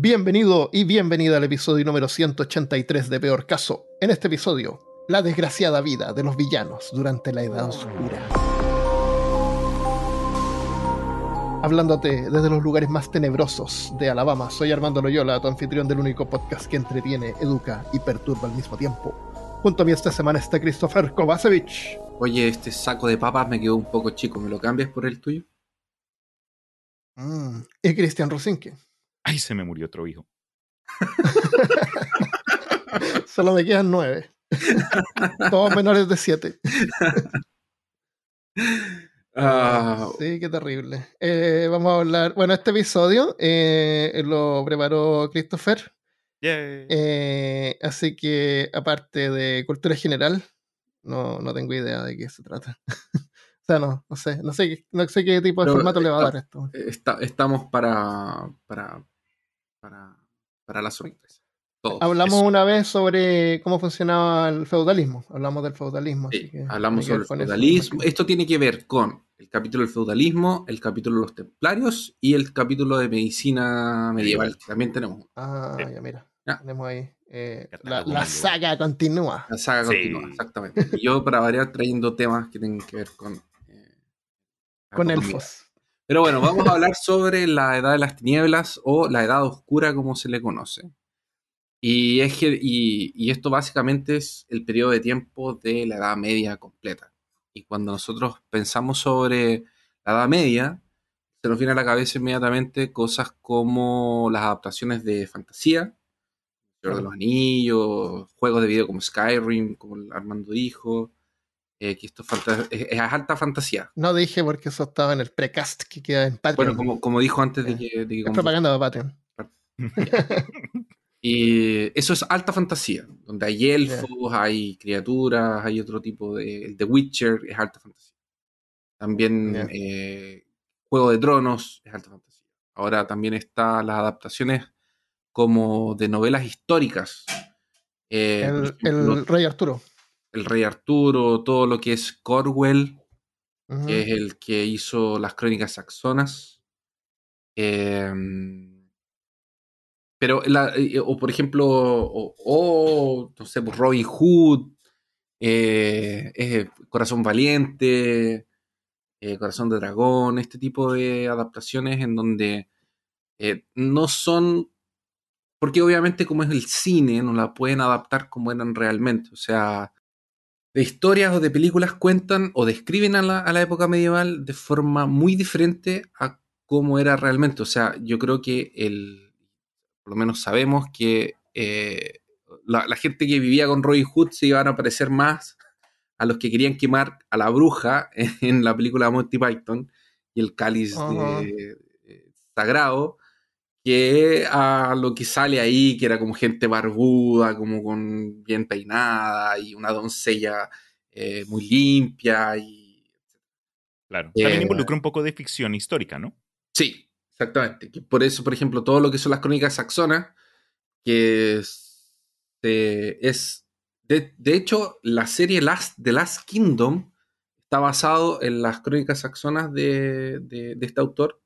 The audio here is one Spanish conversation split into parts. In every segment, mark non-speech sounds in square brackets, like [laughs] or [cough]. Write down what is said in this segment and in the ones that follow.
Bienvenido y bienvenida al episodio número 183 de Peor Caso. En este episodio, la desgraciada vida de los villanos durante la Edad Oscura. Hablándote desde los lugares más tenebrosos de Alabama, soy Armando Loyola, tu anfitrión del único podcast que entretiene, educa y perturba al mismo tiempo. Junto a mí esta semana está Christopher Kovacevic. Oye, este saco de papas me quedó un poco chico, ¿me lo cambias por el tuyo? Mm, y Cristian Rosinke. Ay, se me murió otro hijo. [laughs] Solo me quedan nueve. [laughs] Todos menores de siete. Ah, Sí, qué terrible. Eh, vamos a hablar. Bueno, este episodio eh, lo preparó Christopher. Eh, así que, aparte de cultura general, no, no tengo idea de qué se trata. [laughs] o sea, no, no sé. No sé, qué- no sé qué tipo de Pero, formato le va a dar esto. está- estamos para, para, para, para la sorpresa. Todos. Hablamos eso. una vez sobre cómo funcionaba el feudalismo. Hablamos del feudalismo. así Sí, que hablamos sobre el feudalismo. Esto tiene que ver con el capítulo del feudalismo, el capítulo de los templarios y el capítulo de medicina medieval, que también tenemos. Ah, Sí. ya mira. Ya. Tenemos ahí. eh, la, saga continúa. La saga Sí. continúa, exactamente. Y yo, para variar, trayendo temas que tienen que ver con. eh, Con economía. elfos. Pero bueno, vamos a hablar sobre la edad de las tinieblas o la edad oscura, como se le conoce. Y, es que, y, y esto básicamente es el periodo de tiempo de la Edad Media completa. Y cuando nosotros pensamos sobre la Edad Media, se nos viene a la cabeza inmediatamente cosas como las adaptaciones de fantasía, Señor de los Anillos, juegos de video como Skyrim, como Armando dijo, eh, que esto es, alta fantasía. No dije porque eso estaba en el precast que queda en Patreon. Bueno, como, como dijo antes de que, de que es como- propaganda de Patreon. [laughs] Y eso es alta fantasía, donde hay elfos, hay criaturas, hay otro tipo de... El The Witcher es alta fantasía. También eh, Juego de Tronos es alta fantasía. Ahora también están las adaptaciones como de novelas históricas. Eh, por el, ejemplo, el Rey Arturo. El Rey Arturo, todo lo que es Corwell, que es el que hizo las crónicas saxonas. Em, pero, la- eh, o por ejemplo, o, o, no sé, pues Robin Hood, eh, eh, Corazón Valiente, eh, Corazón de Dragón, este tipo de adaptaciones en donde eh, no son, porque obviamente como es el cine, no la pueden adaptar como eran realmente, o sea, de historias o de películas cuentan o describen a la, a la época medieval de forma muy diferente a cómo era realmente. O sea, yo creo que el, por lo menos sabemos que eh, la, la gente que vivía con Robin Hood se iban a parecer más a los que querían quemar a la bruja [laughs] en la película Monty Python y el cáliz de- eh, sagrado que a lo que sale ahí, que era como gente barbuda, como con bien peinada y una doncella eh, muy limpia y Claro. Eh, También involucra un poco de ficción histórica, ¿no? Sí, exactamente. Que por eso, por ejemplo, todo lo que son las crónicas saxonas, que es, eh, es- de, de hecho, la serie Last, The Last Kingdom está basado en las crónicas saxonas de, de- de este autor.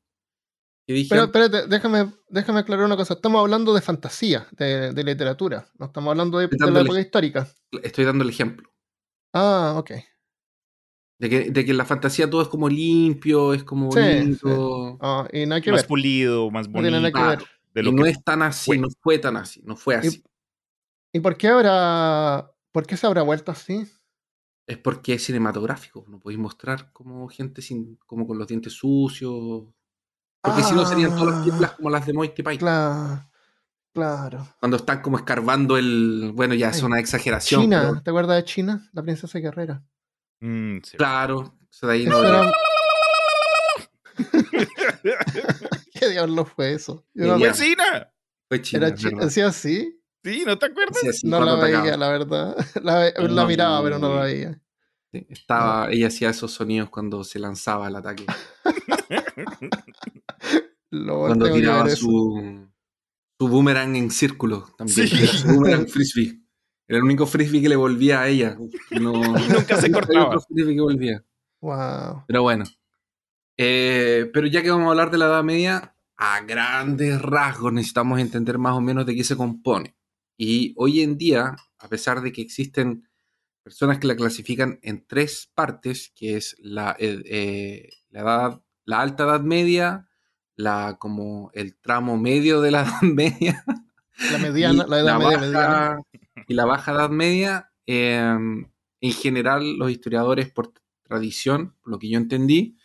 Dije Pero espérate, déjame, déjame aclarar una cosa. Estamos hablando de fantasía, de, de literatura. No estamos hablando de, de la época histórica. estoy dando el ejemplo. Ah, ok. De que, de que en la fantasía todo es como limpio, es como Sí, bonito. Ah, y nada que Más ver. pulido, más No tiene bonito. nada que ver. de Y no es tan así, fue. no fue tan así, no fue así. ¿Y por qué habrá. ¿Por qué se habrá vuelto así? Es porque es cinematográfico, no podéis mostrar como gente sin, como con los dientes sucios. Porque si no serían todas las películas como las de Monty Python. Claro. Claro. Cuando están como escarbando el. Bueno, ya es una exageración. China, pero- ¿te acuerdas de China? La princesa guerrera. Mm, sí. claro. eso de ahí Eso no- era- [laughs] [laughs] ¿Qué diablo fue eso? No- fue China. era es chi- verdad. ¿Hacía así? Sí, ¿no te acuerdas? Sí, No la veía, la verdad. [laughs] La, la No, miraba, no, pero no no. la veía. Sí, Estaba, ella hacía esos sonidos cuando se lanzaba el ataque. [laughs] Cuando tiraba su, su boomerang en círculo también. Sí. Era su boomerang [laughs] frisbee. Era el único frisbee que le volvía a ella. No, [laughs] nunca se cortaba. frisbee que volvía. Wow. Pero bueno. Eh, pero ya que vamos a hablar de la Edad Media, a grandes rasgos necesitamos entender más o menos de qué se compone. Y hoy en día, a pesar de que existen personas que la clasifican en tres partes, que es la, eh, eh, la, edad, la alta edad media, la, como el tramo medio de la [laughs] edad media, La mediana, la edad media baja- mediana. y la baja edad media, eh, en general los historiadores por tradición, por lo que yo entendí,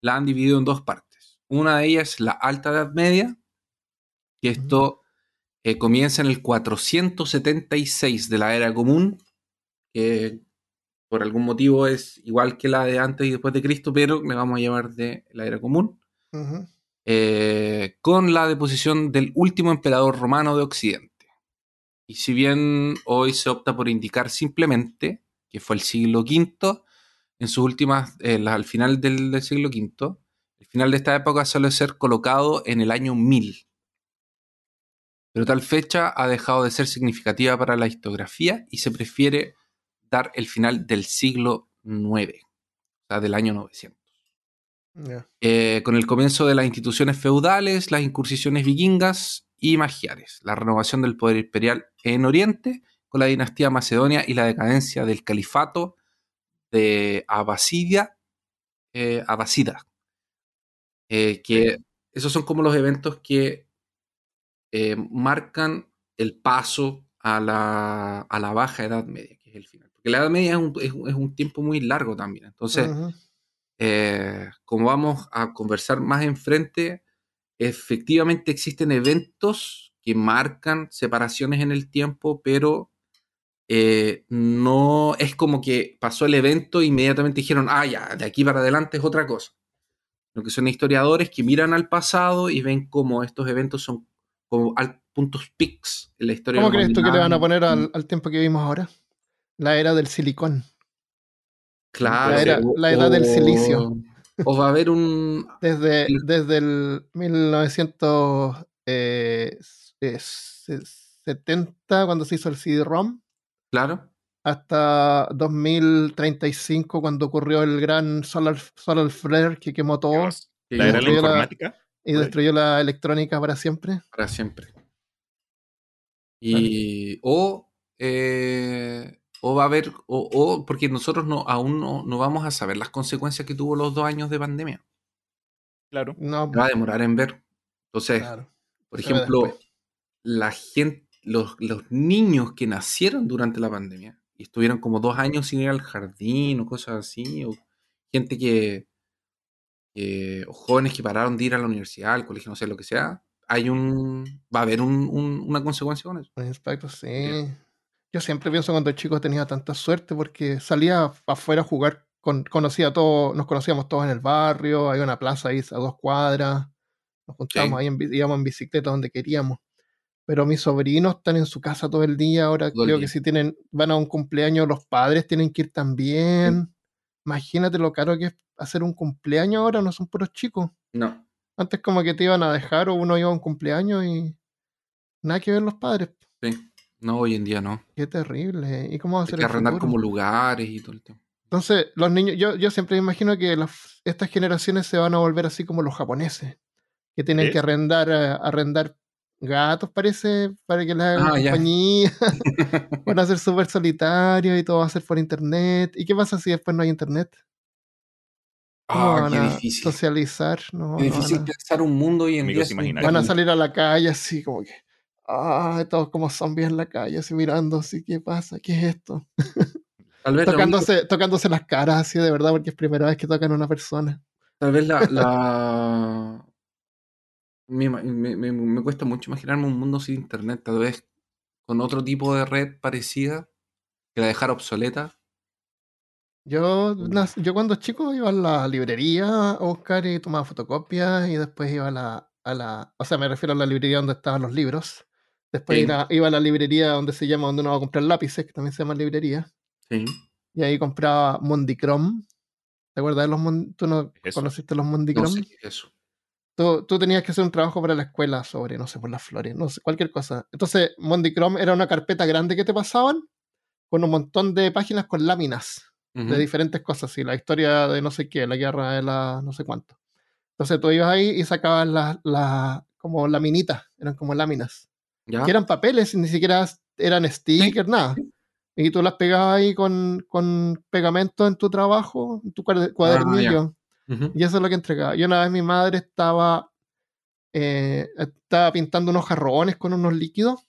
la han dividido en dos partes. Una de ellas es la alta edad media, que esto eh, comienza en el 476 de la era común, que por algún motivo es igual que la de antes y después de Cristo, pero le vamos a llamar de la era común eh, con la deposición del último emperador romano de Occidente. Y si bien hoy se opta por indicar simplemente que fue el siglo V, en sus últimas, eh, al final del, del siglo V, el final de esta época suele ser colocado en el año 1000. Pero tal fecha ha dejado de ser significativa para la historiografía y se prefiere dar el final del siglo IX, o sea, del año 900. Ya. Eh, con el comienzo de las instituciones feudales, las incursiones vikingas y magiares, la renovación del poder imperial en Oriente, con la dinastía macedonia y la decadencia del califato de Abbasidia, eh, Abbasida. Eh, que esos son como los eventos que marcan el paso a la, a la baja edad media, que es el final. Porque la edad media es un, es un- es un tiempo muy largo también. Entonces, eh, como vamos a conversar más enfrente, efectivamente existen eventos que marcan separaciones en el tiempo, pero eh, no es como que pasó el evento e inmediatamente dijeron, ah, ya, de aquí para adelante es otra cosa. Lo que son historiadores que miran al pasado y ven cómo estos eventos son como puntos pics en la historia. ¿Cómo crees tú que le van a poner al, al tiempo que vimos ahora? La era del silicón. Claro, la era- la edad del silicio. O va a haber un, Desde, desde el 1970, cuando se hizo el CD-ROM, claro, hasta 2035, cuando ocurrió el gran solar, solar flare que quemó todo La era de la informática. y destruyó la electrónica para siempre. para siempre. Y, o, eh, o va a haber, o, o porque nosotros no, aún no, no vamos a saber las consecuencias que tuvo los dos años de pandemia. Claro. No, Va a demorar en ver. Entonces, claro. por ejemplo, la gente, los, los niños que nacieron durante la pandemia y estuvieron como dos años sin ir al jardín o cosas así, o gente que, que- o jóvenes que pararon de ir a la universidad, al colegio, no sé, lo que sea, hay un, va a haber un- un- una consecuencia con eso. Un impacto, sí. Yo siempre pienso cuando chico tenía tanta suerte porque salía afuera a jugar, con, conocía a todos, nos conocíamos todos en el barrio, hay una plaza ahí a dos cuadras, nos juntábamos Sí. ahí, en, íbamos en bicicleta donde queríamos. Pero mis sobrinos están en su casa todo el día, ahora Todo el creo día. que si tienen, van a un cumpleaños, los padres tienen que ir también. Imagínate lo caro que es hacer un cumpleaños ahora, no son puros chicos. No, Antes como que te iban a dejar o uno iba a un cumpleaños y nada que ver los padres. sí. No, hoy en día no. Qué terrible. ¿Y cómo va a Hay ser que el arrendar futuro? como lugares y todo el tema. Entonces, los niños, yo, yo siempre imagino que las- estas generaciones se van a volver así como los japoneses, que tienen ¿Sí? que arrendar, eh, arrendar gatos, parece, para que les hagan Ah, compañía. [laughs] [laughs] van a ser súper solitarios y todo va a ser por internet. ¿Y qué pasa si después no hay internet? ¿Cómo Ah, van qué a difícil. socializar? No, Qué difícil pensar un mundo hoy en día. van a salir a la calle así como que, ah, todos como zombies en la calle, así mirando, así, ¿qué pasa? ¿Qué es esto? Tal vez, [laughs] única- Tocándose, tocándose las caras así de verdad, porque es primera vez que tocan a una persona. tal vez la, la- [laughs] Me, me- me- me cuesta mucho imaginarme un mundo sin internet, tal vez con otro tipo de red parecida que la dejara obsoleta. Yo, yo cuando chico iba a la librería a buscar y tomaba fotocopias y después iba a la, a la, o sea, me refiero a la librería donde estaban los libros. Después Sí. iba, iba a la librería donde se llama, donde uno va a comprar lápices, que también se llama librería. Sí. Y ahí compraba Mondicrom. ¿Te acuerdas de los Mon- ¿Tú no Eso. conociste los No Mondicrom? sé qué es eso. tú, tú tenías que hacer un trabajo para la escuela sobre, no sé, por las flores, no sé, cualquier cosa. Entonces, Mondicrom era una carpeta grande que te pasaban con un montón de páginas con láminas de diferentes cosas, y la historia de no sé qué, la guerra de la no sé cuánto. Entonces tú ibas ahí y sacabas las las- como laminitas, eran como láminas. ¿Ya? Que eran papeles, ni siquiera eran stickers, nada. Y tú las pegabas ahí con, con pegamento en tu trabajo, en tu cuader- cuadernillo. Y eso es lo que entregaba. Y una vez mi madre estaba, eh, estaba pintando unos jarrones con unos líquidos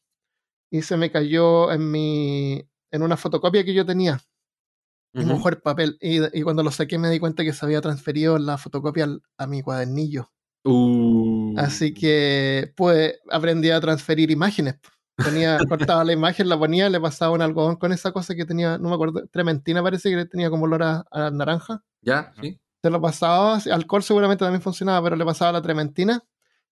y se me cayó en mi en una fotocopia que yo tenía y Ujú. mojó el papel. Y, y cuando lo saqué me di cuenta que se había transferido la fotocopia al- a mi cuadernillo. Uh. Así que pues aprendí a transferir imágenes. Ponía, [laughs] cortaba la imagen, la ponía, le pasaba un algodón con esa cosa que tenía, no me acuerdo, trementina parece que tenía como olor a, a naranja. ¿Ya? ¿Sí? Se lo pasaba, alcohol seguramente también funcionaba, pero le pasaba la trementina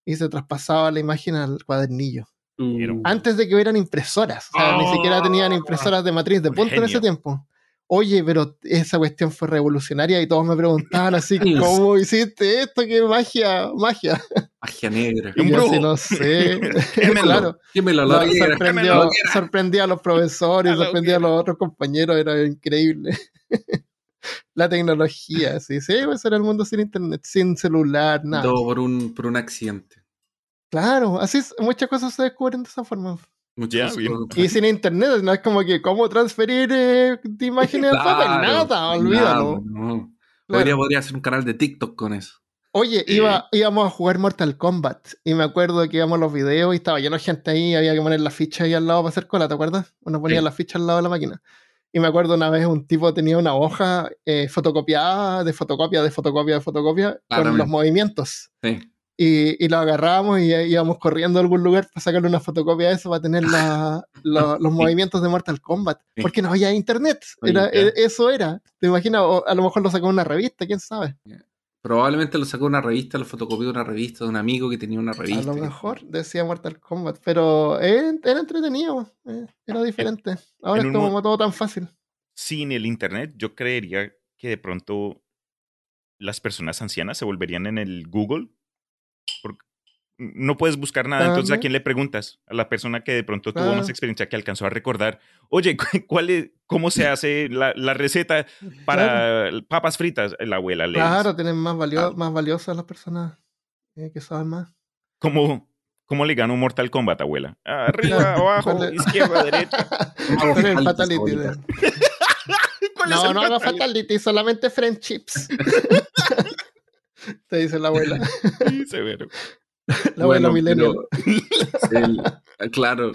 y se traspasaba la imagen al cuadernillo. Uh. Antes de que hubieran impresoras. O sea, ni siquiera tenían impresoras de matriz de Un punto en ese tiempo. Oye, pero esa cuestión fue revolucionaria y todos me preguntaban así, Sí. ¿cómo hiciste esto? ¡Qué magia! ¡Magia! Magia negra. Un Y yo brujo. así, no sé. [laughs] [laughs] Quémelo. claro. Quémelo, No, la negra. sorprendió, sorprendía a los profesores, sorprendía a los otros compañeros, era increíble. [laughs] La tecnología, sí, sí, ese era el mundo sin internet, sin celular, nada. Todo por un, por un accidente. Claro, así es, muchas cosas se descubren de esa forma. Y sin internet, no es como que cómo transferir eh, de imágenes al papel, Claro, nada, olvídalo. nada, no. Claro. Podría, podría hacer un canal de TikTok con eso. Oye, iba, íbamos a jugar Mortal Kombat y me acuerdo que íbamos a los videos y estaba lleno de gente ahí, había que poner la ficha ahí al lado para hacer cola, ¿te acuerdas? Uno ponía Sí. la ficha al lado de la máquina. Y me acuerdo una vez un tipo tenía una hoja eh, fotocopiada, de fotocopia, de fotocopia, de fotocopia, con los movimientos. Sí. Y, y lo agarrábamos y íbamos corriendo a algún lugar para sacarle una fotocopia de eso para tener la- [laughs] los movimientos de Mortal Kombat. Porque no había internet. Era, e- eso era. ¿Te imaginas? O a lo mejor lo sacó en una revista, quién sabe. Probablemente lo sacó de una revista, lo fotocopió de una revista de un amigo que tenía una A revista. lo mejor decía Mortal Kombat, pero era, era entretenido, eh, era diferente. Ahora en es como mo- todo tan fácil. Sin el internet, yo creería que de pronto las personas ancianas se volverían en el Google. Porque no puedes buscar nada, entonces ¿a quién le preguntas? A la persona que de pronto tuvo más experiencia, que alcanzó a recordar, oye, cu- [laughs] ¿cuál es, ¿cómo se [laughs] hace la, la receta para papas fritas? La abuela le dice. Claro, tienen más, valio- Claro. más valiosas las personas eh, que saben más. ¿Cómo, ¿Cómo le gano Mortal Kombat, abuela? Arriba, [laughs] Claro. abajo, izquierda, derecha. El fatality de- ¿Cuál No, no haga fatality? fatality, solamente friendships. [laughs] Te dice la abuela. Sí, severo. [laughs] La abuela Bueno, el- claro.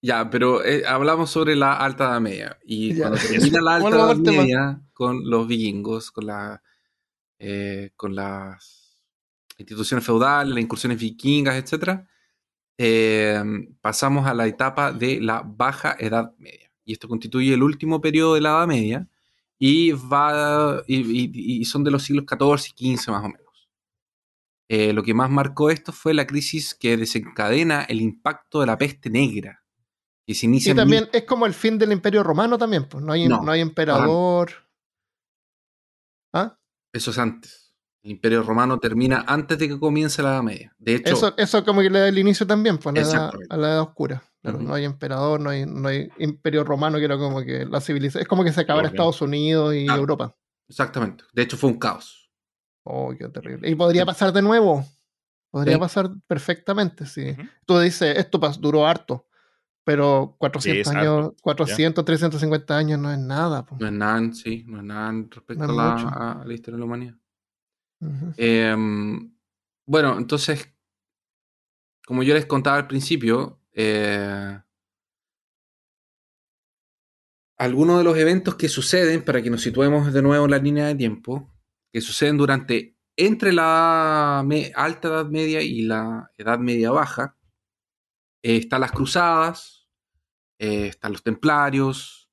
Ya, pero eh, hablamos sobre la Alta Edad Media. Y Ya. cuando [laughs] termina la Alta Edad. Media con los vikingos, con, la, eh, con las instituciones feudales, las incursiones vikingas, etc., pasamos a la etapa de la Baja Edad Media. Y esto constituye el último periodo de la Edad Media y, va, y, son de los siglos XIV y XV más o menos. Eh, lo que más marcó esto fue la crisis que desencadena el impacto de la peste negra, que se inicia Y también es como el fin del Imperio Romano también, pues no hay, No, no hay emperador. ¿Ah? Eso es antes. El Imperio Romano termina antes de que comience la Edad Media. De hecho, Eso, eso como que le da el inicio también, pues a la edad, a la edad oscura. Claro. No hay emperador, no hay, no hay imperio romano, que era como que la civilización. Es como que se acabara. Estados Unidos y Ah. Europa. exactamente. De hecho, fue un caos. Oh, qué terrible. Y podría pasar de nuevo. Podría Sí. pasar perfectamente, sí. Tú dices, esto duró harto, pero 400 es años, harto, 400, 350 años no es nada. po. No es nada, sí, no es nada respecto No es a, la, a- historia de la humanidad. Eh, bueno, entonces, como yo les contaba al principio, eh, algunos de los eventos que suceden, para que nos situemos de nuevo en la línea de tiempo, que suceden durante, entre la alta edad media y la edad media baja, eh, están las cruzadas, eh, están los templarios,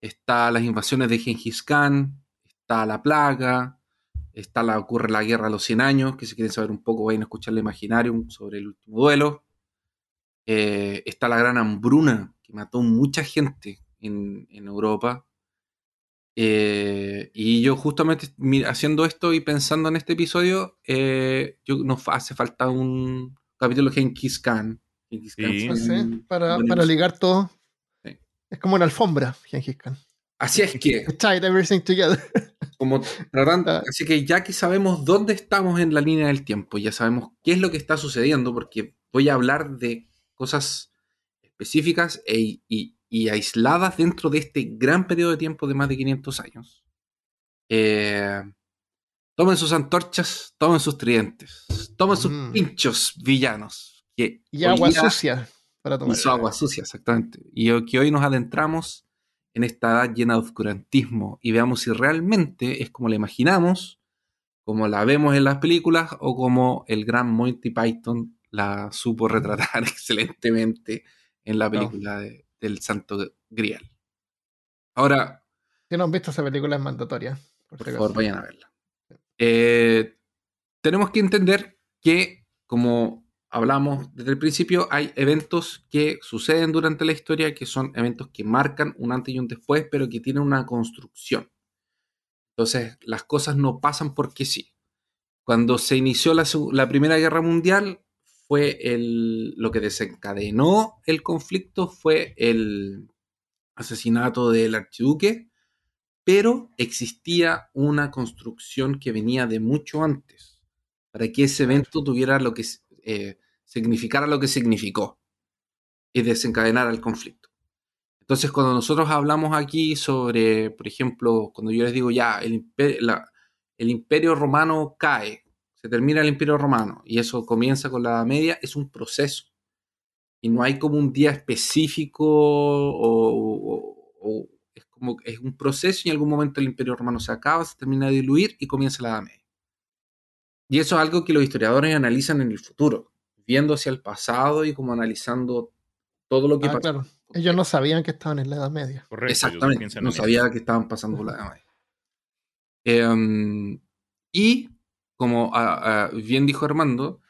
están las invasiones de Gengis Khan, está la plaga, está la, ocurre la guerra de los 100 años, que si quieren saber un poco vayan a escuchar el Imaginarium sobre el último duelo. Eh, está la gran hambruna, que mató mucha gente en, en Europa. Eh, y yo justamente haciendo esto y pensando en este episodio, eh, yo, nos hace falta un capítulo de Genghis Khan. Genghis Khan Sí. para, para ligar todo. Sí. Es como una alfombra, Gengis Khan. Así es que, Tied everything together. [laughs] como tratando, así que ya que sabemos dónde estamos en la línea del tiempo, ya sabemos qué es lo que está sucediendo, porque voy a hablar de cosas específicas e, y, y, aisladas dentro de este gran periodo de tiempo de más de 500 años. Eh, tomen sus antorchas, tomen sus tridentes, tomen sus Mm. pinchos villanos. Que Y agua día- sucia para y tomar. su agua sucia, exactamente. Y que hoy nos adentramos en esta edad llena de oscurantismo y veamos si realmente es como la imaginamos, como la vemos en las películas o como el gran Monty Python la supo retratar [laughs] excelentemente en la película de- del Santo Grial. Ahora, Si no han visto esa película es mandatoria. Por, favor, vayan a verla. Eh, tenemos que entender que, como hablamos desde el principio, hay eventos que suceden durante la historia que son eventos que marcan un antes y un después, pero que tienen una construcción. Entonces, las cosas no pasan porque sí. Cuando se inició la, la Primera Guerra Mundial, fue el, lo que desencadenó el conflicto fue el asesinato del archiduque, pero existía una construcción que venía de mucho antes para que ese evento tuviera lo que eh, significara lo que significó y desencadenara el conflicto. Entonces, cuando nosotros hablamos aquí sobre, por ejemplo, cuando yo les digo ya, el imperio, la, el imperio romano cae, se termina el imperio romano y eso comienza con la Edad Media, es un proceso. Y no hay como un día específico o, o, o es como es un proceso y en algún momento el imperio romano se acaba, se termina de diluir y comienza la Edad Media. Y eso es algo que los historiadores analizan en el futuro, viendo hacia el pasado y como analizando todo lo que Ah, pasó. claro. Ellos no sabían que estaban en la Edad Media. Correcto. Exactamente, no en sabía eso. que estaban pasando por la Edad Media. Em, y, como bien dijo Armando,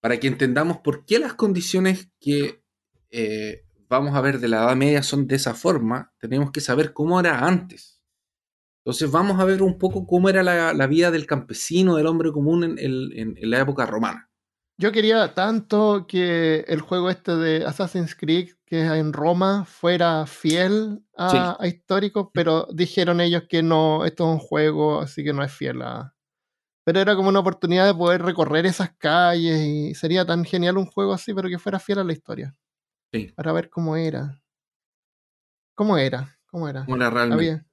para que entendamos por qué las condiciones que eh, vamos a ver de la Edad Media son de esa forma, tenemos que saber cómo era antes. Entonces vamos a ver un poco cómo era la, la vida del campesino, del hombre común en, el- en- en la época romana. Yo quería tanto que el juego este de Assassin's Creed, que es en Roma, fuera fiel a, Sí. a histórico, pero dijeron ellos que no, esto es un juego, así que no es fiel a... Pero era como una oportunidad de poder recorrer esas calles y sería tan genial un juego así, pero que fuera fiel a la historia, Sí, para ver cómo era. ¿Cómo era? ¿Cómo era? cómo era realmente. Había-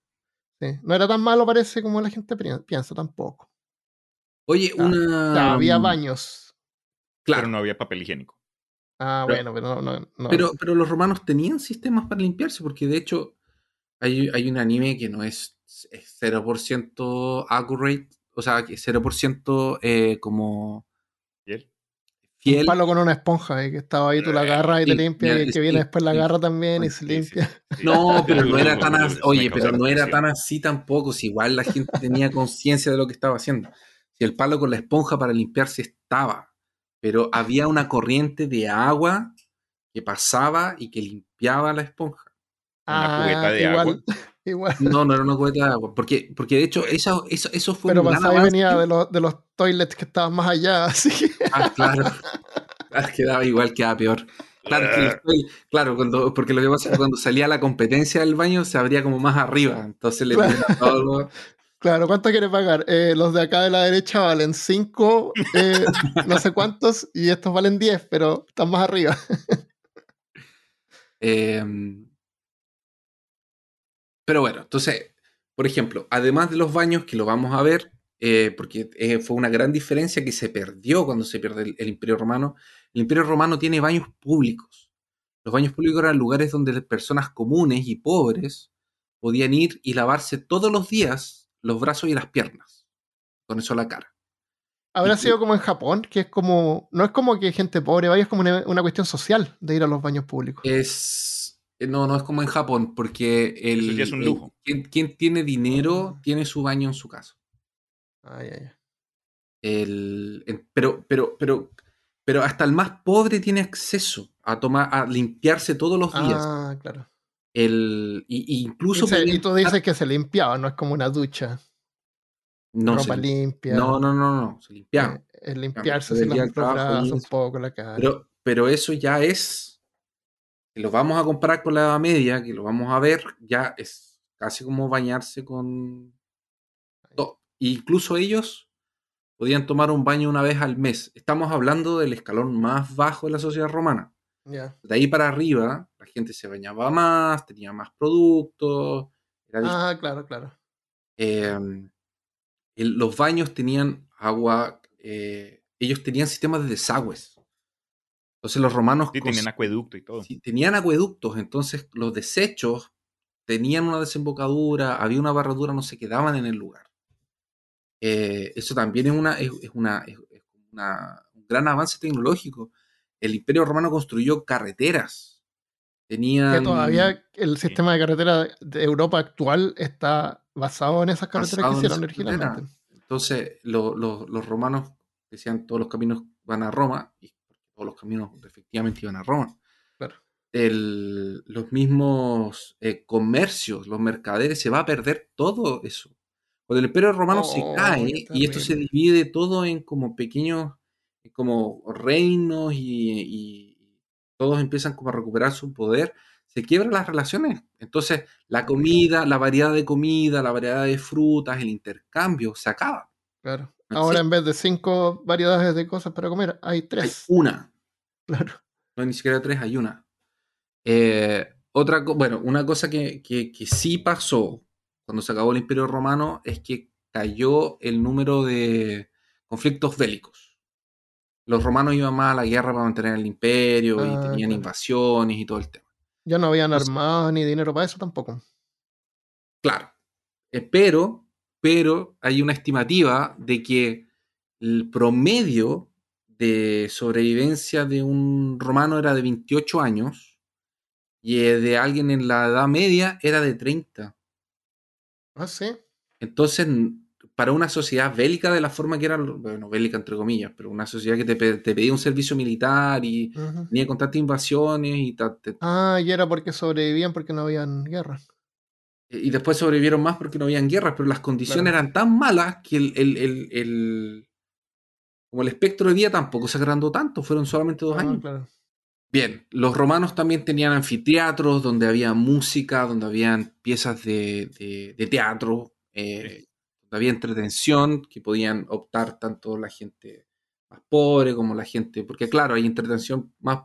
sí. No era tan malo, parece, como la gente piensa tampoco. Oye, Ah, una... Ya, había baños. Claro, Pero no había papel higiénico. Ah, Pero- bueno, pero no, no, no. Pero, pero los romanos tenían sistemas para limpiarse, porque de hecho hay, hay un anime que no es, es 0% accurate, o sea, que es 0% eh, como ¿Y él? Un fiel. palo con una esponja y que estaba ahí, tú la agarras y te Sí, limpia, y el que viene después la agarra también y se limpia. [laughs] No, pero no era tan así. Oye, pero no era tan así tampoco. Si igual la gente tenía conciencia de lo que estaba haciendo. Si el palo con la esponja para limpiarse estaba, pero había una corriente de agua que pasaba y que limpiaba la esponja. Una cubeta de igual, agua. Igual. No, no era una cubeta de agua. Porque, porque de hecho, eso, eso, eso fue Pero pasaba venía de los, de los toilets que estaban más allá, [laughs] así que Ah, claro. Claro, quedaba igual, quedaba peor. Claro, que toil- claro, cuando, porque lo que pasa es que cuando salía la competencia del baño se abría como más arriba. Entonces le Claro. todo. Claro, ¿cuánto quieres pagar? Eh, los de acá de la derecha valen 5, no sé cuántos, y estos valen 10, pero están más arriba. [laughs] Eh, pero bueno, entonces, por ejemplo, además de los baños, que lo vamos a ver, eh, porque eh, fue una gran diferencia que se perdió cuando se pierde el, el Imperio Romano, el Imperio Romano tiene baños públicos. Los baños públicos eran lugares donde las personas comunes y pobres podían ir y lavarse todos los días los brazos y las piernas, con eso la cara. Habrá Y- sido como en Japón, que es como, no es como que gente pobre vaya, es como una, una cuestión social de ir a los baños públicos. Es. Eh, No, no es como en Japón, porque el, Eso ya es un el- lujo. quien, quien tiene dinero tiene su baño en su casa. Ay, ay, ay. El, pero, pero, pero, pero hasta el más pobre tiene acceso a tomar, a limpiarse todos los días. Ah, claro. El, y, incluso se- podían y tú dices que se limpiaba, no es como una ducha, no, ropa se- limpia. no, no, no, no, se limpiaban. Eh, el limpiarse se y brazos un poco, la cara. Pero, pero eso ya es, si lo vamos a comparar con la Edad Media, que lo vamos a ver, ya es casi como bañarse con... incluso ellos podían tomar un baño una vez al mes. Estamos hablando del escalón más bajo de la sociedad romana. De ahí para arriba, la gente se bañaba más, tenía más productos. Era Ah, claro, claro. eh, el- los baños tenían agua, eh, ellos tenían sistemas de desagües. Entonces los romanos Sí, tenían acueducto y todo. sí, tenían acueductos, entonces los desechos tenían una desembocadura, había una barradura, no se quedaban en el lugar. Eh, eso también es, una, es, es una, es- es una- un gran avance tecnológico. El Imperio Romano construyó carreteras. Tenían Que todavía el sistema de carretera de Europa actual está basado en esas carreteras que hicieron originalmente. Entonces, lo- lo- los romanos decían todos los caminos van a Roma, y todos los caminos efectivamente iban a Roma. Claro. El- los mismos eh, comercios, los mercaderes, se va a perder todo eso. Cuando el imperio romano se Oh, cae y esto se divide todo en como pequeños, como reinos y, y todos empiezan como a recuperar su poder, se quiebran las relaciones. Entonces, la comida, la variedad de comida, la variedad de frutas, el intercambio se acaba. Claro. Ahora en vez de cinco variedades de cosas para comer, hay Hay tres. una, [laughs] Claro. no hay ni siquiera tres, hay una. Eh, otra, bueno, una cosa que, que- que sí pasó cuando se acabó el Imperio Romano es que cayó el número de conflictos bélicos. Los romanos iban más a la guerra para mantener el imperio y Ah, tenían claro. invasiones y todo el tema. Ya no habían Entonces- armados ni dinero para eso tampoco. Claro. Eh, pero, pero hay una estimativa de que el promedio de sobrevivencia de un romano era de 28 años y eh, de alguien en la Edad Media era de 30. Ah, sí. Entonces, para una sociedad bélica de la forma que era, bueno, bélica entre comillas, pero una sociedad que te, te pedía un servicio militar y Ujú. tenía constantes invasiones y, ta- te- Ah, y era porque sobrevivían porque no habían guerra. y después sobrevivieron más porque no habían guerras, pero las condiciones Claro. eran tan malas que el, el- el- el- como el espectro de vida tampoco se agrandó tanto, fueron solamente dos Ah, años. claro. Bien, los romanos también tenían anfiteatros donde había música, donde habían piezas de, de- de teatro, eh, donde había entretención que podían optar tanto la gente más pobre como la gente, porque claro, hay entretención más,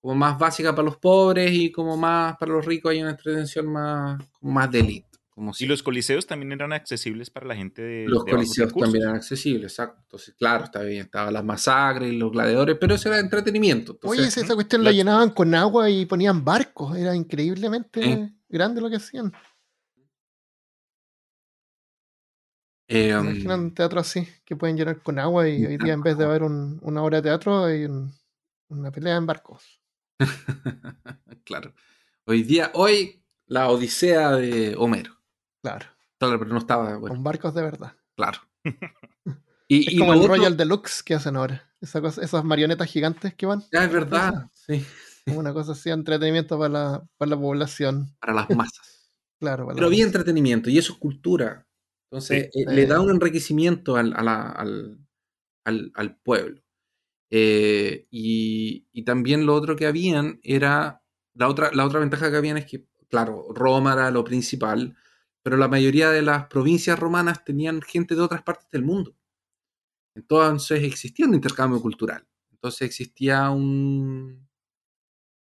como más básica para los pobres y como más para los ricos hay una entretención más, como más de elite. Como Y si los coliseos también eran accesibles para la gente de los de coliseos también eran accesibles, exacto. Entonces, claro, estaba bien, estaban las masacres y los gladiadores, pero eso era entretenimiento. Entonces, Oye, esa cuestión la La- llenaban con agua y ponían barcos. Era increíblemente grande lo que hacían. eh, Imagina un teatro así, que pueden llenar con agua y hoy día en vez de haber un- una obra de teatro hay un- una pelea en barcos. [laughs] claro. Hoy día, hoy, la Odisea de Homero. Claro, Claro, pero no estaba, bueno, con barcos de verdad. claro. [laughs] Y, Es y como el otro- Royal Deluxe que hacen ahora. Esa cosa, esas marionetas gigantes que van. Ya, es verdad, sí, Como una cosa así, entretenimiento para la, para la población. para las masas. [laughs] Claro, para Pero había entretenimiento y eso es cultura. Entonces, Sí. eh, le da un enriquecimiento al, a la- al, al- al pueblo. Eh, y, y también lo otro que habían era, la otra, la otra ventaja que habían es que, claro, Roma era lo principal, pero la mayoría de las provincias romanas tenían gente de otras partes del mundo. Entonces existía un intercambio cultural. Entonces existía un,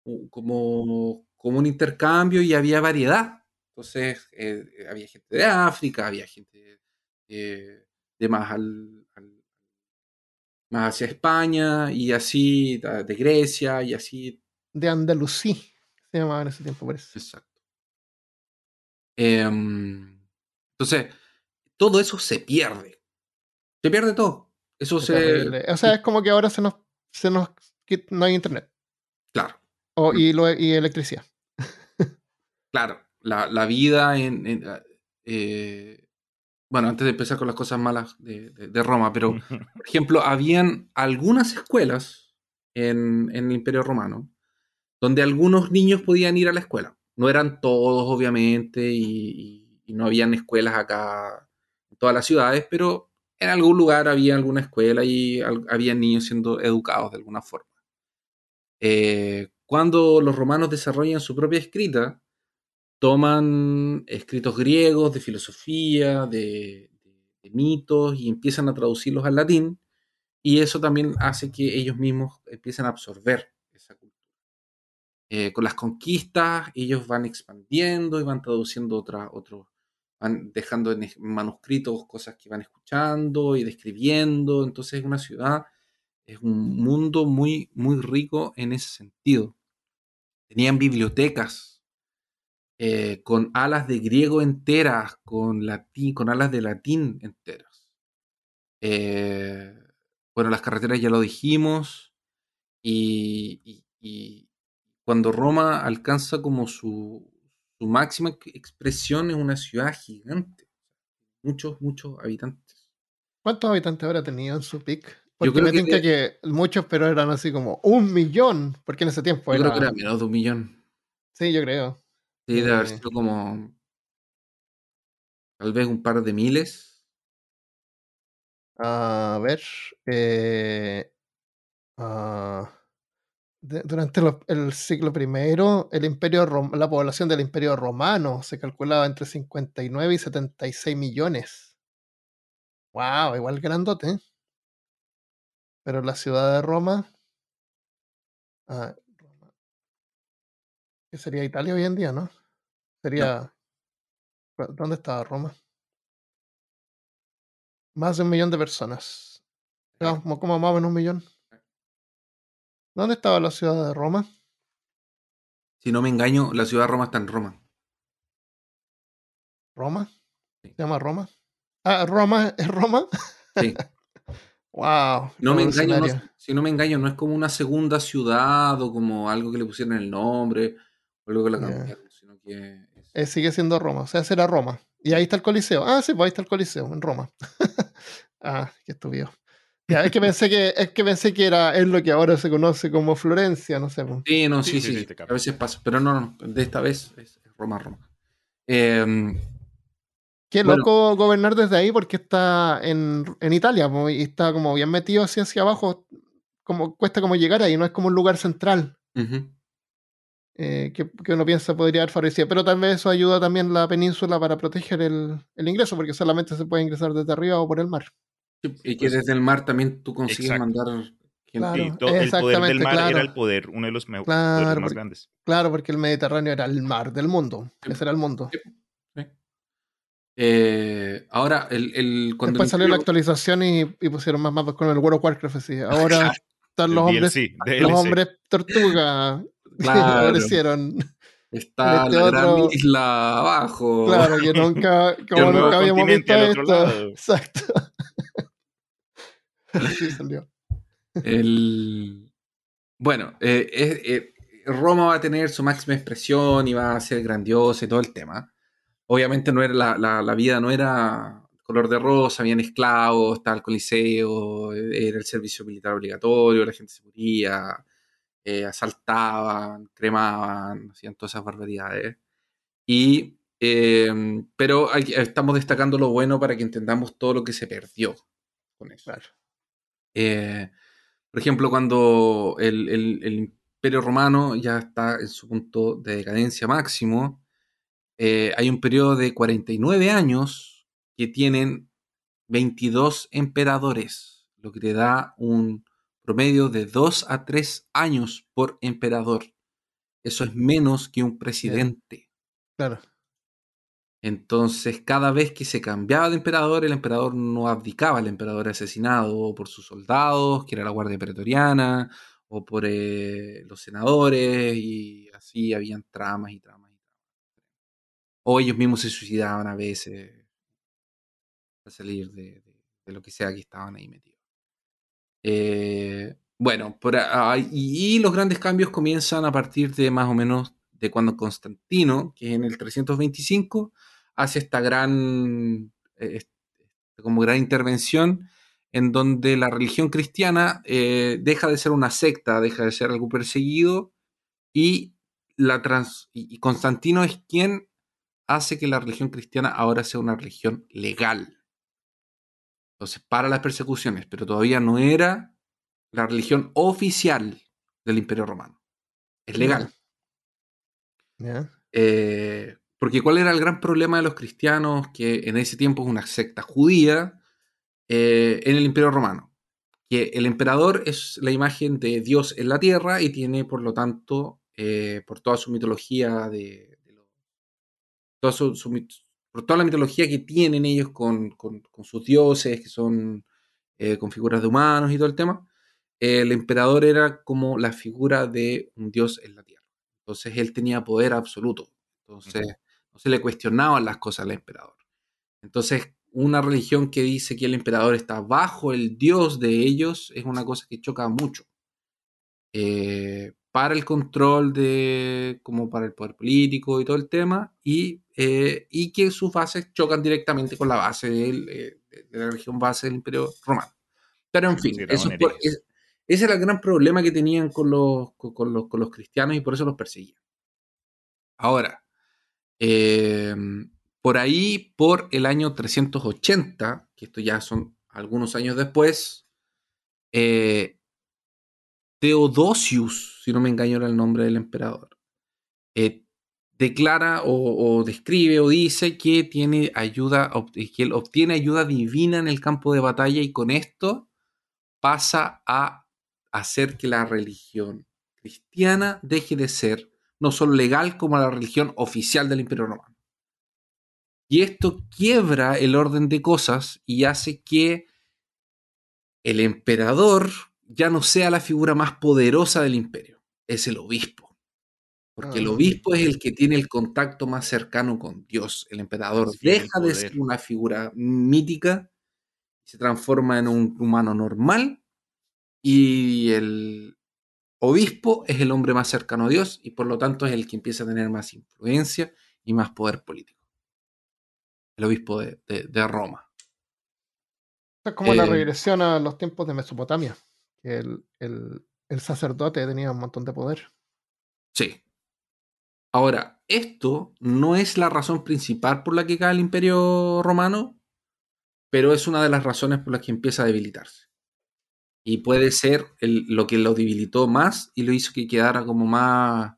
un- como, como un intercambio y había variedad. Entonces eh, había gente de África, había gente eh, de más al, al- más hacia España y así de Grecia y así. De Andalusí, se llamaba en ese tiempo, parece. Exacto. Em, entonces todo eso se pierde. Se pierde todo. Eso se. O sea, es como que ahora se nos, se nos no hay internet. Claro. O, Mm. y, lo- y electricidad. [laughs] Claro, la, la vida en... en, eh, bueno, antes de empezar con las cosas malas de, de- de Roma, pero, [laughs] por ejemplo, habían algunas escuelas en, en el Imperio Romano donde algunos niños podían ir a la escuela. No eran todos, obviamente, y, no habían escuelas acá en todas las ciudades, pero en algún lugar había alguna escuela y había niños siendo educados de alguna forma. Eh, cuando los romanos desarrollan su propia escrita, toman escritos griegos de filosofía, de, de mitos y empiezan a traducirlos al latín y eso también hace que ellos mismos empiecen a absorber. Eh, con las conquistas ellos van expandiendo y van traduciendo otra, otros, van dejando en manuscritos cosas que van escuchando y describiendo, entonces es una ciudad, es un mundo muy, muy rico en ese sentido. Tenían bibliotecas eh, con alas de griego enteras, con, latín, con alas de latín enteras. Eh, bueno, las carreteras ya lo dijimos. Y, cuando Roma alcanza como su, su, máxima expresión es una ciudad gigante. Muchos, muchos habitantes. ¿Cuántos habitantes habrá tenido en su pic? Porque yo creo me que, que, muchos, pero eran así como un millón, porque en ese tiempo yo era... creo que era menos de un millón. Sí, yo creo. Sí, debe haber eh. sido como tal vez un par de miles. A ver, eh, uh, de, durante lo, el siglo I, el imperio la población del imperio romano se calculaba entre 59 y 76 millones. Wow, igual grandote. ¿eh? Pero la ciudad de Roma, ah, que sería Italia hoy en día, ¿no? Sería. ¿Dónde estaba Roma? Más de un millón de personas. Como, como más o menos un millón. ¿Dónde estaba la ciudad de Roma? Si no me engaño, la ciudad de Roma está en Roma. ¿Roma? ¿Se llama Roma? Ah, Roma, [laughs] ¿es Roma? Sí. [laughs] wow. No me engaño, si no me engaño, no es como una segunda ciudad o como algo que le pusieron el nombre o algo que la cambiaron, sino que eh, sigue siendo Roma, o sea, será Roma. Y ahí está el Coliseo. Ah, sí, pues ahí está el Coliseo, en Roma. [laughs] ah, qué estúpido. Ya, es que pensé que, es que pensé que era es lo que ahora se conoce como Florencia, no sé. Pues. Sí, no, sí, sí. a veces pasa, pero no, no, de esta vez es Roma, Roma. Em, qué loco gobernar desde ahí porque está en, en Italia y está como bien metido hacia, hacia abajo, como cuesta como llegar ahí, no es como un lugar central. Eh, que, uno piensa podría haber favorecido. Pero tal vez eso ayuda también la península para proteger el, ingreso, porque solamente se puede ingresar desde arriba o por el mar. Y que desde el mar también tú consigues mandar Claro, el poder del mar era el poder, uno de los mejores más grandes. Claro, porque el Mediterráneo era el mar del mundo. Ese era el mundo. Eh, ahora, el, cuando Después salió la actualización y, pusieron más mapas con el World of Warcraft. Así. [laughs] Ahora están los hombres, [laughs] los hombres tortuga [laughs] Claro. aparecieron. Está este la gran isla abajo. Claro, que nunca, como nunca habíamos visto esto. Exacto. [laughs] sí, salió. El... Bueno, eh, eh, Roma va a tener su máxima expresión y va a ser grandiosa y todo el tema. Obviamente no era la, la, la vida no era color de rosa, habían esclavos, estaba el coliseo, era el servicio militar obligatorio, la gente se moría, eh, asaltaban, cremaban, hacían todas esas barbaridades. Y, pero estamos destacando lo bueno para que entendamos todo lo que se perdió con eso. Eh, por ejemplo, cuando el, el, Imperio Romano ya está en su punto de decadencia máximo, eh, hay un periodo de 49 años que tienen 22 emperadores, lo que te da un promedio de 2 a 3 años por emperador. Eso es menos que un presidente. Claro. Entonces, cada vez que se cambiaba de emperador, el emperador no abdicaba, el emperador asesinado por sus soldados, que era la Guardia Pretoriana, o por eh, los senadores, y así habían tramas y tramas y. O ellos mismos se suicidaban a veces a salir de lo que sea que estaban ahí metidos. Eh, bueno, por y, los grandes cambios comienzan a partir de más o menos de cuando Constantino, que en el 325, hace esta gran, eh, como gran intervención en donde la religión cristiana eh, deja de ser una secta, deja de ser algo perseguido y, la trans, y Constantino es quien hace que la religión cristiana ahora sea una religión legal. Entonces, para las persecuciones, pero todavía no era la religión oficial del Imperio Romano. Es legal. Yeah. Eh, porque ¿cuál era el gran problema de los cristianos, que en ese tiempo es una secta judía, eh, en el Imperio Romano? Que el emperador es la imagen de Dios en la tierra y tiene, por lo tanto, eh, por toda su mitología de, por toda la mitología que tienen ellos con, con, sus dioses, que son eh, con figuras de humanos y todo el tema, el emperador era como la figura de un dios en la tierra. Entonces él tenía poder absoluto. Entonces no se le cuestionaban las cosas al emperador. Entonces una religión que dice que el emperador está bajo el dios de ellos es una cosa que choca mucho. Eh, para el control de, como para el poder político y todo el tema, y, eh, y que sus bases chocan directamente con la base eh, de la religión base del imperio romano. Pero en fin, eso ese era el gran problema que tenían con los, con, los, con los cristianos y por eso los perseguían. Ahora, em, por ahí, por el año 380, que esto ya son algunos años después, eh, Theodosius, si no me engaño era el nombre del emperador, eh, declara o, describe o dice que tiene ayuda, que él obtiene ayuda divina en el campo de batalla y con esto pasa a hacer que la religión cristiana deje de ser no solo legal como la religión oficial del Imperio Romano. Y esto quiebra el orden de cosas y hace que el emperador ya no sea la figura más poderosa del imperio, es el obispo. Porque el ah. obispo es el que tiene el contacto más cercano con Dios. El emperador deja de ser una figura mítica, se transforma en un humano normal y el obispo es el hombre más cercano a Dios y por lo tanto es el que empieza a tener más influencia y más poder político. El obispo de, Roma. Es como la eh, regresión a los tiempos de Mesopotamia, que el, sacerdote tenía un montón de poder. Sí. Ahora, esto no es la razón principal por la que cae el imperio romano, pero es una de las razones por las que empieza a debilitarse y puede ser lo que lo debilitó más y lo hizo que quedara como más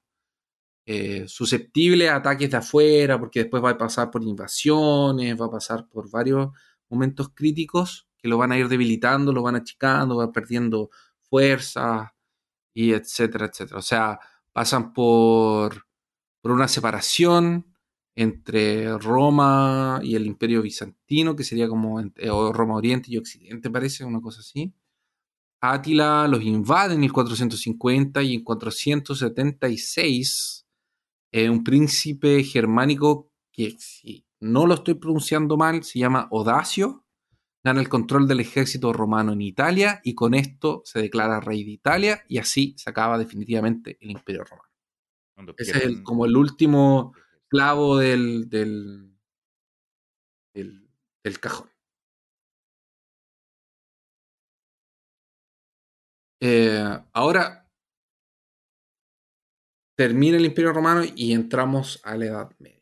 eh, susceptible a ataques de afuera, porque después va a pasar por invasiones, va a pasar por varios momentos críticos que lo van a ir debilitando, lo van achicando, va perdiendo fuerza y etcétera, etcétera. O sea, pasan por, por una separación entre Roma y el Imperio Bizantino, que sería como Roma Oriente y Occidente, parece, una cosa así Átila los invade en 1450 y en 476 eh, un príncipe germánico que, si no lo estoy pronunciando mal, se llama Odacio, gana el control del ejército romano en Italia y con esto se declara rey de Italia y así se acaba definitivamente el imperio romano. Ese es como el último clavo del, del, del cajón. Eh, ahora termina el Imperio Romano y entramos a la Edad Media.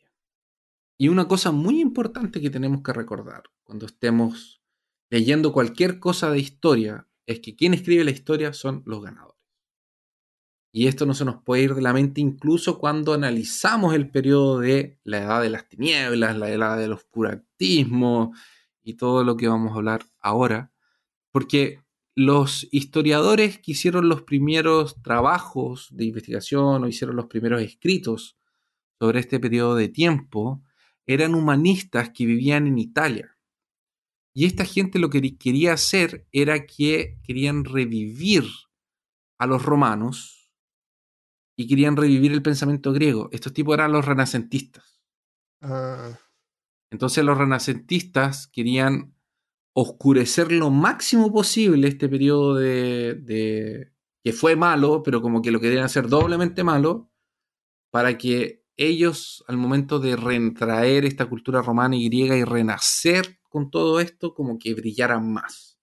Y una cosa muy importante que tenemos que recordar cuando estemos leyendo cualquier cosa de historia es que quien escribe la historia son los ganadores. Y esto no se nos puede ir de la mente incluso cuando analizamos el periodo de la edad de las tinieblas, la edad del oscurantismo y todo lo que vamos a hablar ahora. Porque los historiadores que hicieron los primeros trabajos de investigación o hicieron los primeros escritos sobre este periodo de tiempo eran humanistas que vivían en Italia. Y esta gente lo que quería hacer era que querían revivir a los romanos y querían revivir el pensamiento griego. Estos tipos eran los renacentistas. Ah. Entonces los renacentistas querían oscurecer lo máximo posible este periodo de, que fue malo, pero como que lo querían hacer doblemente malo, para que ellos al momento de retraer esta cultura romana y griega y renacer con todo esto, como que brillaran más.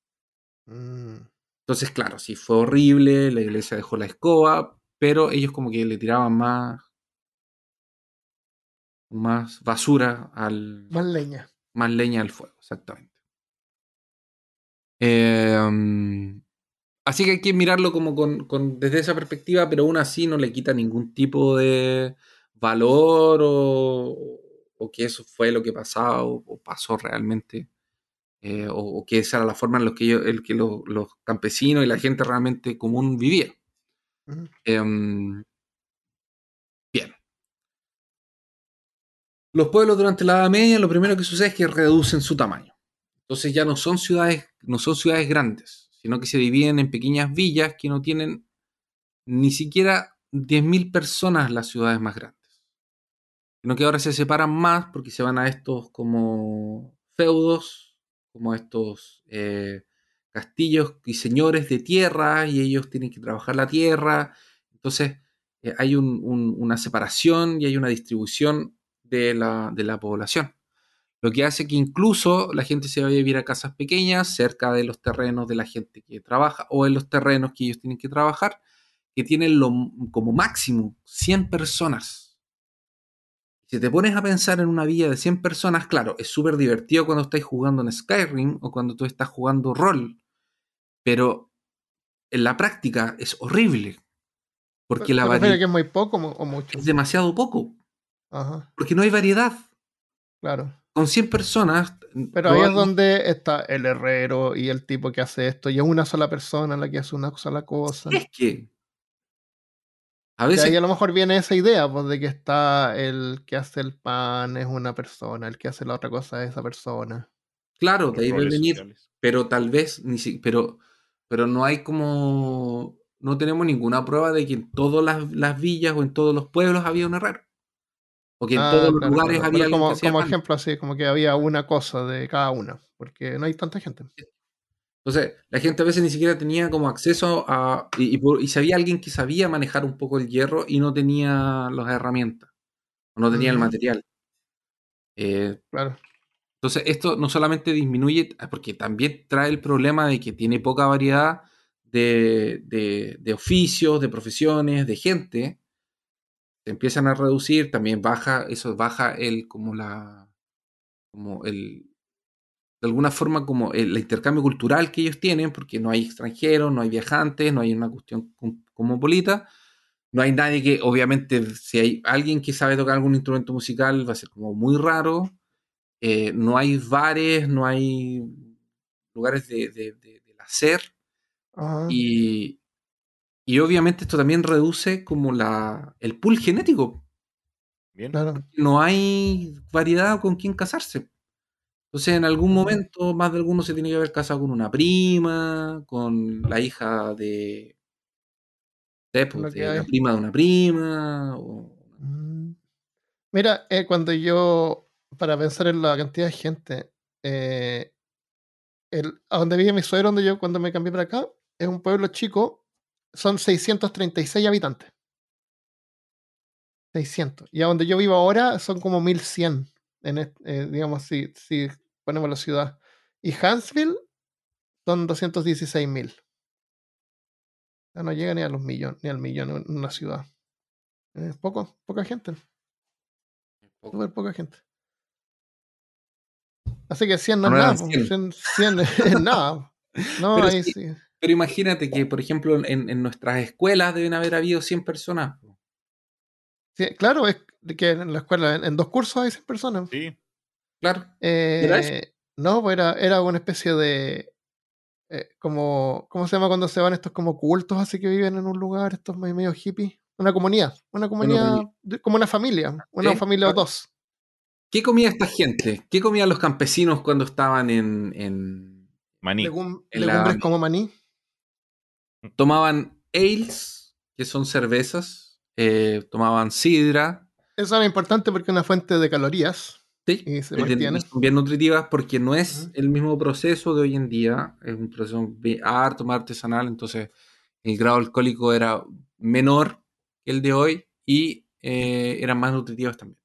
Mm. Entonces, claro, sí fue horrible, la iglesia dejó la escoba, pero ellos como que le tiraban más más basura al más leña. Más leña al fuego, exactamente. Em, así que hay que mirarlo como con, desde esa perspectiva, pero aún así no le quita ningún tipo de valor o, o que eso fue lo que pasaba o, o pasó realmente, eh, o, o, que esa era la forma en la que, ellos, el que los, los, campesinos y la gente realmente común vivía. Uh -huh. eh, bien. Los pueblos durante la Edad Media lo primero que sucede es que reducen su tamaño. Entonces ya no son ciudades, no son ciudades grandes, sino que se dividen en pequeñas villas que no tienen ni siquiera 10.000 personas las ciudades más grandes. Sino que ahora se separan más porque se van a estos como feudos, como estos eh, castillos y señores de tierra, y ellos tienen que trabajar la tierra. Entonces eh, hay un, un, una separación y hay una distribución de la población. Lo que hace que incluso la gente se vaya a vivir a casas pequeñas, cerca de los terrenos de la gente que trabaja o en los terrenos que ellos tienen que trabajar, que tienen lo, como máximo 100 personas. Si te pones a pensar en una villa de 100 personas, claro, es súper divertido cuando estás jugando en Skyrim o cuando tú estás jugando rol, pero en la práctica es horrible. Porque la variedad que es muy poco o mucho? Es demasiado poco. Ajá. Porque no hay variedad. Claro. Con 100 personas. Pero ahí es donde está el herrero y el tipo que hace esto, y es una sola persona la que hace una sola cosa. Es que. A veces. Y ahí a lo mejor viene esa idea, pues, de que está el que hace el pan es una persona, el que hace la otra cosa es esa persona. Claro, de ahí debe venir. Sociales. Pero tal vez, ni si, pero, pero no hay como. No tenemos ninguna prueba de que en todas las, las villas o en todos los pueblos había un herrero. O que en Ah, todos los claro, lugares claro. había como, ejemplo, así, como que había una cosa de cada una, porque no hay tanta gente. Entonces, la gente a veces ni siquiera tenía como acceso a. Y, y, y si había alguien que sabía manejar un poco el hierro y no tenía las herramientas, o no tenía el Ujú. material. Eh, Claro. entonces, esto no solamente disminuye, porque también trae el problema de que tiene poca variedad de, de- de oficios, de profesiones, de gente. Se empiezan a reducir, también baja, eso baja el, como la, como el, de alguna forma como el intercambio cultural que ellos tienen, porque no hay extranjeros, no hay viajantes, no hay una cuestión cosmopolita, no hay nadie que, obviamente, si hay alguien que sabe tocar algún instrumento musical, va a ser como muy raro, Eh, no hay bares, no hay lugares de, de- de- del hacer, Ajá. y, y obviamente esto también reduce como la, el pool genético, Bien. Claro. no hay variedad con quién casarse. Entonces, en algún momento, más de alguno se tiene que haber casado con una prima, con la hija de, de, pues, de la prima de una prima. o- Mm. Mira, eh, cuando yo, para pensar en la cantidad de gente, eh, el, a donde vive mi suegro, donde yo cuando me cambié para acá, es un pueblo chico, son 636 habitantes. 600. Y a donde yo vivo ahora son como 1100, en eh, digamos, si, si ponemos la ciudad. Y Huntsville son 216.000. O sea, no llega ni a los millones, ni al millón en una ciudad. Es poco, poca gente. Súper poca gente. Así que 100 no es No nada. eran po. 100. 100, 100 es nada. No, Pero ahí sí. sí. Pero imagínate que, por ejemplo, en, en nuestras escuelas deben haber habido 100 personas. Sí, Claro, es que en la escuela, en, en dos cursos hay 100 personas. Sí. Claro. ¿Era eso? Eh, no, pues era, era una especie de. eh, como, ¿Cómo se llama cuando se van estos como cultos así que viven en un lugar, estos medio, medio hippies? Una comunidad. Una comunidad, como una familia. Una familia o dos. ¿Qué comía esta gente? ¿Qué comían los campesinos cuando estaban en... en- Maní. Legum- En la- legumbres como maní. Tomaban ales, que son cervezas, eh, tomaban sidra, Eso era importante porque es una fuente de calorías. ¿sí? Y se Eh, son bien nutritivas porque no es el mismo proceso de hoy en día, es un proceso bi- harto más artesanal, entonces el grado alcohólico era menor que el de hoy y eh, eran más nutritivas también.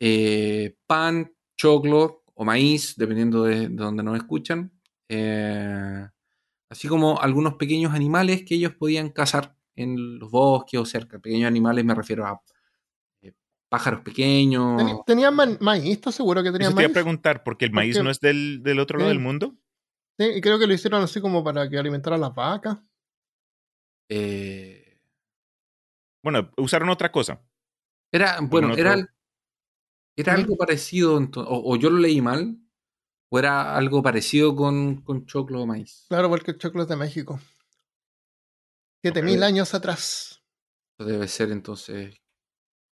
Eh, pan, choclo o maíz, dependiendo de, de donde nos escuchan, eh, así como algunos pequeños animales que ellos podían cazar en los bosques o cerca. Pequeños animales me refiero a eh, pájaros pequeños. ¿Tenían maíz? ¿Estás seguro que Eso tenían te iba a maíz? preguntar, porque el maíz Porque- no es del, del otro lado del mundo. Sí, y creo que lo hicieron así como para que alimentara a las vacas. eh, Bueno, usaron otra cosa. era, bueno, otro- era, algo parecido, o, o yo lo leí mal, o era algo parecido con, con choclo o maíz. Claro, porque el choclo es de México. 7000 Ok. años atrás. Eso debe ser entonces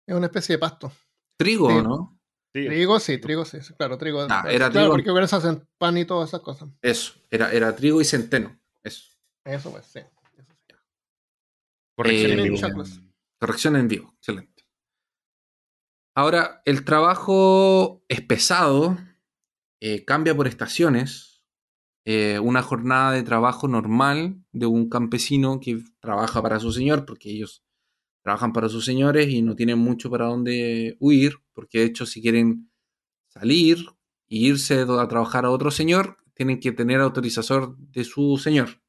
Es una especie de pasto. trigo, Sí. ¿no? Sí, Trigo, sí, trigo, sí, claro, trigo. Ah, era claro, trigo. porque con eso hacen pan y todas esas cosas. Eso, era, era trigo y centeno. Eso. Eso pues, sí. Eso sí. corrección en Eh, vivo. choclos. Corrección en vivo, excelente. Ahora, el trabajo es pesado, eh, cambia por estaciones. Eh, una jornada de trabajo normal de un campesino que trabaja para su señor, porque ellos trabajan para sus señores y no tienen mucho para dónde huir, porque de hecho si quieren salir e irse a trabajar a otro señor, tienen que tener autorización de su señor.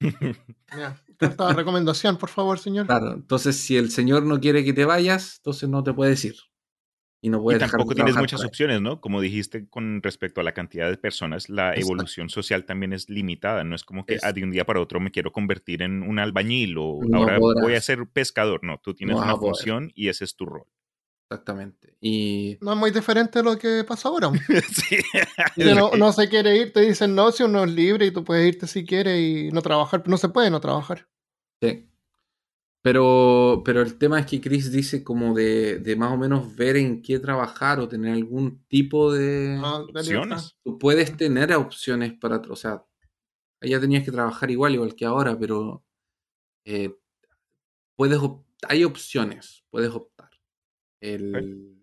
[laughs] Ya. Carta de recomendación, por favor, señor. Claro, entonces si el señor no quiere que te vayas, entonces no te puedes ir. Y no Y puedes dejar de tampoco tienes muchas opciones, ¿no? Como dijiste con respecto a la cantidad de personas, la Exacto. evolución social también es limitada. No es como que Es- ah, de un día para otro me quiero convertir en un albañil o No ahora voy a ser pescador. No, tú tienes No una poder. función y ese es tu rol. Exactamente. Y No es muy diferente a lo que pasa ahora. [laughs] sí. [laughs] No, no se quiere ir, te dicen no, si uno es libre y tú puedes irte si quieres y no trabajar. No se puede no trabajar. sí. Pero, pero el tema es que Chris dice como de, de más o menos ver en qué trabajar o tener algún tipo de... Libertad. Opciones. Tú puedes tener opciones para... O sea, allá tenías que trabajar igual, igual que ahora, pero eh, puedes op- hay opciones, puedes optar. El-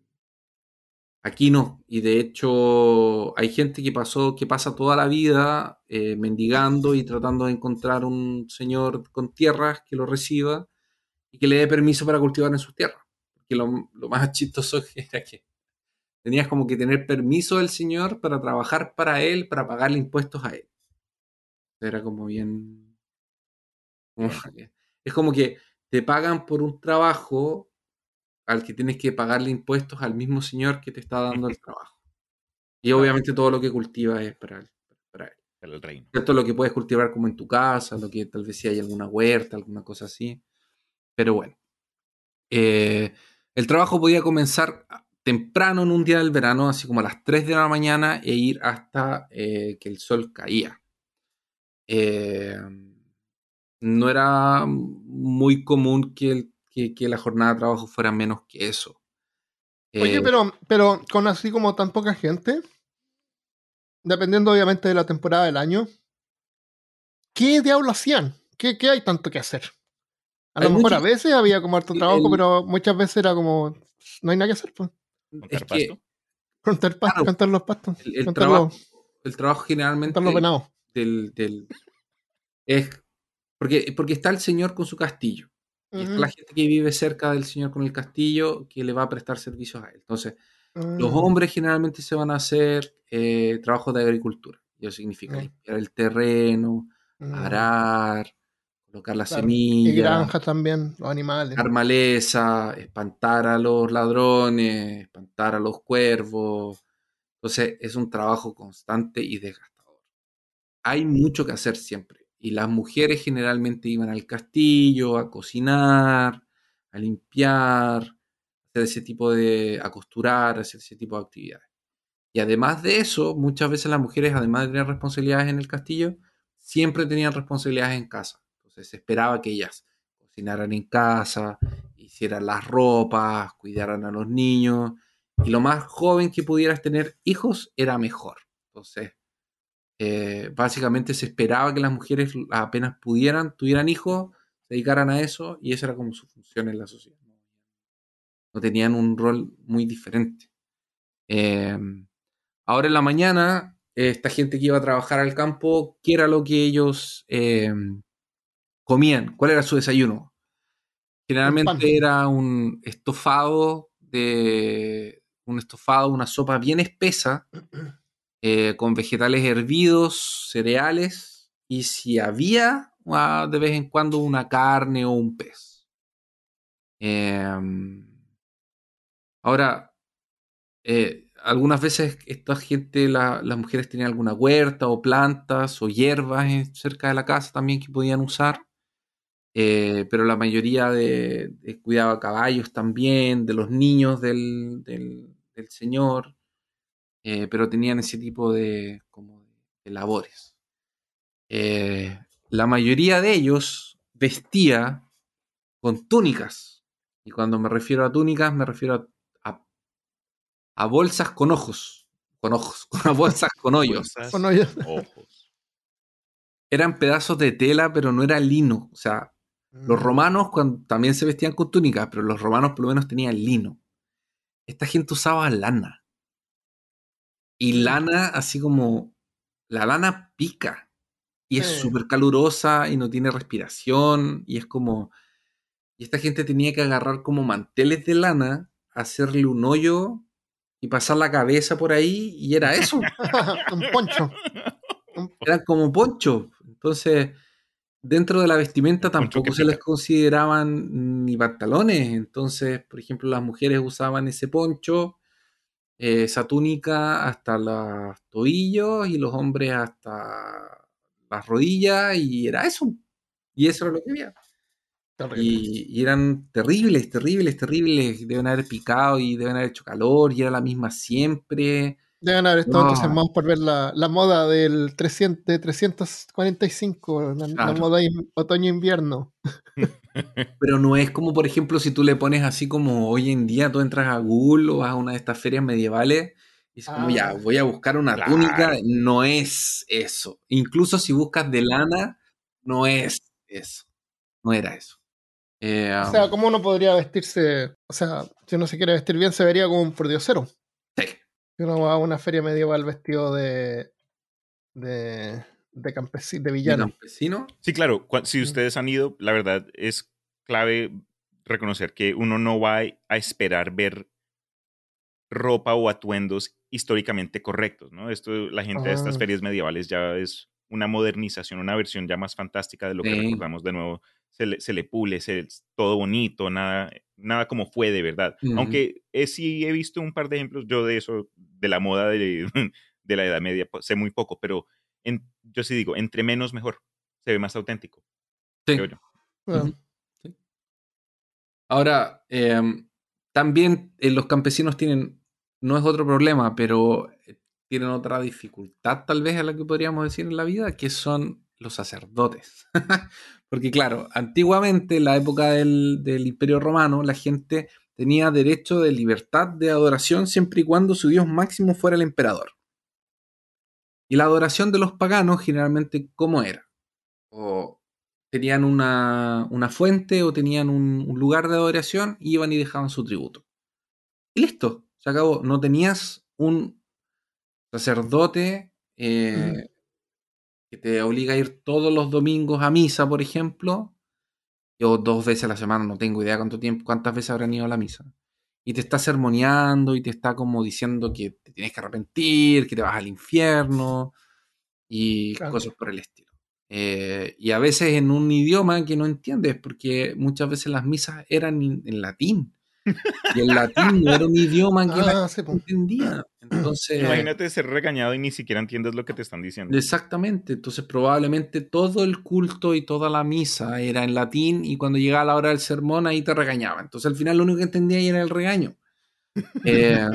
Aquí no, y de hecho hay gente que pasó, que pasa toda la vida eh, mendigando y tratando de encontrar un señor con tierras que lo reciba y que le dé permiso para cultivar en sus tierras. Porque lo, lo más chistoso [laughs] era que tenías como que tener permiso del señor para trabajar para él, para pagarle impuestos a él. Era como bien... [laughs] es como que te pagan por un trabajo al que tienes que pagarle impuestos al mismo señor que te está dando el [laughs] trabajo. Y obviamente todo lo que cultiva es para él. Para él. El reino. Esto es lo que puedes cultivar como en tu casa, lo que tal vez si hay alguna huerta, alguna cosa así. Pero bueno. Eh, el trabajo podía comenzar temprano en un día del verano, así como a las 3 de la mañana, e ir hasta eh, que el sol caía. Eh, no era muy común que, el- que- que la jornada de trabajo fuera menos que eso. Oye, pero, pero con así como tan poca gente, dependiendo obviamente de la temporada del año, ¿qué diablo hacían? ¿Qué, qué hay tanto que hacer? A lo mejor a veces había como harto trabajo, el- pero muchas veces era como, no hay nada que hacer, pues. ¿Montar es que pasto? Contar, pas- Claro. contar los pastos, el, el contar, trabajo, los, el trabajo generalmente contar los venados. del, del- es porque, porque está el señor con su castillo y está la gente que vive cerca del señor con el castillo que le va a prestar servicios a él. Entonces, los Mm. hombres generalmente se van a hacer eh, trabajos de agricultura. Eso significa Mm. limpiar el terreno, Mm. arar, colocar la Claro. semilla, Y granjas también, los animales. maleza, espantar a los ladrones, espantar a los cuervos. Entonces es un trabajo constante y desgastador. Hay mucho que hacer siempre. Y las mujeres generalmente iban al castillo a cocinar, a limpiar, hacer ese tipo de, a costurar, hacer ese tipo de actividades. Y además de eso, muchas veces las mujeres, además de tener responsabilidades en el castillo, siempre tenían responsabilidades en casa. Se esperaba que ellas cocinaran en casa, hicieran las ropas, cuidaran a los niños. Y lo más joven que pudieras tener hijos era mejor. Entonces, eh, básicamente se esperaba que las mujeres apenas pudieran, tuvieran hijos, se dedicaran a eso y esa era como su función en la sociedad. No tenían un rol muy diferente. Eh, ahora en la mañana, esta gente que iba a trabajar al campo, ¿qué era lo que ellos eh, comían? ¿Cuál era su desayuno? Generalmente era un estofado de un estofado, una sopa bien espesa, [clears throat] eh, con vegetales hervidos, cereales, y si había ah, de vez en cuando una carne o un pez. Em, ahora, eh, algunas veces esta gente, la- las mujeres tenían alguna huerta o plantas o hierbas cerca de la casa también que podían usar. Eh, pero la mayoría de, de cuidaba caballos también, de los niños del, del- del señor, eh, pero tenían ese tipo de, como de labores. Eh, la mayoría de ellos vestía con túnicas. Y cuando me refiero a túnicas, me refiero a, a, bolsas con ojos. Con ojos, [laughs] con bolsas con hoyos. con hoyos. Ojos. Eran pedazos de tela, pero no era lino. O sea, los Mm. romanos cuando, también se vestían con túnicas, pero los romanos por lo menos tenían lino. Esta gente usaba lana. Y lana, así como. La lana pica. Y es súper calurosa y no tiene respiración. Y es como. Y esta gente tenía que agarrar como manteles de lana, hacerle un hoyo y pasar la cabeza por ahí. Y era eso. [laughs] un poncho. Eran como ponchos. Entonces, dentro de la vestimenta tampoco se les consideraban ni pantalones. Entonces, por ejemplo, las mujeres usaban ese poncho, eh, esa túnica hasta los tobillos y los hombres hasta las rodillas y era eso. Y eso era lo que había. Y, y eran terribles, terribles, terribles. Deben haber picado y deben haber hecho calor y era la misma siempre. Deben haber estado No. entusiasmados por ver la, la moda del 300, de 345, la, la Claro. moda in- otoño-invierno. [laughs] Pero no es como, por ejemplo, si tú le pones así como hoy en día, tú entras a Google o vas a una de estas ferias medievales y es como, Ah. ya, voy a buscar una Claro. túnica. No es eso. Incluso si buscas de lana, no es eso. No era eso. Eh, O sea, ¿cómo uno podría vestirse? O sea, si uno se quiere vestir bien, se vería como un pordiosero. Uno va a una feria medieval vestido de. de. de campesino, de de villano. campesino. Sí, claro. Si ustedes han ido, la verdad es clave reconocer que uno no va a esperar ver ropa o atuendos históricamente correctos, ¿no? Esto, la gente de estas Ah. ferias medievales ya es una modernización, una versión ya más fantástica de lo que Sí. recordamos de nuevo. Se le, se le pule, se, todo bonito, nada, nada como fue de verdad. Aunque eh, sí he visto un par de ejemplos yo de eso, de la moda de, [laughs] de la Edad Media, pues, sé muy poco, pero en- yo sí digo, entre menos mejor, se ve más auténtico. Sí. creo yo. Bueno, Ujú. Sí. Ahora, eh, también eh, los campesinos tienen, no es otro problema, pero eh, tienen otra dificultad tal vez a la que podríamos decir en la vida, que son los sacerdotes. [laughs] Porque claro, antiguamente, en la época del, Imperio Romano, la gente tenía derecho de libertad de adoración siempre y cuando su dios máximo fuera el emperador. Y la adoración de los paganos generalmente, ¿cómo era? O tenían una, fuente o tenían un, lugar de adoración, iban y dejaban su tributo. Y listo, se acabó. No tenías un sacerdote eh, que te obliga a ir todos los domingos a misa, por ejemplo, o dos veces a la semana, no tengo idea cuánto tiempo, cuántas veces habrán ido a la misa. Y te está sermoneando y te está como diciendo que te tienes que arrepentir, que te vas al infierno y Claro. cosas por el estilo. Eh, y a veces en un idioma que no entiendes, porque muchas veces las misas eran en, en latín. Y el latín no era un idioma que la Ah, gente entendía. Entonces, Imagínate ser regañado y ni siquiera entiendes lo que te están diciendo. Exactamente, entonces probablemente todo el culto y toda la misa era en latín y cuando llegaba la hora del sermón ahí te regañaba. Entonces al final lo único que entendía ahí era el regaño. [laughs] Eh,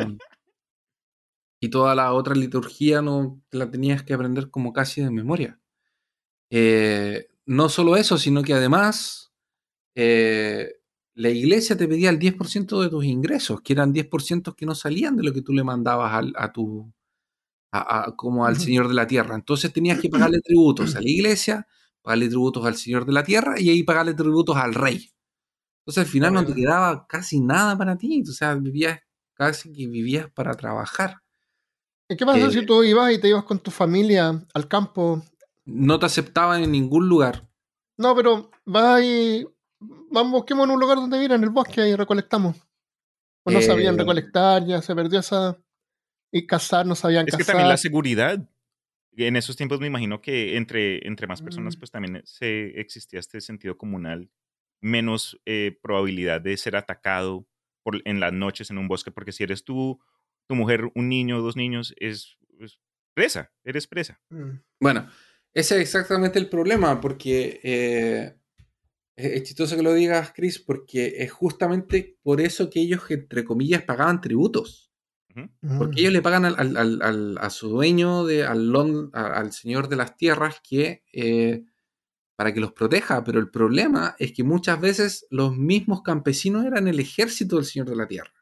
y toda la otra liturgia no la tenías que aprender como casi de memoria. Eh, no solo eso, sino que además eh, la iglesia te pedía el 10% de tus ingresos, que eran 10% que no salían de lo que tú le mandabas al- a tu, a- a- como al. Señor de la Tierra. Entonces tenías que pagarle tributos a la iglesia, pagarle tributos al Señor de la Tierra y ahí pagarle tributos al rey. Entonces al final no te quedaba casi nada para ti, o sea, vivías casi que vivías para trabajar. ¿Y qué pasa Eh, si tú ibas y te ibas con tu familia al campo? No te aceptaban en ningún lugar. No, pero vas y. Vamos, busquemos en un lugar donde vivir, en el bosque, y recolectamos. O no sabían Eh, recolectar, ya se perdió esa. Y cazar, no sabían Es que cazar. también la seguridad. En esos tiempos me imagino que entre, entre más personas, Mm. pues también se, existía este sentido comunal, menos eh, probabilidad de ser atacado por, en las noches en un bosque, porque si eres tú, tu mujer, un niño, dos niños, es, es presa, eres presa. Mm. Bueno, ese es exactamente el problema, porque eh, es chistoso que lo digas, Chris, porque es justamente por eso que ellos, entre comillas, pagaban tributos. Porque Mm. ellos le pagan al, al- al- al- a su dueño, de, al, lon- a- al señor de las tierras, que eh, para que los proteja. Pero el problema es que muchas veces los mismos campesinos eran el ejército del señor de la tierra.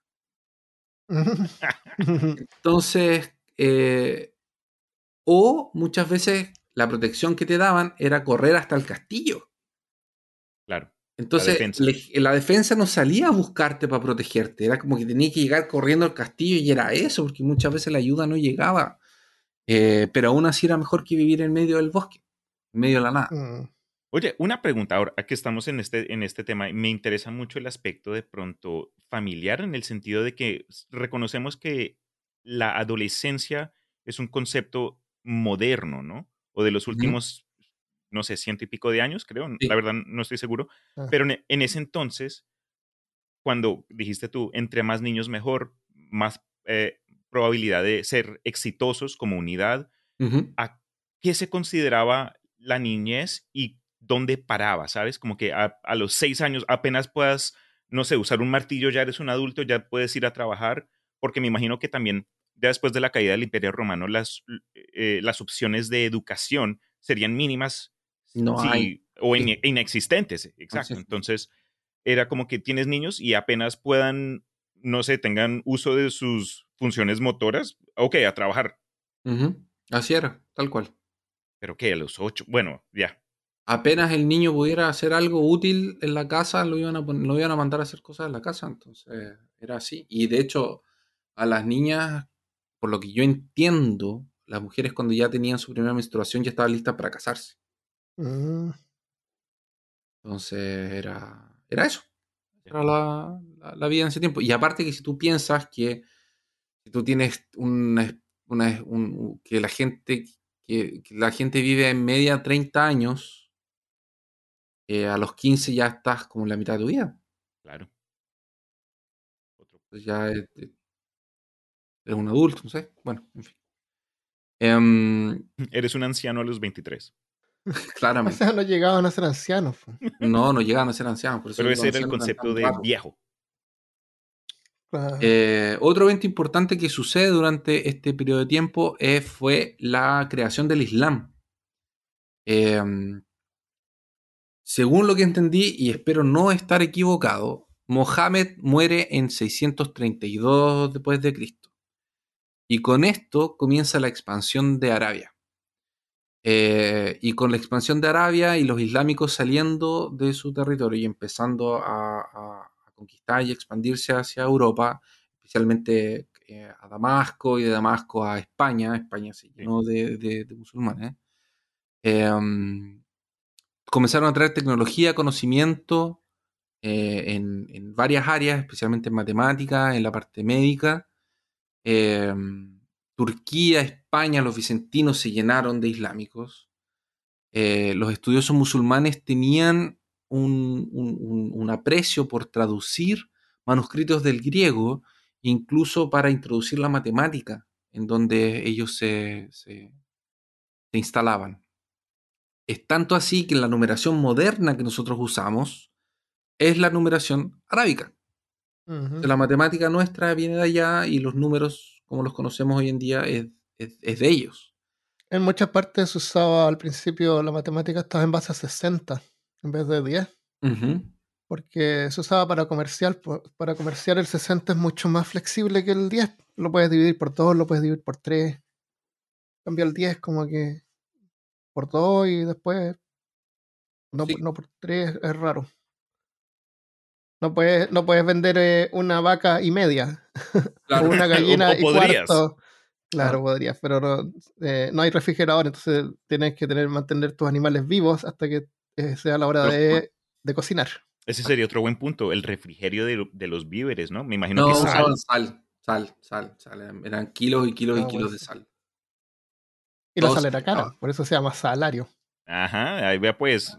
[laughs] Entonces, eh, o muchas veces la protección que te daban era correr hasta el castillo. Claro. Entonces, defensa. le- la defensa no salía a buscarte para protegerte. Era como que tenías que llegar corriendo al castillo y era eso, porque muchas veces la ayuda no llegaba. Eh, pero aún así era mejor que vivir en medio del bosque, en medio de la nada. Mm. Oye, una pregunta ahora, que estamos en este, en este tema, me interesa mucho el aspecto de pronto familiar en el sentido de que reconocemos que la adolescencia es un concepto moderno, ¿no? O de los últimos, no sé, ciento y pico de años, creo, Sí. la verdad no estoy seguro, pero en, en ese entonces, cuando dijiste tú, entre más niños mejor, más eh, probabilidad de ser exitosos como unidad, Ujú. a qué se consideraba la niñez y dónde paraba, ¿sabes? Como que a, a los seis años apenas puedas, no sé, usar un martillo, ya eres un adulto, ya puedes ir a trabajar, porque me imagino que también ya después de la caída del Imperio Romano, las, eh, las opciones de educación serían mínimas No sí, hay. o inexistentes, exacto. Entonces, era como que tienes niños y apenas puedan, no sé, tengan uso de sus funciones motoras, ok, a trabajar. Así era, tal cual. Pero que a los ocho, bueno, ya. Apenas el niño pudiera hacer algo útil en la casa, lo iban a, lo iban a mandar a hacer cosas en la casa. Entonces, era así. Y de hecho, a las niñas, por lo que yo entiendo, las mujeres cuando ya tenían su primera menstruación ya estaban listas para casarse. Mm. Entonces, era, era eso. Era la, la- la vida en ese tiempo. Y aparte que si tú piensas que si tú tienes una, una- un- que la gente que, que la gente vive en media 30 años, eh, a los 15 ya estás como en la mitad de tu vida. Claro. Otro. Ya es- eres un adulto, no sé. Bueno, en fin. Em, [laughs] Eres un anciano a los 23. [laughs] O claramente. sea, no llegaban a ser ancianos. No, no llegaban a ser ancianos. Por eso Pero ese era el concepto de raros. viejo. Claro. Eh, otro evento importante que sucede durante este periodo de tiempo eh, fue la creación del Islam. Eh, según lo que entendí, y espero no estar equivocado, Mohammed muere en 632 después de Cristo. Y con esto comienza la expansión de Arabia. Eh, y con la expansión de Arabia y los islámicos saliendo de su territorio y empezando a, a- a conquistar y expandirse hacia Europa, especialmente eh, a Damasco y de Damasco a España, España se llenó de, de- de musulmanes, eh, comenzaron a traer tecnología, conocimiento eh, en, en varias áreas, especialmente en matemáticas, en la parte médica. Eh, Turquía, España, los vicentinos se llenaron de islámicos. Eh, los estudiosos musulmanes tenían un, un- un- un aprecio por traducir manuscritos del griego, incluso para introducir la matemática, en donde ellos se, se- se instalaban. Es tanto así que la numeración moderna que nosotros usamos es la numeración arábica. La matemática nuestra viene de allá y los números, como los conocemos hoy en día, es, es- es de ellos. En muchas partes se usaba al principio la matemática estaba en base a 60 en vez de 10, Ujú. porque se usaba para comercial. Para comercial el 60 es mucho más flexible que el 10. Lo puedes dividir por 2, lo puedes dividir por 3. Cambia el 10 como que por 2 y después no, Sí. por- no por 3 es raro. No puedes, no puedes vender eh, una vaca y media Claro. [laughs] o una [laughs] gallina O- o y podrías. cuarto. Claro, podrías, pero no, eh, no hay refrigerador, entonces tienes que tener, mantener tus animales vivos hasta que eh, sea la hora Pero- de, de cocinar. Ese sería otro buen punto, el refrigerio de, de los víveres, ¿no? Me imagino No, que sal. sal, sal, sal, sal. Eran- kilos y kilos y Ah, kilos bueno. de sal. Y la sal era cara, por eso se llama salario. Ajá, ahí vea pues.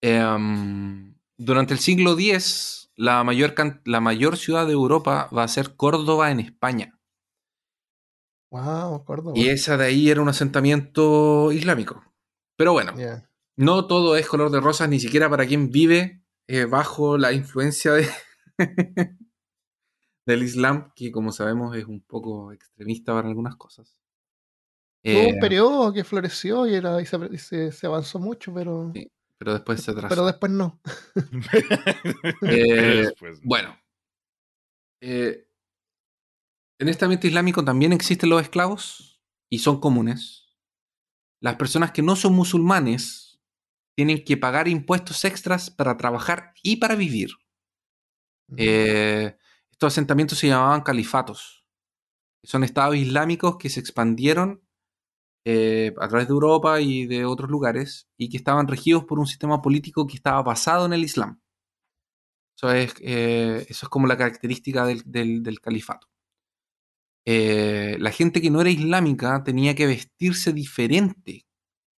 Em, durante el siglo X, la mayor, la mayor ciudad de Europa va a ser Córdoba en España. Wow, Córdoba. Y esa de ahí era un asentamiento islámico. Pero bueno, no todo es color de rosas, ni siquiera para quien vive eh, bajo la influencia de, [laughs] del Islam, que como sabemos es un poco extremista para algunas cosas. Hubo Eh, un periodo que floreció y, era, y se, y se- se avanzó mucho, pero, Sí, pero después se atrasó. pero después no. [laughs] Eh, [laughs] Después, Bueno, eh, en este ambiente islámico también existen los esclavos y son comunes. Las personas que no son musulmanes tienen que pagar impuestos extras para trabajar y para vivir. Eh, estos asentamientos se llamaban califatos. Son estados islámicos que se expandieron eh, a través de Europa y de otros lugares y que estaban regidos por un sistema político que estaba basado en el Islam. Eso es, eh, eso es como la característica del, del- del califato. Eh, la gente que no era islámica tenía que vestirse diferente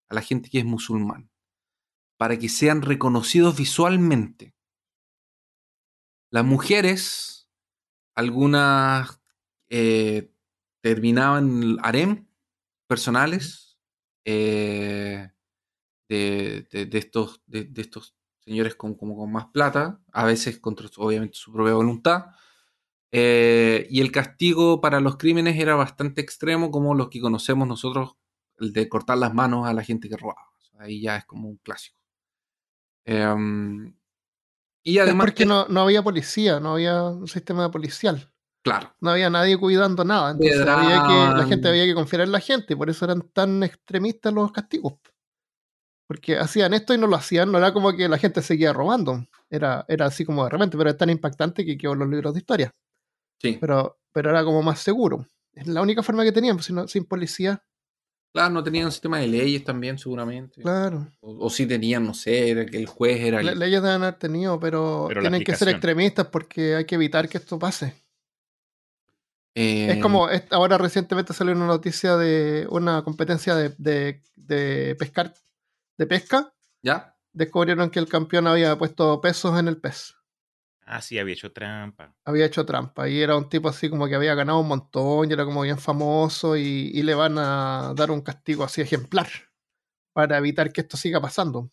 a la gente que es musulmán para que sean reconocidos visualmente. Las mujeres, algunas eh, terminaban harem personales eh, de, de- de estos, de, de estos señores con, como con más plata, a veces contra obviamente su propia voluntad. Eh, y el castigo para los crímenes era bastante extremo, como los que conocemos nosotros, el de cortar las manos a la gente que robaba. Ahí ya es como un clásico. Em, y Es además, porque no, no había policía, no había un sistema policial. claro, No había nadie cuidando nada. Entonces había que, la gente había que confiar en la gente. y Por eso eran tan extremistas los castigos. Porque hacían esto y no lo hacían. No era como que la gente seguía robando. Era, era así como de repente, pero es tan impactante que quedó en los libros de historia. Sí. Pero, pero era como más seguro. Es la única forma que tenían, pues, si no- sin policía. Claro, no tenían un sistema de leyes también, seguramente. Claro. O, o sí tenían, no sé, era que el juez era el- Le- leyes deben haber tenido, pero, tienen que ser extremistas porque hay que evitar que esto pase. eh, Es como, es- ahora recientemente salió una noticia de una competencia de, de- de pescar, de pesca. ¿Ya? Descubrieron que el campeón había puesto pesos en el pez. Ah, sí, había hecho trampa. Había hecho trampa. Y era un tipo así como que había ganado un montón y era como bien famoso y, y le van a dar un castigo así ejemplar para evitar que esto siga pasando.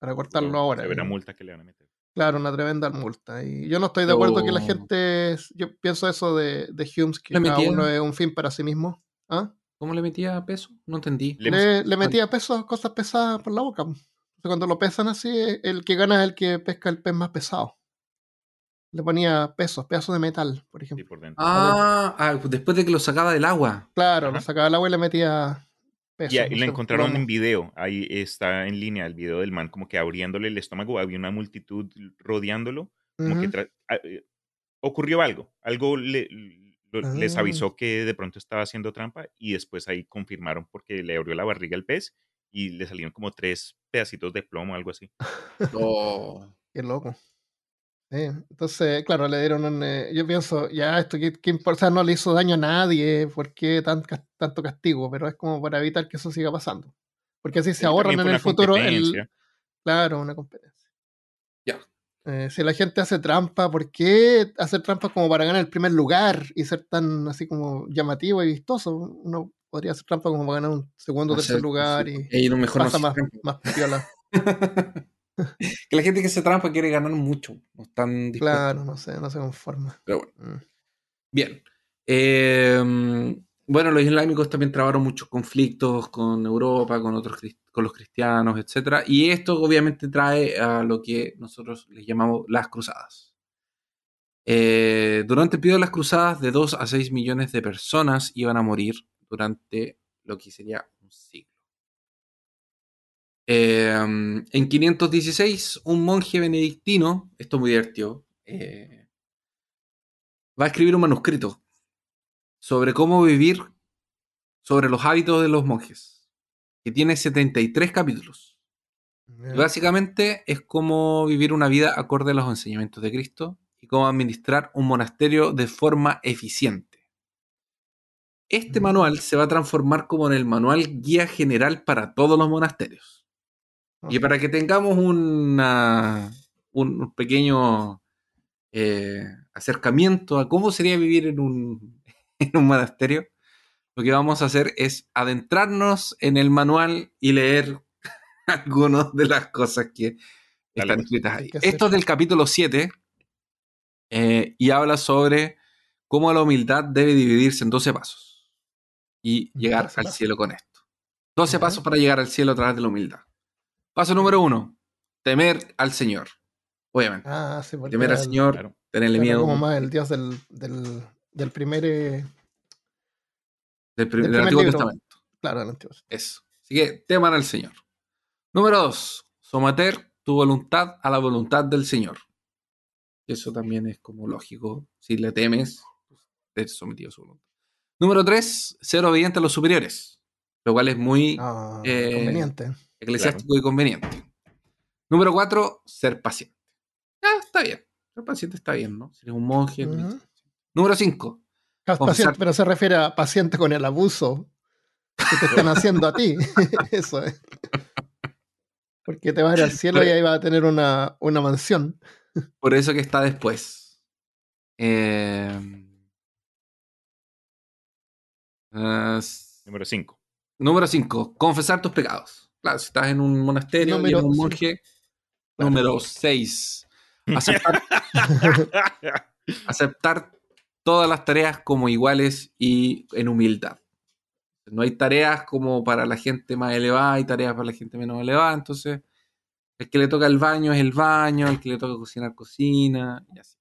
Para cortarlo ahora. Y- multa que le van a meter. Claro, una tremenda multa. Y yo no estoy de acuerdo que la Yo- gente. Yo pienso eso de, de Humes, que cada uno es un fin para sí mismo. ¿Ah? ¿Cómo le metía peso? No entendí. Le- Le, le metía pesos, cosas pesadas por la boca. Cuando lo pesan así, el que gana es el que pesca el pez más pesado. Le ponía pesos, pedazos de metal, por Sí, ejemplo. por dentro. Ah, ah, después de que lo sacaba del agua. Claro, Ajá. lo sacaba del agua y le metía pesos. Y, y sé, encontraron plomo. en video. Ahí está en línea el video del man como que abriéndole el estómago. Había una multitud rodeándolo. Como que Ujú. tra- ah, eh, ocurrió algo. Algo le- lo- les Ah. avisó que de pronto estaba haciendo trampa y después ahí confirmaron porque le abrió la barriga al pez y le salieron como tres pedacitos de plomo, algo así. [laughs] Oh. Qué loco. Sí, entonces, claro, le dieron un. eh, yo pienso, ya, esto qué importa, o sea, no le hizo daño a nadie, ¿por qué tan, tanto castigo? Pero es como para evitar que eso siga pasando. Porque así se ahorran en el futuro. El, claro, una competencia. Ya. Eh, si la gente hace trampa, ¿por qué hacer trampa como para ganar el primer lugar y ser tan así como llamativo y vistoso? Uno podría hacer trampa como para ganar un segundo o tercer lugar sí, y y uno mejor no pasa se más, más piola. [laughs] [laughs] que la gente que se trampa quiere ganar mucho. No están dispuestos. Claro, no sé, no se conforma. Pero bueno. Mm. Bien. Eh, bueno, los islámicos también trabaron muchos conflictos con Europa, con otros con los cristianos, etcétera, y esto obviamente trae a lo que nosotros les llamamos las cruzadas. Eh, durante el periodo de las cruzadas, de 2 a 6 millones de personas iban a morir durante lo que sería un siglo. Eh, en 516, un monje benedictino, esto es muy divertido, eh, va a escribir un manuscrito sobre cómo vivir, sobre los hábitos de los monjes, que tiene 73 capítulos. Y básicamente es cómo vivir una vida acorde a los enseñamientos de Cristo y cómo administrar un monasterio de forma eficiente. Este Mm. manual se va a transformar como en el manual guía general para todos los monasterios. Y para que tengamos una- un pequeño eh, acercamiento a cómo sería vivir en un, [laughs] en un monasterio, lo que vamos a hacer es adentrarnos en el manual y leer [laughs] algunas de las cosas que Dale, están pues. escritas ahí. Esto es del capítulo 7. eh, y habla sobre cómo la humildad debe dividirse en 12 pasos y llegar 12 al cielo con esto. 12 Ya. pasos para llegar al cielo a través de la humildad. Paso número uno, temer al Señor. Obviamente, Ah, sí, porque temer al el- Señor, Claro. tenerle miedo como más el dios del, del, del primer, eh, del, pri- del del primer Antiguo libro. Testamento. claro, del antiguo. Eso. Así que teman al Señor. Número dos, someter tu voluntad a la voluntad del Señor. Eso también es como lógico. Si le temes, pues, eres sometido a su voluntad. Número tres, ser obediente a los superiores. Lo cual es muy Ah, Eh, conveniente. Eclesiástico y conveniente. Número cuatro, ser paciente. Ah, está bien. Ser paciente está bien, ¿no? Si eres un monje. Número cinco, paciente, pero se refiere a paciente con el abuso que te están haciendo a ti. [laughs] Eso es. Porque te vas a ir al cielo y ahí vas a tener una, una mansión. por eso que está después. Eh, ah, Número 5. Número 5. Confesar tus pecados. Claro, si estás en un monasterio y Número eres un monje. Claro. Número 6. Aceptar, [laughs] aceptar todas las tareas como iguales y en humildad. No hay tareas como para la gente más elevada, hay tareas para la gente menos elevada. Entonces, el que le toca el baño es el baño, el que le toca cocinar, cocina. Y así.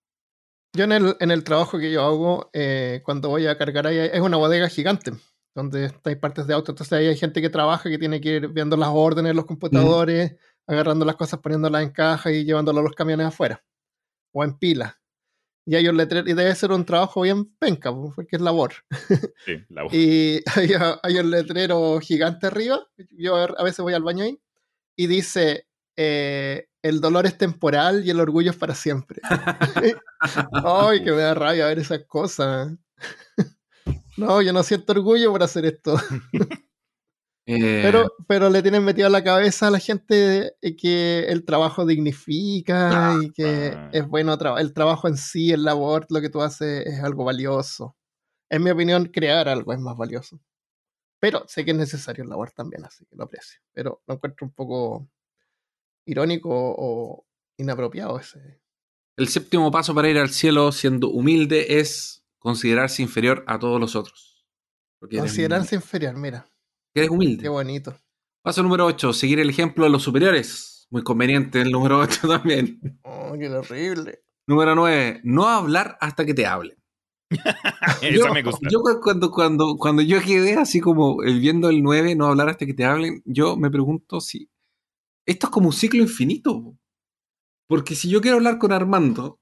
Yo en el, en el trabajo que yo hago, eh, cuando voy a cargar ahí, es una bodega gigante, donde hay partes de auto. Entonces ahí hay gente que trabaja, que tiene que ir viendo las órdenes, los computadores, agarrando las cosas, poniéndolas en caja y llevándolas a los camiones afuera. O en pila. Y hay un letrero, y debe ser un trabajo bien penca, po, porque es labor. Sí, la voz. [laughs] Y hay, hay un letrero gigante arriba. Yo a veces voy al baño ahí. Y dice: eh, El dolor es temporal y el orgullo es para siempre. [laughs] [laughs] Ay, que me da rabia ver esas cosas. No, yo no siento orgullo por hacer esto. [laughs] [laughs] Eh, Pero, pero le tienen metido a la cabeza a la gente que el trabajo dignifica y que Ah. es bueno tra- el trabajo en sí, el labor, lo que tú haces es algo valioso. En mi opinión, crear algo es más valioso. Pero sé que es necesario el labor también, así que lo aprecio. Pero lo encuentro un poco irónico o inapropiado ese. El séptimo paso para ir al cielo siendo humilde es considerarse inferior a todos los otros. Porque eres- Considerarse inferior, mira, eres humilde. qué bonito. Paso número 8, seguir el ejemplo de los superiores. Muy conveniente el número 8 [laughs] también. Oh, qué horrible. Número 9, no hablar hasta que te hablen. [laughs] Esa yo, me gusta. yo cu- cuando, cuando, cuando yo quedé así como el viendo el 9, no hablar hasta que te hablen, yo me pregunto si esto es como un ciclo infinito. Porque si yo quiero hablar con Armando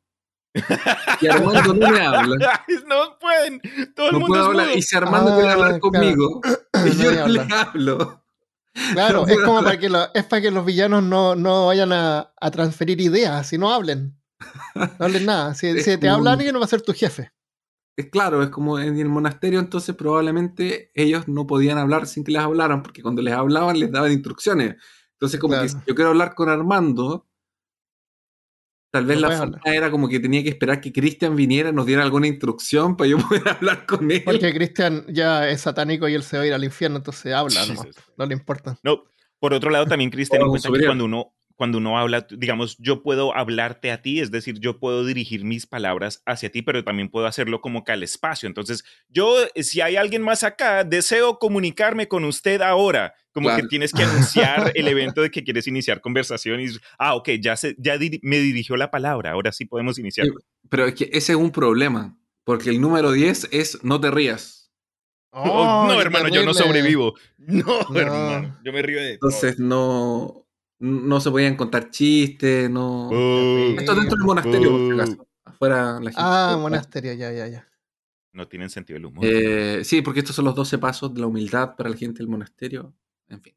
y Armando no me [laughs] habla, no pueden. Todo el no mundo puedo es hablar. mudo. Y si Armando Ah, quiere hablar claro. conmigo [clears throat] y [laughs] yo no le hablar. hablo. Claro, No es como hablar. para que, lo- es para que los villanos no, no vayan a, a transferir ideas, si no hablen. No hablen nada. Si, [laughs] si te como habla un- alguien, no va a ser tu jefe. Es claro, es como en el monasterio, entonces probablemente ellos no podían hablar sin que les hablaran, porque cuando les hablaban les daban instrucciones. Entonces, como que si yo quiero hablar con Armando, tal vez No la hablar. era como que tenía que esperar que Cristian viniera, nos diera alguna instrucción para yo [laughs] poder hablar con él. Porque Cristian ya es satánico y él se va a ir al infierno, entonces habla, ¿no? No le importa. No, por otro lado, también, Chris, ten en O cuenta que superior. cuando uno, cuando uno habla, digamos, yo puedo hablarte a ti, es decir, yo puedo dirigir mis palabras hacia ti, pero también puedo hacerlo como que al espacio. Entonces, yo, si hay alguien más acá, deseo comunicarme con usted ahora. Como Claro. que tienes que anunciar el [laughs] evento de que quieres iniciar conversación y, ah, ok, ya, se, ya diri- me dirigió la palabra, ahora sí podemos iniciar. Sí. Pero es que ese es un problema, porque el número 10 es no te rías. [laughs] Oh, no, hermano, yo no terrible. sobrevivo. [laughs] No, No. hermano, yo me río de todo. Entonces no, no se podían contar chistes, no... Oh, Esto dentro del monasterio, por si acaso. Afuera la gente... Ah, monasterio, ya, ya, ya. no tienen sentido el humor. Eh, sí, porque estos son los 12 pasos de la humildad para la gente del monasterio. En fin,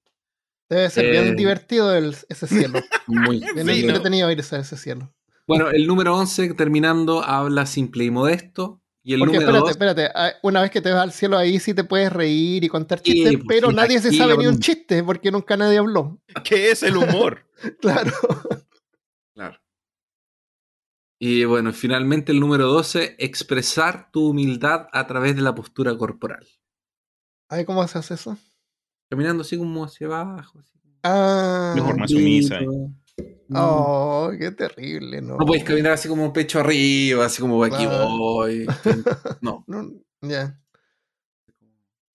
Debe ser Eh. bien divertido el- ese cielo. muy Bien Sí, ¿no? entretenido irse a ese cielo. Bueno, el número 11, terminando, habla simple y modesto. Y el Porque número espérate, 2, espérate. ah, Una vez que te vas al cielo, ahí sí te puedes reír y contar chistes, pues, pero sí, nadie se sabe ni un chiste porque nunca nadie habló. [laughs] ¿Qué es el humor? [laughs] Claro. claro. Y bueno, finalmente el número 12, expresar tu humildad a través de la postura corporal. Ay, ¿cómo se hace eso? Caminando así como hacia abajo. Así. Ah, De forma sumisa. Oh, qué terrible, ¿no? No puedes caminar así como pecho arriba, así como aquí voy. [laughs] No. No, ya.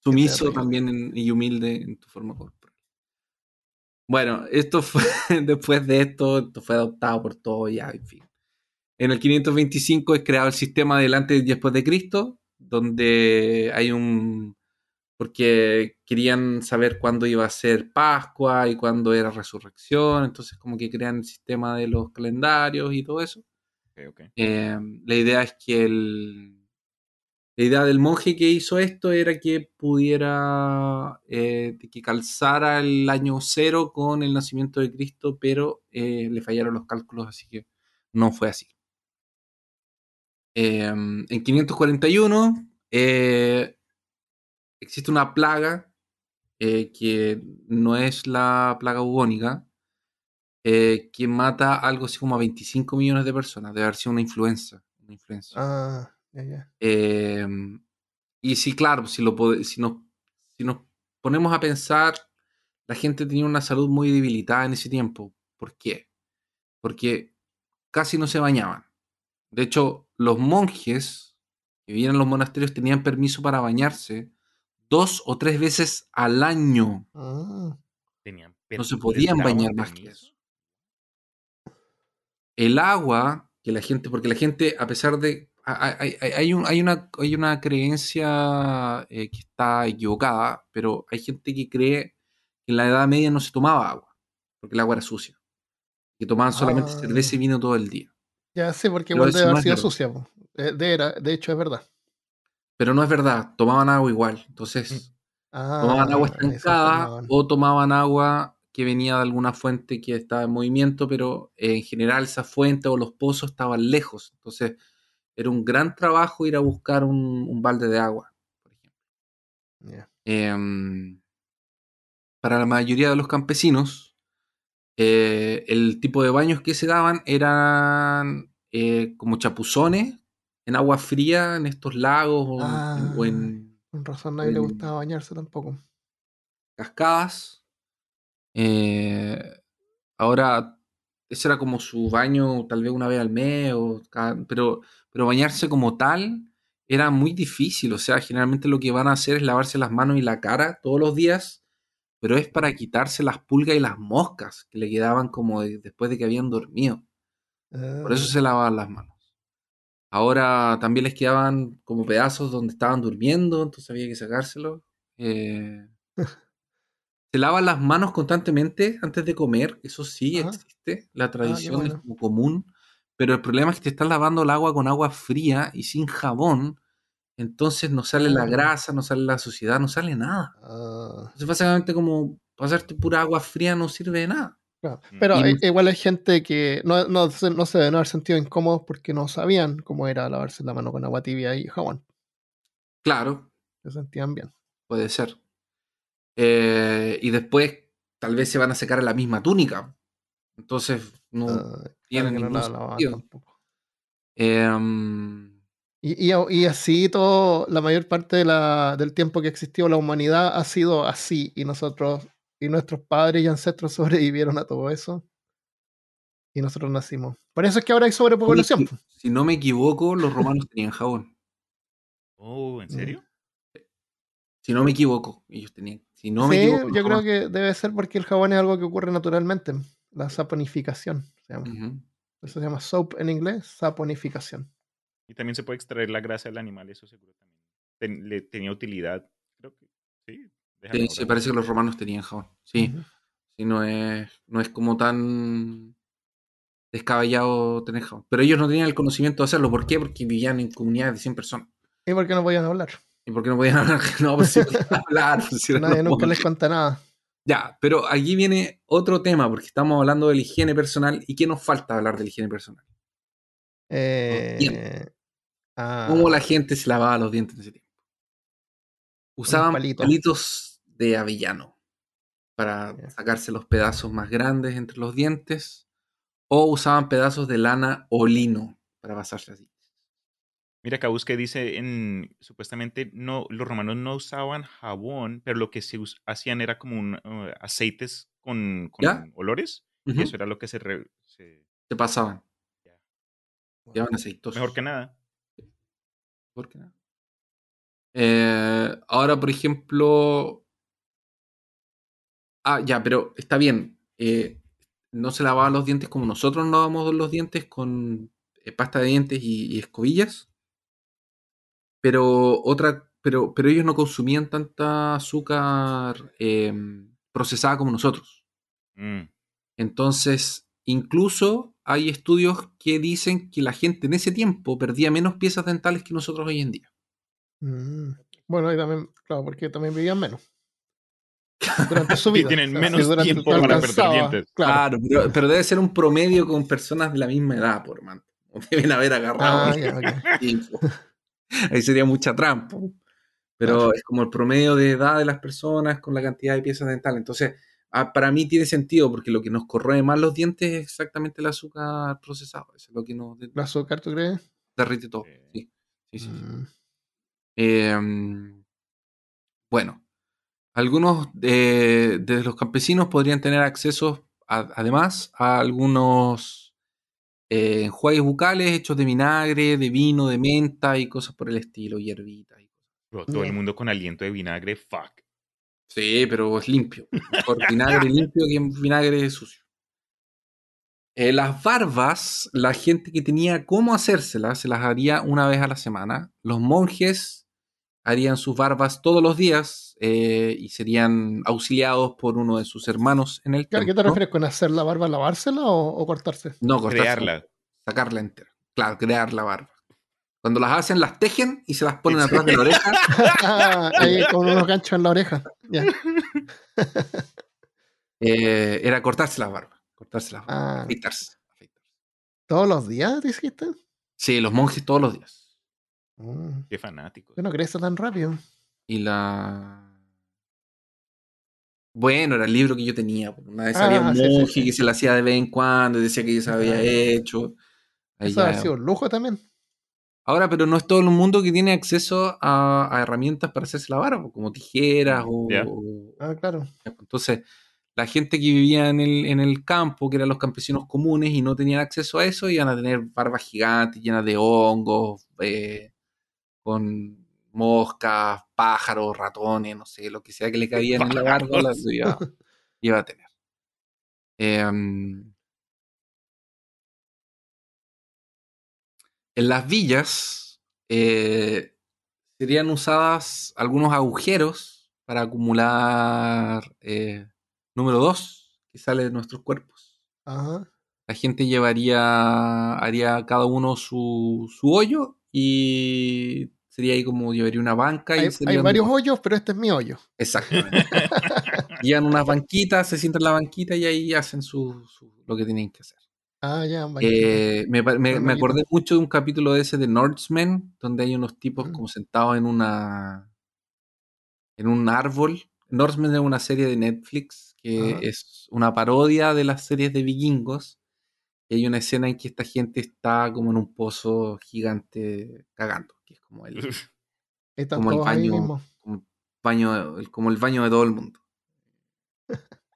Sumiso también en- y humilde en tu forma corporal. Bueno, esto [laughs] fue después de esto, esto fue adoptado por todos ya, en fin. En el 525 es creado el sistema del antes y después de Cristo, donde hay un... porque querían saber cuándo iba a ser Pascua y cuándo era resurrección, entonces como que crean el sistema de los calendarios y todo eso. Eh, la idea es que el. La idea del monje que hizo esto era que pudiera. eh, que calzara el año cero con el nacimiento de Cristo, pero eh, le fallaron los cálculos, así que no fue así. Eh, en 541 eh, existe una plaga eh, que no es la plaga bubónica, eh, que mata algo así como a 25 millones de personas. Debe haber sido una influenza. Una. Ah, ya, ya. Eh, y sí, claro, si, lo, si, nos, si nos ponemos a pensar, la gente tenía una salud muy debilitada en ese tiempo. ¿Por qué? Porque casi no se bañaban. De hecho, los monjes que vivían en los monasterios tenían permiso para bañarse dos o tres veces al año. Ah, Tenían No se podían bañar más que eso. El agua, que la gente, porque la gente, a pesar de. Hay, hay- hay un- hay una, hay una creencia eh, que está equivocada, pero hay gente que cree que en la Edad Media no se tomaba agua, porque el agua era sucia. Que tomaban solamente Ah. cerveza y vino todo el día. ya sé, porque igual debe haber sido sucia. De, de era- de hecho, es verdad. Pero no es verdad, tomaban agua igual. Entonces, Ah, tomaban agua estancada tomaban. o tomaban agua que venía de alguna fuente que estaba en movimiento, pero eh, en general esa fuente o los pozos estaban lejos. Entonces era un gran trabajo ir a buscar un, un balde de agua, por ejemplo. Em, para la mayoría de los campesinos, eh, el tipo de baños que se daban eran eh, como chapuzones en agua fría en estos lagos o, Ah. o en Con razón, nadie le gustaba bañarse tampoco. cascadas. Eh, ahora, ese era como su baño tal vez una vez al mes, o cada- pero, pero bañarse como tal era muy difícil. O sea, generalmente lo que van a hacer es lavarse las manos y la cara todos los días, pero es para quitarse las pulgas y las moscas que le quedaban como de- después de que habían dormido. Por eso Ah, se lavaban las manos. Ahora también les quedaban como pedazos donde estaban durmiendo, entonces había que sacárselos. Eh, [laughs] se lavan las manos constantemente antes de comer, eso sí Ajá. existe, la tradición es bueno. como común, pero el problema es que te estás lavando el agua con agua fría y sin jabón, entonces no sale la Ah. grasa, no sale la suciedad, no sale nada. ah, Entonces básicamente como pasarte pura agua fría no sirve de nada. Claro. Mm. Pero Y mus- igual hay gente que no, no, se- no se deben haber sentido incómodos porque no sabían cómo era lavarse la mano con agua tibia y jabón. Claro, Se sentían bien. Puede ser. Eh, y después tal vez se van a secar en la misma túnica. Entonces no Ah, tiene claro que no ningún la lavaban sentido. tampoco. Em, Y, y- y así todo, la mayor parte de la- del tiempo que existió la humanidad ha sido así. Y nosotros, y nuestros padres y ancestros [laughs] sobrevivieron a todo eso. Y nosotros nacimos. Por eso es que ahora hay sobrepoblación. si, si no me equivoco, los romanos tenían jabón. Oh, ¿en Mm. serio? Si no me equivoco, ellos tenían. Si no me sí, equivoco, los yo creo que debe ser porque el jabón es algo que ocurre naturalmente. La saponificación se llama. Eso se llama soap en inglés, saponificación. Y también se puede extraer la grasa del animal, eso seguro también. Ten- le tenía utilidad. Creo que sí. Déjame Sí, sí, parece que los romanos tenían jabón. Sí, sí, no es, no es como tan descabellado tener jabón. Pero ellos no tenían el conocimiento de hacerlo. ¿Por qué? Porque vivían en comunidades de 100 personas. ¿Y por qué no podían hablar? ¿Y por qué no podían hablar? [laughs] No, pues sí podían [laughs] hablar. pues Nadie nunca les cuenta nada. Ya, pero aquí viene otro tema, porque estamos hablando de la higiene personal. ¿Y qué nos falta hablar de la higiene personal? Eh, ah, ¿Cómo la gente se lavaba los dientes en ese tiempo? Usaban palito. palitos de avellano para sacarse los pedazos más grandes entre los dientes, o usaban pedazos de lana o lino para pasarse así. Mira, acá busqué, dice, en, supuestamente no, los romanos no usaban jabón, pero lo que se hacían era como un, uh, aceites con, con olores, y eso era lo que se, re- se... Se pasaban. Ya. Aceitosos. Mejor que nada. Mejor que nada. Eh, ahora, por ejemplo. Ah, ya, pero está bien. eh, no se lavaban los dientes como nosotros nos lavamos los dientes con eh, pasta de dientes y, y escobillas. Pero otra. Pero, pero ellos no consumían tanta azúcar eh, procesada como nosotros. Mm. Entonces, incluso hay estudios que dicen que la gente en ese tiempo perdía menos piezas dentales que nosotros hoy en día. Mm. Bueno, y también, claro, porque también vivían menos. Durante su [laughs] Y vida. tienen O sea, menos tiempo para perder dientes. Claro. Claro, pero, pero debe ser un promedio con personas de la misma edad, por man. [laughs] Deben haber agarrado Ah, [laughs] tiempo. Ahí sería mucha trampa. Pero es como el promedio de edad de las personas con la cantidad de piezas dentales. Entonces, ah, para mí tiene sentido, porque lo que nos corroe más los dientes es exactamente el azúcar procesado. Eso es lo que nos de- ¿El azúcar, tú crees? derrite todo. Sí. Sí, sí, sí, sí. Mm. Eh, bueno, algunos de, de los campesinos podrían tener acceso, a- además, a algunos eh, enjuagues bucales hechos de vinagre, de vino, de menta y cosas por el estilo, hierbitas. y todo el mundo con aliento de vinagre, fuck. Sí, pero es limpio. Mejor [laughs] vinagre limpio que vinagre sucio. Eh, las barbas, la gente que tenía cómo hacérselas, se las haría una vez a la semana. Los monjes harían sus barbas todos los días eh, y serían auxiliados por uno de sus hermanos en el ¿Qué, qué te templo. refieres con hacer la barba? ¿Lavársela o, o cortarse? No, cortársela, Crearla. sacarla entera. Claro, crear la barba. Cuando las hacen, las tejen y se las ponen atrás de la oreja. [laughs] Ahí con unos ganchos en la oreja. Ya. [laughs] Eh, era cortarse la barba. Cortarse la barba. Ah, Afeitarse, afeitarse. ¿Todos los días dijiste? Sí, los monjes todos los días. Mm. Qué fanáticos. Yo no crece tan rápido. Y la. Bueno, era el libro que yo tenía. pues, Una vez había Ah, un sí, sí, monje sí. que se la hacía de vez en cuando y decía que ya se había Ah. hecho. Ahí Eso ha sido un lujo también. Ahora, pero no es todo el mundo que tiene acceso a, a herramientas para hacerse la barba, pues, como tijeras o, Ah, claro. Entonces, la gente que vivía en el, en el campo, que eran los campesinos comunes y no tenían acceso a eso, iban a tener barbas gigantes llenas de hongos, eh, con moscas, pájaros, ratones, no sé, lo que sea que le cabía en la las [laughs] iba, iba a tener. Em, en las villas eh, serían usadas algunos agujeros para acumular eh, número 2 que sale de nuestros cuerpos. Ajá. La gente llevaría, haría cada uno su, su hoyo y sería ahí como llevaría una banca. y Hay, varios hoyos, pero este es mi hoyo. Exactamente. [laughs] Llevan unas banquitas, se sientan en la banquita y ahí hacen su, su- lo que tienen que hacer. Ah, ya. Eh, me, me- me acordé mucho de un capítulo de ese de Norsemen, donde hay unos tipos Mm. como sentados en una en un árbol. Norsemen es una serie de Netflix que es una parodia de las series de vikingos. Y hay una escena en que esta gente está como en un pozo gigante cagando, que es como el, [laughs] Están como el ahí baño, mismo. como el baño, el- como el baño de todo el mundo,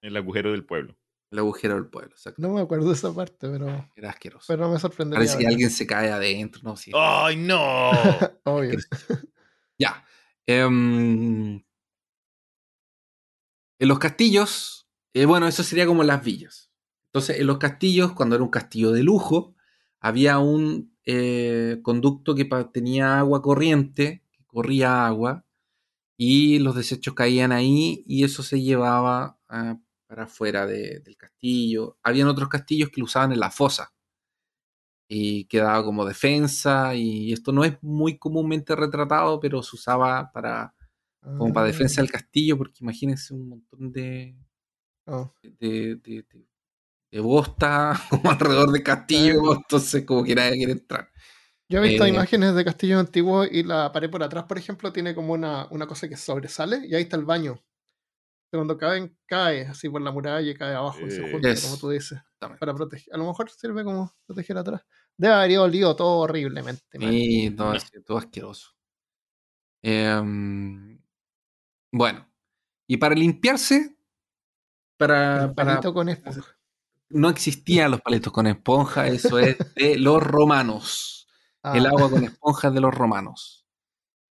El agujero del pueblo. el agujero del pueblo, exacto. No me acuerdo de esa parte, pero, Era asqueroso. pero me sorprendería. Parece que alguien se cae adentro, no, sí. ¡Ay, no! [laughs] Obvio. Ya. Em, en los castillos, eh, bueno, eso sería como las villas. Entonces, en los castillos, cuando era un castillo de lujo, había un eh, conducto que tenía agua corriente, que corría agua, y los desechos caían ahí y eso se llevaba ah, para afuera de- del castillo. Habían otros castillos que lo usaban en la fosa y quedaba como defensa y esto no es muy comúnmente retratado, pero se usaba para como para defensa del castillo porque imagínense un montón de Ah, oh. de, de, de- de bosta [laughs] como alrededor del castillo, entonces como que nadie quiere entrar. Yo he visto Eh, imágenes de castillos antiguos y la pared por atrás, por ejemplo, tiene como una, una cosa que sobresale y ahí está el baño. Cuando caen, cae así por la muralla y cae abajo y se Eh, junta, Yes. como tú dices, para proteger. A lo mejor sirve como proteger atrás. Debe haber olido todo horriblemente. Sí, todo, todo asqueroso. Em, bueno, y para limpiarse, para, para con esponja. No existían los palitos con esponja, eso es de los romanos. El Ah, agua con esponja es de los romanos.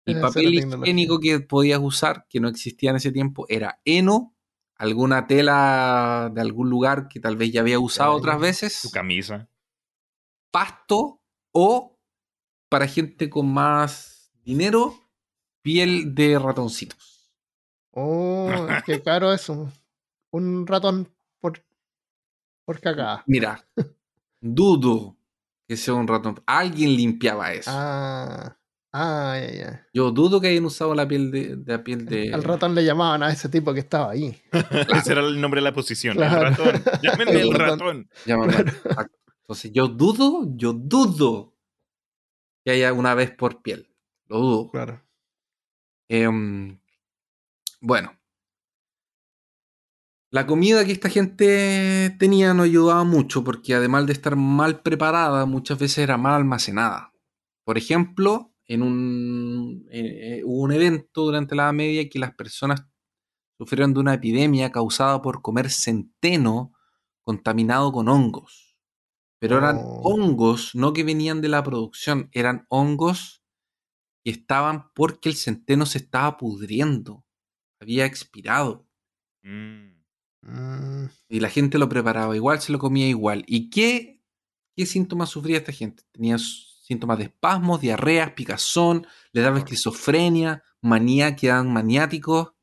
El Esa papel higiénico que podías usar, que no existía en ese tiempo, era heno, alguna tela de algún lugar que tal vez ya había usado otras veces, Tu camisa. pasto o, para gente con más dinero, piel de ratoncitos. Oh, qué caro eso. Un ratón por, cagada. Mira, dudo que sea un ratón. Alguien limpiaba eso. Ah, ah, ya, ya. Yo dudo que hayan usado la piel de, de la piel de. Al ratón le llamaban a ese tipo que estaba ahí. [laughs] Ese era el nombre de la posición. Claro. El ratón. Llámenme el El ratón. Exacto. Entonces, yo dudo, yo dudo que haya una vez por piel. Lo dudo. Claro. Em, bueno. La comida que esta gente tenía no ayudaba mucho porque además de estar mal preparada, muchas veces era mal almacenada. Por ejemplo, en un, eh, eh, hubo un evento durante la Edad Media que las personas sufrieron de una epidemia causada por comer centeno contaminado con hongos. Pero eran Oh. hongos, no que venían de la producción, eran hongos que estaban porque el centeno se estaba pudriendo, había expirado. Mm. Mm, Y la gente lo preparaba igual, se lo comía igual. ¿Y qué, qué síntomas sufría esta gente? Tenía síntomas de espasmos, diarreas, picazón, le daba esquizofrenia, manía, quedaban maniáticos,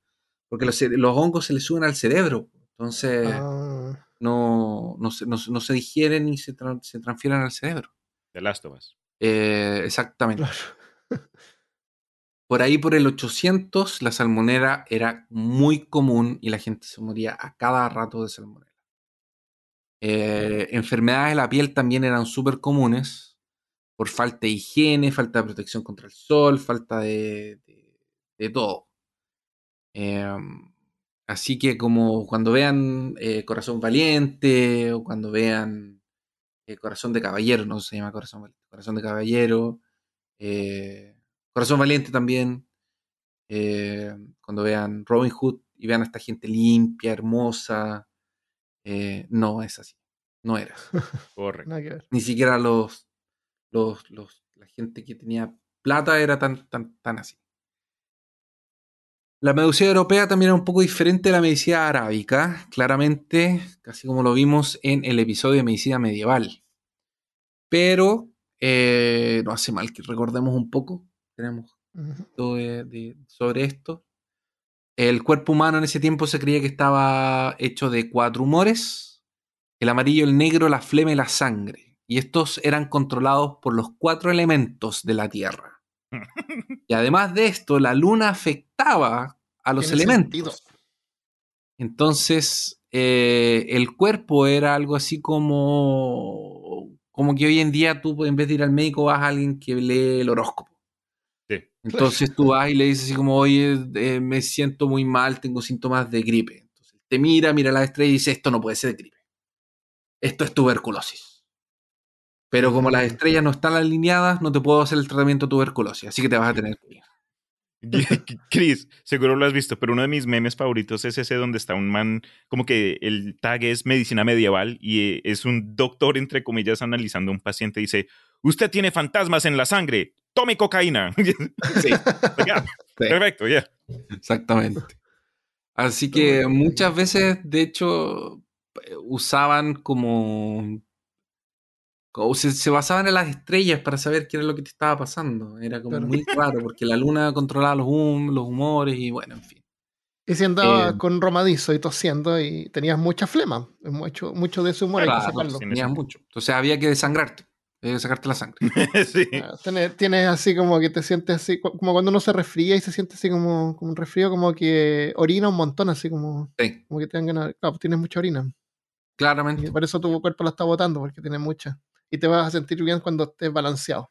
porque los, hongos se les suben al cerebro. Entonces ah, no, no, se, no, se- no se digieren ni se, tran- se transfieren al cerebro. Of Us. Eh, exactamente. claro. [laughs] Por ahí, por el 800, la salmonera era muy común y la gente se moría a cada rato de salmonera. Eh, enfermedades de la piel también eran súper comunes por falta de higiene, falta de protección contra el sol, falta de, de- todo. Eh, así que como cuando vean eh, Corazón Valiente o cuando vean eh, Corazón de Caballero, no se llama Corazón Valiente, Corazón de Caballero, Corazón Valiente también, eh, cuando vean Robin Hood y vean a esta gente limpia, hermosa, eh, no es así, no era. [laughs] Correcto. Ni siquiera los, los, los- la gente que tenía plata era tan, tan, tan así. La medicina europea también era un poco diferente a la medicina arábica, claramente, casi como lo vimos en el episodio de medicina medieval. Pero eh, no hace mal que recordemos un poco, tenemos de- de- sobre esto. El cuerpo humano en ese tiempo se creía que estaba hecho de cuatro humores, el amarillo, el negro, la flema y la sangre. Y estos eran controlados por los cuatro elementos de la Tierra. [laughs] Y además de esto, la luna afectaba a los elementos. sentido. Entonces, eh, el cuerpo era algo así como, como que hoy en día tú en vez de ir al médico vas a alguien que lee el horóscopo. Entonces tú vas y le dices así como, oye, eh, me siento muy mal, tengo síntomas de gripe. Entonces te mira, mira la estrella y dice, esto no puede ser de gripe. Esto es tuberculosis. Pero como las estrellas no están alineadas, no te puedo hacer el tratamiento de tuberculosis, así que te vas a tener que ir. Chris, seguro lo has visto, pero uno de mis memes favoritos es ese donde está un man, como que el tag es medicina medieval y eh, es un doctor, entre comillas, analizando a un paciente. Dice, usted tiene fantasmas en la sangre, tome cocaína. [laughs] Sí. Perfecto, ya. Exactamente. Así que muchas veces, de hecho, usaban como... como se, se basaban en las estrellas para saber qué era lo que te estaba pasando. Era como Claro. muy raro, porque la luna controlaba los, hum- los humores y bueno, en fin. Y si andabas Eh, con romadizo y tosiendo y tenías mucha flema, mucho, mucho de ese humor hay que Claro, sacarlo. Tenías mucho. Entonces había que desangrarte, que sacarte la sangre. [laughs] sí. Ah, Tienes, tienes así como que te sientes así, como cuando uno se resfría y se siente así como, como un resfrío, como que orina un montón, así como, Sí, como que te dan ganas. Claro, pues tienes mucha orina. Y claramente. por eso tu cuerpo la está botando, porque tiene mucha. Y te vas a sentir bien cuando estés balanceado.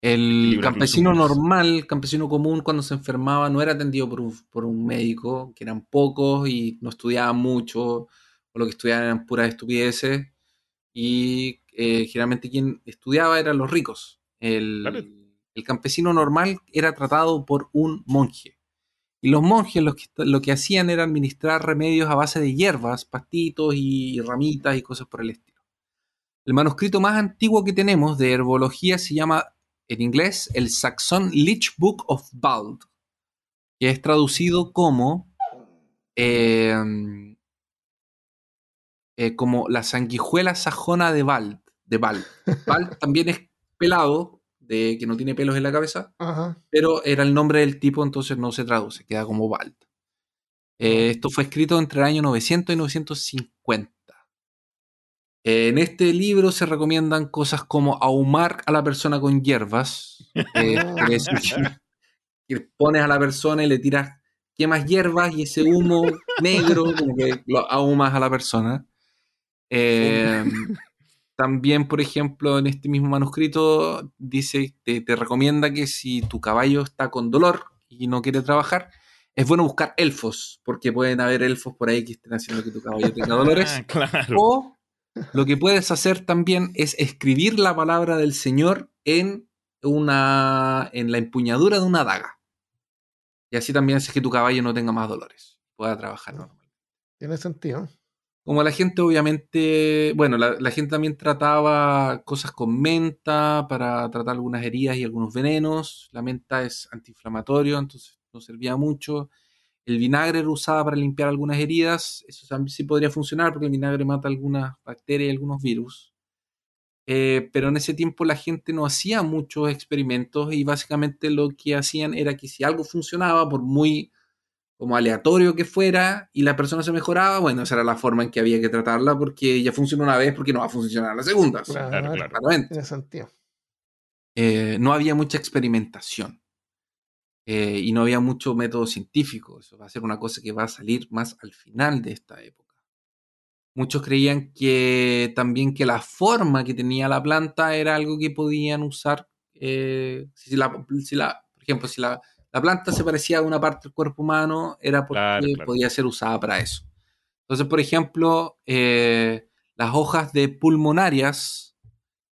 El campesino normal, el campesino común, cuando se enfermaba, no era atendido por un, por un médico, que eran pocos y no estudiaban mucho, o lo que estudiaban eran puras estupideces. Y eh, generalmente quien estudiaba eran los ricos. El, Claro. el campesino normal era tratado por un monje. Y los monjes lo que, lo que hacían era administrar remedios a base de hierbas, pastitos y ramitas y cosas por el estilo. El manuscrito más antiguo que tenemos de herbología se llama en inglés el Saxon Leech Book of Bald, que es traducido como, em, eh, como la sanguijuela sajona de Bald. De Bald. Bald [laughs] también es pelado, de que no tiene pelos en la cabeza, Ajá. pero era el nombre del tipo, entonces no se traduce, queda como Bald. Eh, esto fue escrito entre el año 900 y 950. En este libro se recomiendan cosas como ahumar a la persona con hierbas. eh, que- [laughs] [laughs] que pones a la persona y le tiras quemas hierbas y ese humo negro como que lo ahumas a la persona. Eh, también, por ejemplo, en este mismo manuscrito dice, te, te recomienda que si tu caballo está con dolor y no quiere trabajar, es bueno buscar elfos, porque pueden haber elfos por ahí que estén haciendo que tu caballo tenga [laughs] dolores. Ah, claro. O lo que puedes hacer también es escribir la palabra del Señor en una en la empuñadura de una daga. Y así también haces que tu caballo no tenga más dolores, pueda trabajar normal. Tiene sentido. Como la gente obviamente, bueno, la, gente también trataba cosas con menta para tratar algunas heridas y algunos venenos. La menta es antiinflamatorio, entonces no servía mucho. El vinagre era usado para limpiar algunas heridas. Eso sí podría funcionar porque el vinagre mata algunas bacterias y algunos virus. Eh, pero en ese tiempo la gente no hacía muchos experimentos y básicamente lo que hacían era que si algo funcionaba, por muy como aleatorio que fuera, y la persona se mejoraba, bueno, esa era la forma en que había que tratarla porque ya funcionó una vez porque no va a funcionar la segunda. Claro, Claro, claro. Claramente Tiene sentido. eh, no había mucha experimentación eh, y no había mucho método científico. Eso va a ser una cosa que va a salir más al final de esta época. Muchos creían que también que la forma que tenía la planta era algo que podían usar. eh, si la, si la- por ejemplo, si la, la planta se parecía a una parte del cuerpo humano, era porque Claro, claro. podía ser usada para eso. Entonces, por ejemplo, eh, las hojas de pulmonarias,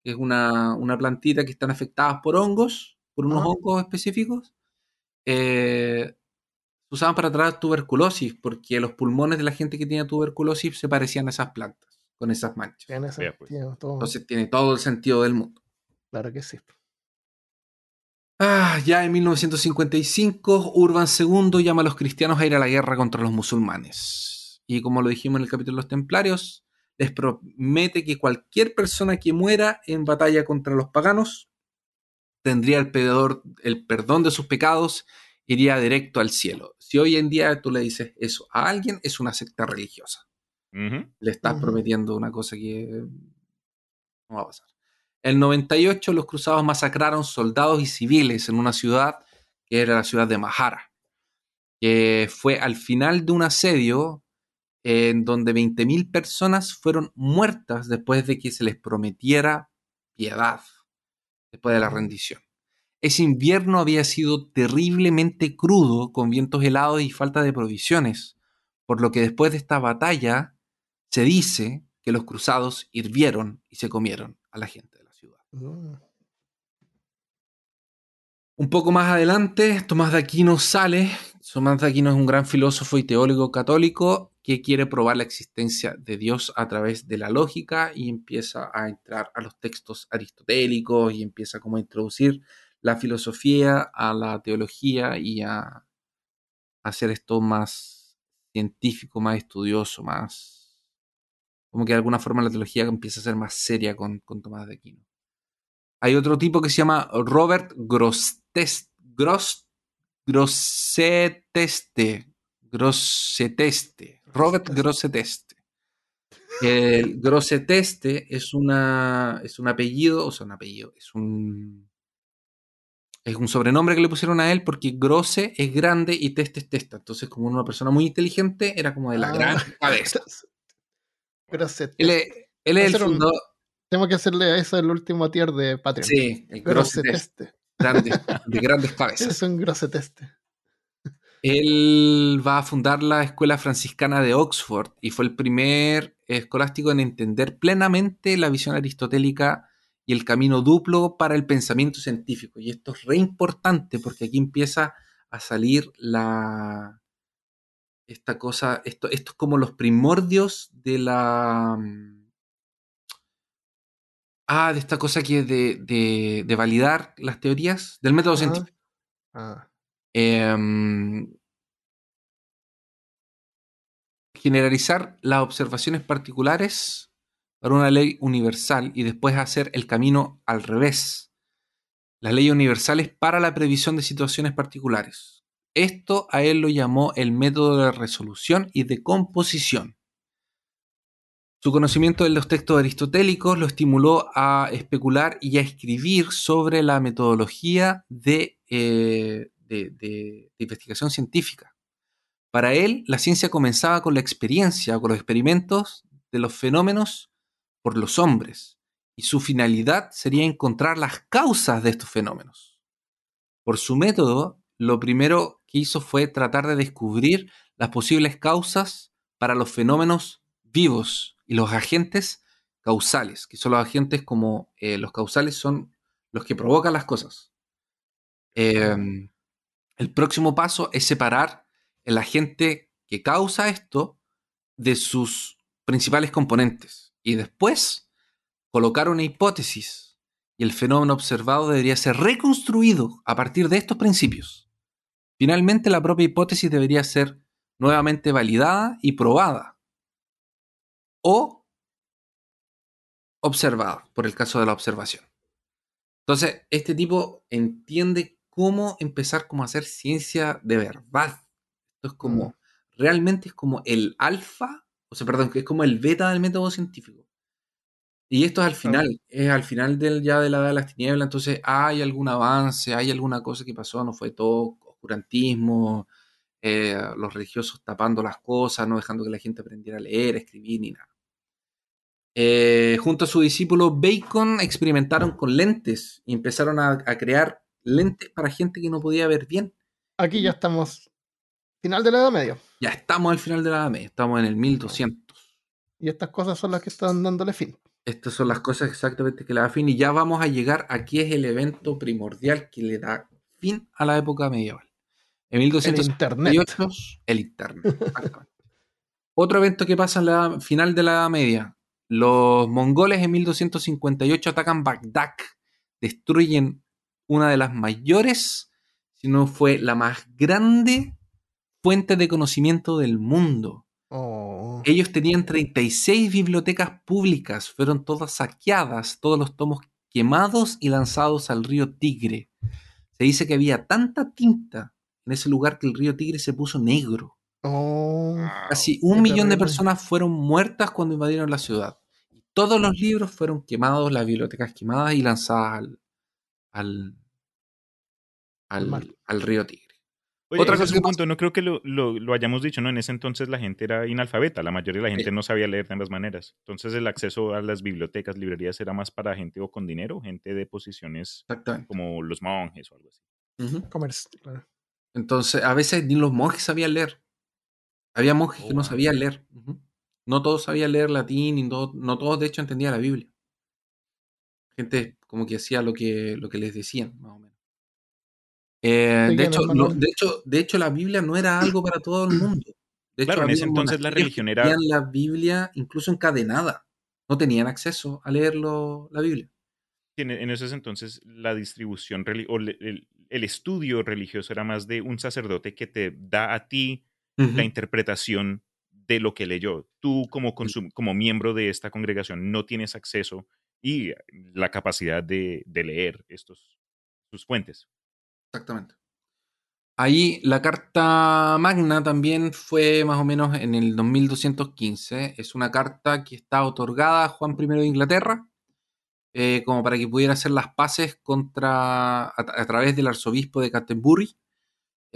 que es una, una plantita que están afectadas por hongos, por unos hongos específicos, eh, se usaban para tratar tuberculosis, porque los pulmones de la gente que tenía tuberculosis se parecían a esas plantas, con esas manchas. Tiene pues. sentido. todo. Entonces tiene todo el sentido del mundo. Claro que sí. Ah, ya en 1955, Urban II llama a los cristianos a ir a la guerra contra los musulmanes. Y como lo dijimos en el capítulo de los templarios, les promete que cualquier persona que muera en batalla contra los paganos tendría el, pedor- el perdón de sus pecados, iría directo al cielo. Si hoy en día tú le dices eso a alguien, es una secta religiosa. Le estás prometiendo una cosa que no va a pasar. En 98 los cruzados masacraron soldados y civiles en una ciudad que era la ciudad de Mahara, que fue al final de un asedio en donde 20.000 personas fueron muertas después de que se les prometiera piedad, después de la rendición. Ese invierno había sido terriblemente crudo, con vientos helados y falta de provisiones, por lo que después de esta batalla se dice que los cruzados hirvieron y se comieron a la gente Un poco más adelante, Tomás de Aquino sale. Tomás de Aquino es un gran filósofo y teólogo católico que quiere probar la existencia de Dios a través de la lógica y empieza a entrar a los textos aristotélicos y empieza como a introducir la filosofía a la teología y a hacer esto más científico, más estudioso, más... Como que de alguna forma la teología empieza a ser más seria con, con Tomás de Aquino. Hay otro tipo que se llama Robert Grosseteste. Gros, Grosseteste. Grosseteste. Robert Grosseteste. El Grosseteste es, una, es un apellido, o sea, un apellido, es un, es un sobrenombre que le pusieron a él porque Grosse es grande y Teste es testa. Entonces, como una persona muy inteligente, era como de la Ah. gran cabeza. [laughs] Gracias. Él es, él es el un- fundador. Tengo que hacerle a eso el último tier de Patreon. Sí, el grande, [laughs] de grandes cabezas. Es un grosseteste. Él va a fundar la Escuela Franciscana de Oxford y fue el primer escolástico en entender plenamente la visión aristotélica y el camino duplo para el pensamiento científico. Y esto es re importante porque aquí empieza a salir la esta cosa, esto, esto es como los primordios de la mm, ah, de esta cosa que es de, de, de validar las teorías del método científico. Ah, Em, generalizar las observaciones particulares para una ley universal y después hacer el camino al revés. Las leyes universales para la previsión de situaciones particulares. Esto a él lo llamó el método de resolución y de composición. Su conocimiento de los textos aristotélicos lo estimuló a especular y a escribir sobre la metodología de, eh, de investigación científica. Para él, la ciencia comenzaba con la experiencia, con los experimentos de los fenómenos por los hombres, y su finalidad sería encontrar las causas de estos fenómenos. Por su método, lo primero que hizo fue tratar de descubrir las posibles causas para los fenómenos vivos y los agentes causales, que son los agentes como eh, los causales son los que provocan las cosas. Eh, el próximo paso es separar el agente que causa esto de sus principales componentes y después colocar una hipótesis y el fenómeno observado debería ser reconstruido a partir de estos principios. Finalmente, la propia hipótesis debería ser nuevamente validada y probada o observada, por el caso de la observación. Entonces, este tipo entiende cómo empezar como a hacer ciencia de verdad. Esto es como, Mm. realmente es como el alfa, o sea, perdón, que es como el beta del método científico. Y esto es al final, es al final del, ya de la edad de las tinieblas, entonces hay algún avance, hay alguna cosa que pasó, no fue todo oscurantismo, eh, los religiosos tapando las cosas, no dejando que la gente aprendiera a leer, a escribir, ni nada. Eh, junto a su discípulo Bacon experimentaron con lentes y empezaron a, a crear lentes para gente que no podía ver bien. aquí ya estamos. Final de la Edad Media. Ya estamos al final de la Edad Media, estamos en el 1200. Y estas cosas son las que están dándole fin. Estas son las cosas exactamente que le da fin y ya vamos a llegar, aquí es el evento primordial que le da fin a la época medieval. En El 1258, internet. el internet. [laughs] Otro evento que pasa en la final de la Edad Media. Los mongoles en 1258 atacan Bagdad, destruyen una de las mayores, si no fue la más grande fuente de conocimiento del mundo. Oh, Ellos tenían 36 bibliotecas públicas, fueron todas saqueadas, todos los tomos quemados y lanzados al río Tigre. Se dice que había tanta tinta en ese lugar que el río Tigre se puso negro. Oh. Casi qué un millón de personas fueron muertas cuando invadieron la ciudad. Y todos los libros fueron quemados, las bibliotecas quemadas y lanzadas al, al, Al al- mar. al río Tigre. Oye, Otra cosa es un punto, no creo que lo, lo- lo hayamos dicho, ¿no? En ese entonces la gente era inalfabeta, la mayoría de la gente Sí. no sabía leer de ambas maneras. Entonces el acceso a las bibliotecas, librerías era más para gente o con dinero, gente de posiciones como los monjes o algo así. Comercio, claro. Entonces, a veces ni los monjes sabían leer. Había monjes que Oh, no wow. sabían leer. No todos sabían leer latín, y no, no todos de hecho entendían la Biblia. Gente como que hacía lo que, lo que les decían, más o menos. Eh, de, hecho, no, de, hecho, de hecho, la Biblia no era algo para todo el mundo. De hecho, Claro, en ese entonces la religión era- tenían la Biblia incluso encadenada. No tenían acceso a leerlo, la Biblia. En, en esos entonces la distribución o el estudio religioso era más de un sacerdote que te da a ti la interpretación de lo que leyó. Tú como, como miembro de esta congregación no tienes acceso y la capacidad de, de leer estos sus fuentes. Exactamente. Ahí la carta magna también fue más o menos en el 2215. Es una carta que está otorgada a Juan I de Inglaterra, eh, como para que pudiera hacer las paces contra, a, a través del arzobispo de Canterbury,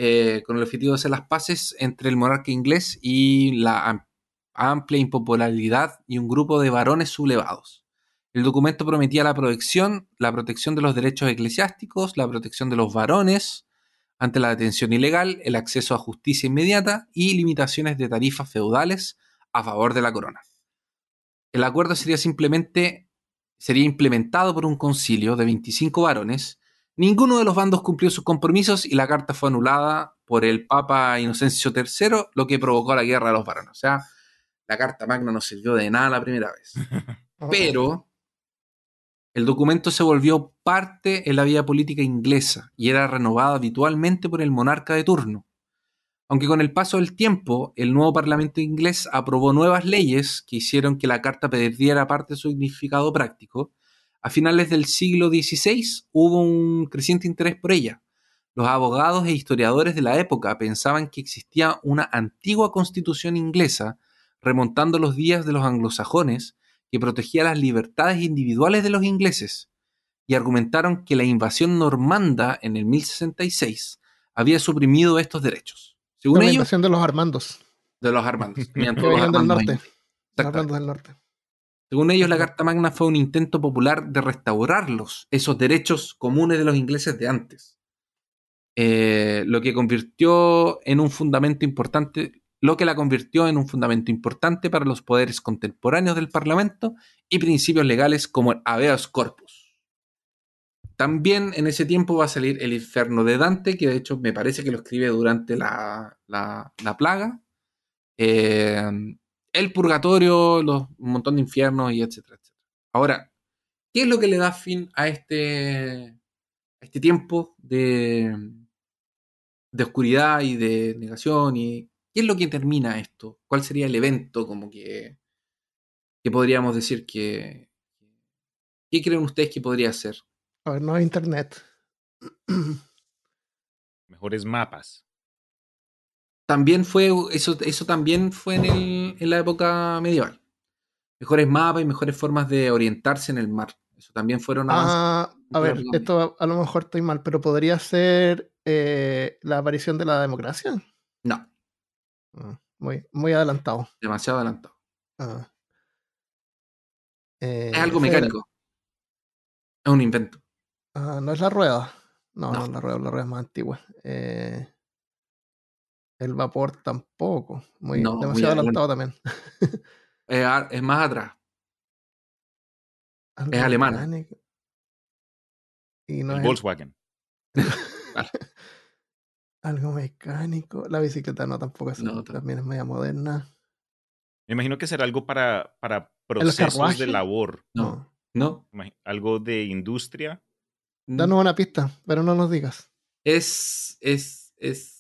eh, con el objetivo de hacer las paces entre el monarca inglés y la am- amplia impopularidad y un grupo de varones sublevados. El documento prometía la protección, la protección de los derechos eclesiásticos, la protección de los varones ante la detención ilegal, el acceso a justicia inmediata y limitaciones de tarifas feudales a favor de la corona. El acuerdo sería simplemente sería implementado por un concilio de 25 varones Ninguno de los bandos cumplió sus compromisos y la carta fue anulada por el Papa Inocencio III, lo que provocó la guerra de los varones. O sea, la Carta Magna no sirvió de nada la primera vez. [laughs] Pero el documento se volvió parte en la vida política inglesa y era renovada habitualmente por el monarca de turno. Aunque con el paso del tiempo, el nuevo Parlamento inglés aprobó nuevas leyes que hicieron que la carta perdiera parte de su significado práctico, a finales del siglo XVI hubo un creciente interés por ella. Los abogados e historiadores de la época pensaban que existía una antigua constitución inglesa, remontando los días de los anglosajones, que protegía las libertades individuales de los ingleses, y argumentaron que la invasión normanda en el 1066 había suprimido estos derechos. Según la ellos, invasión de los Armandos. de los Armandos. [laughs] Los venían del Armandos norte. Los. Armandos del norte. Según ellos, la Carta Magna fue un intento popular de restaurarlos, esos derechos comunes de los ingleses de antes. Eh, lo que convirtió en un fundamento importante, lo que la convirtió en un fundamento importante para los poderes contemporáneos del Parlamento y principios legales como el habeas corpus. También en ese tiempo va a salir el infierno de Dante, que de hecho me parece que lo escribe durante la, la- la plaga. Eh, el purgatorio, los, un montón de infiernos y etcétera, etcétera. Ahora, ¿qué es lo que le da fin a este, a este tiempo de, de oscuridad y de negación? Y, ¿Qué es lo que termina esto? ¿Cuál sería el evento como que, que podríamos decir que... ¿Qué creen ustedes que podría ser? A ver, no hay internet. Mejores mapas. También fue, eso, eso también fue en, el- en la época medieval. Mejores mapas y mejores formas de orientarse en el mar. Eso también fueron. Ah, a ver, esto a, a lo mejor estoy mal, pero podría ser eh, la aparición de la democracia. No, Ah, muy, muy adelantado. demasiado adelantado. Ah. Eh, Es algo mecánico. Es un invento. ah, no es la rueda. No, no, No. es la rueda, la rueda es más antigua. Eh, el vapor tampoco. Muy, No, muy demasiado adelantado también. [laughs] Es, más atrás. Algo Es alemana. mecánico. Y no el es Volkswagen. [laughs] algo mecánico. La bicicleta no tampoco es, No, también es media moderna. Me imagino que será algo para, para procesos de labor. No, no. Algo de industria. Danos una pista, pero no nos digas. Es, es, es,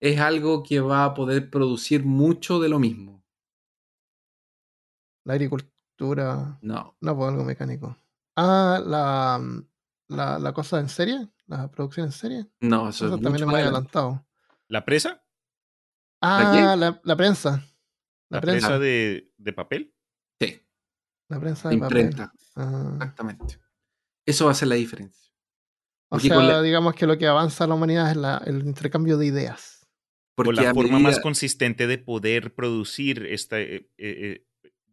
es algo que va a poder producir mucho de lo mismo. La agricultura. No, No, pues algo mecánico. Ah, la, la, la cosa en serie. La producción en serie. no, eso, Eso es también mucho más adelantado. ¿La presa? Ah, la, la prensa. La, ¿La prensa. presa de, de papel? Sí, La prensa de papel. Ah. Exactamente. Eso va a ser la diferencia. O Porque sea, con la- digamos que lo que avanza la humanidad es la- el intercambio de ideas. Porque o la forma más medida- consistente de poder producir esta, eh, eh,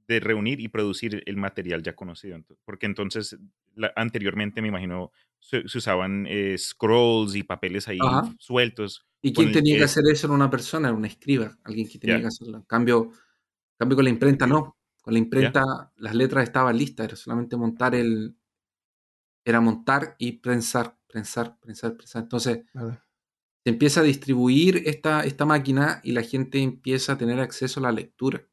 de reunir y producir el material ya conocido. Porque entonces, la- anteriormente me imagino, se, se usaban eh, scrolls y papeles ahí Ajá. sueltos. ¿Y quién tenía que que- hacer eso? Era una persona, era un escriba, alguien que tenía Ya. que hacerlo. En cambio, en cambio con la imprenta no. Con la imprenta las letras estaban listas, era solamente montar el... Era montar y prensar, prensar, prensar, prensar. Entonces Claro. Se empieza a distribuir esta, esta máquina y la gente empieza a tener acceso a la lectura.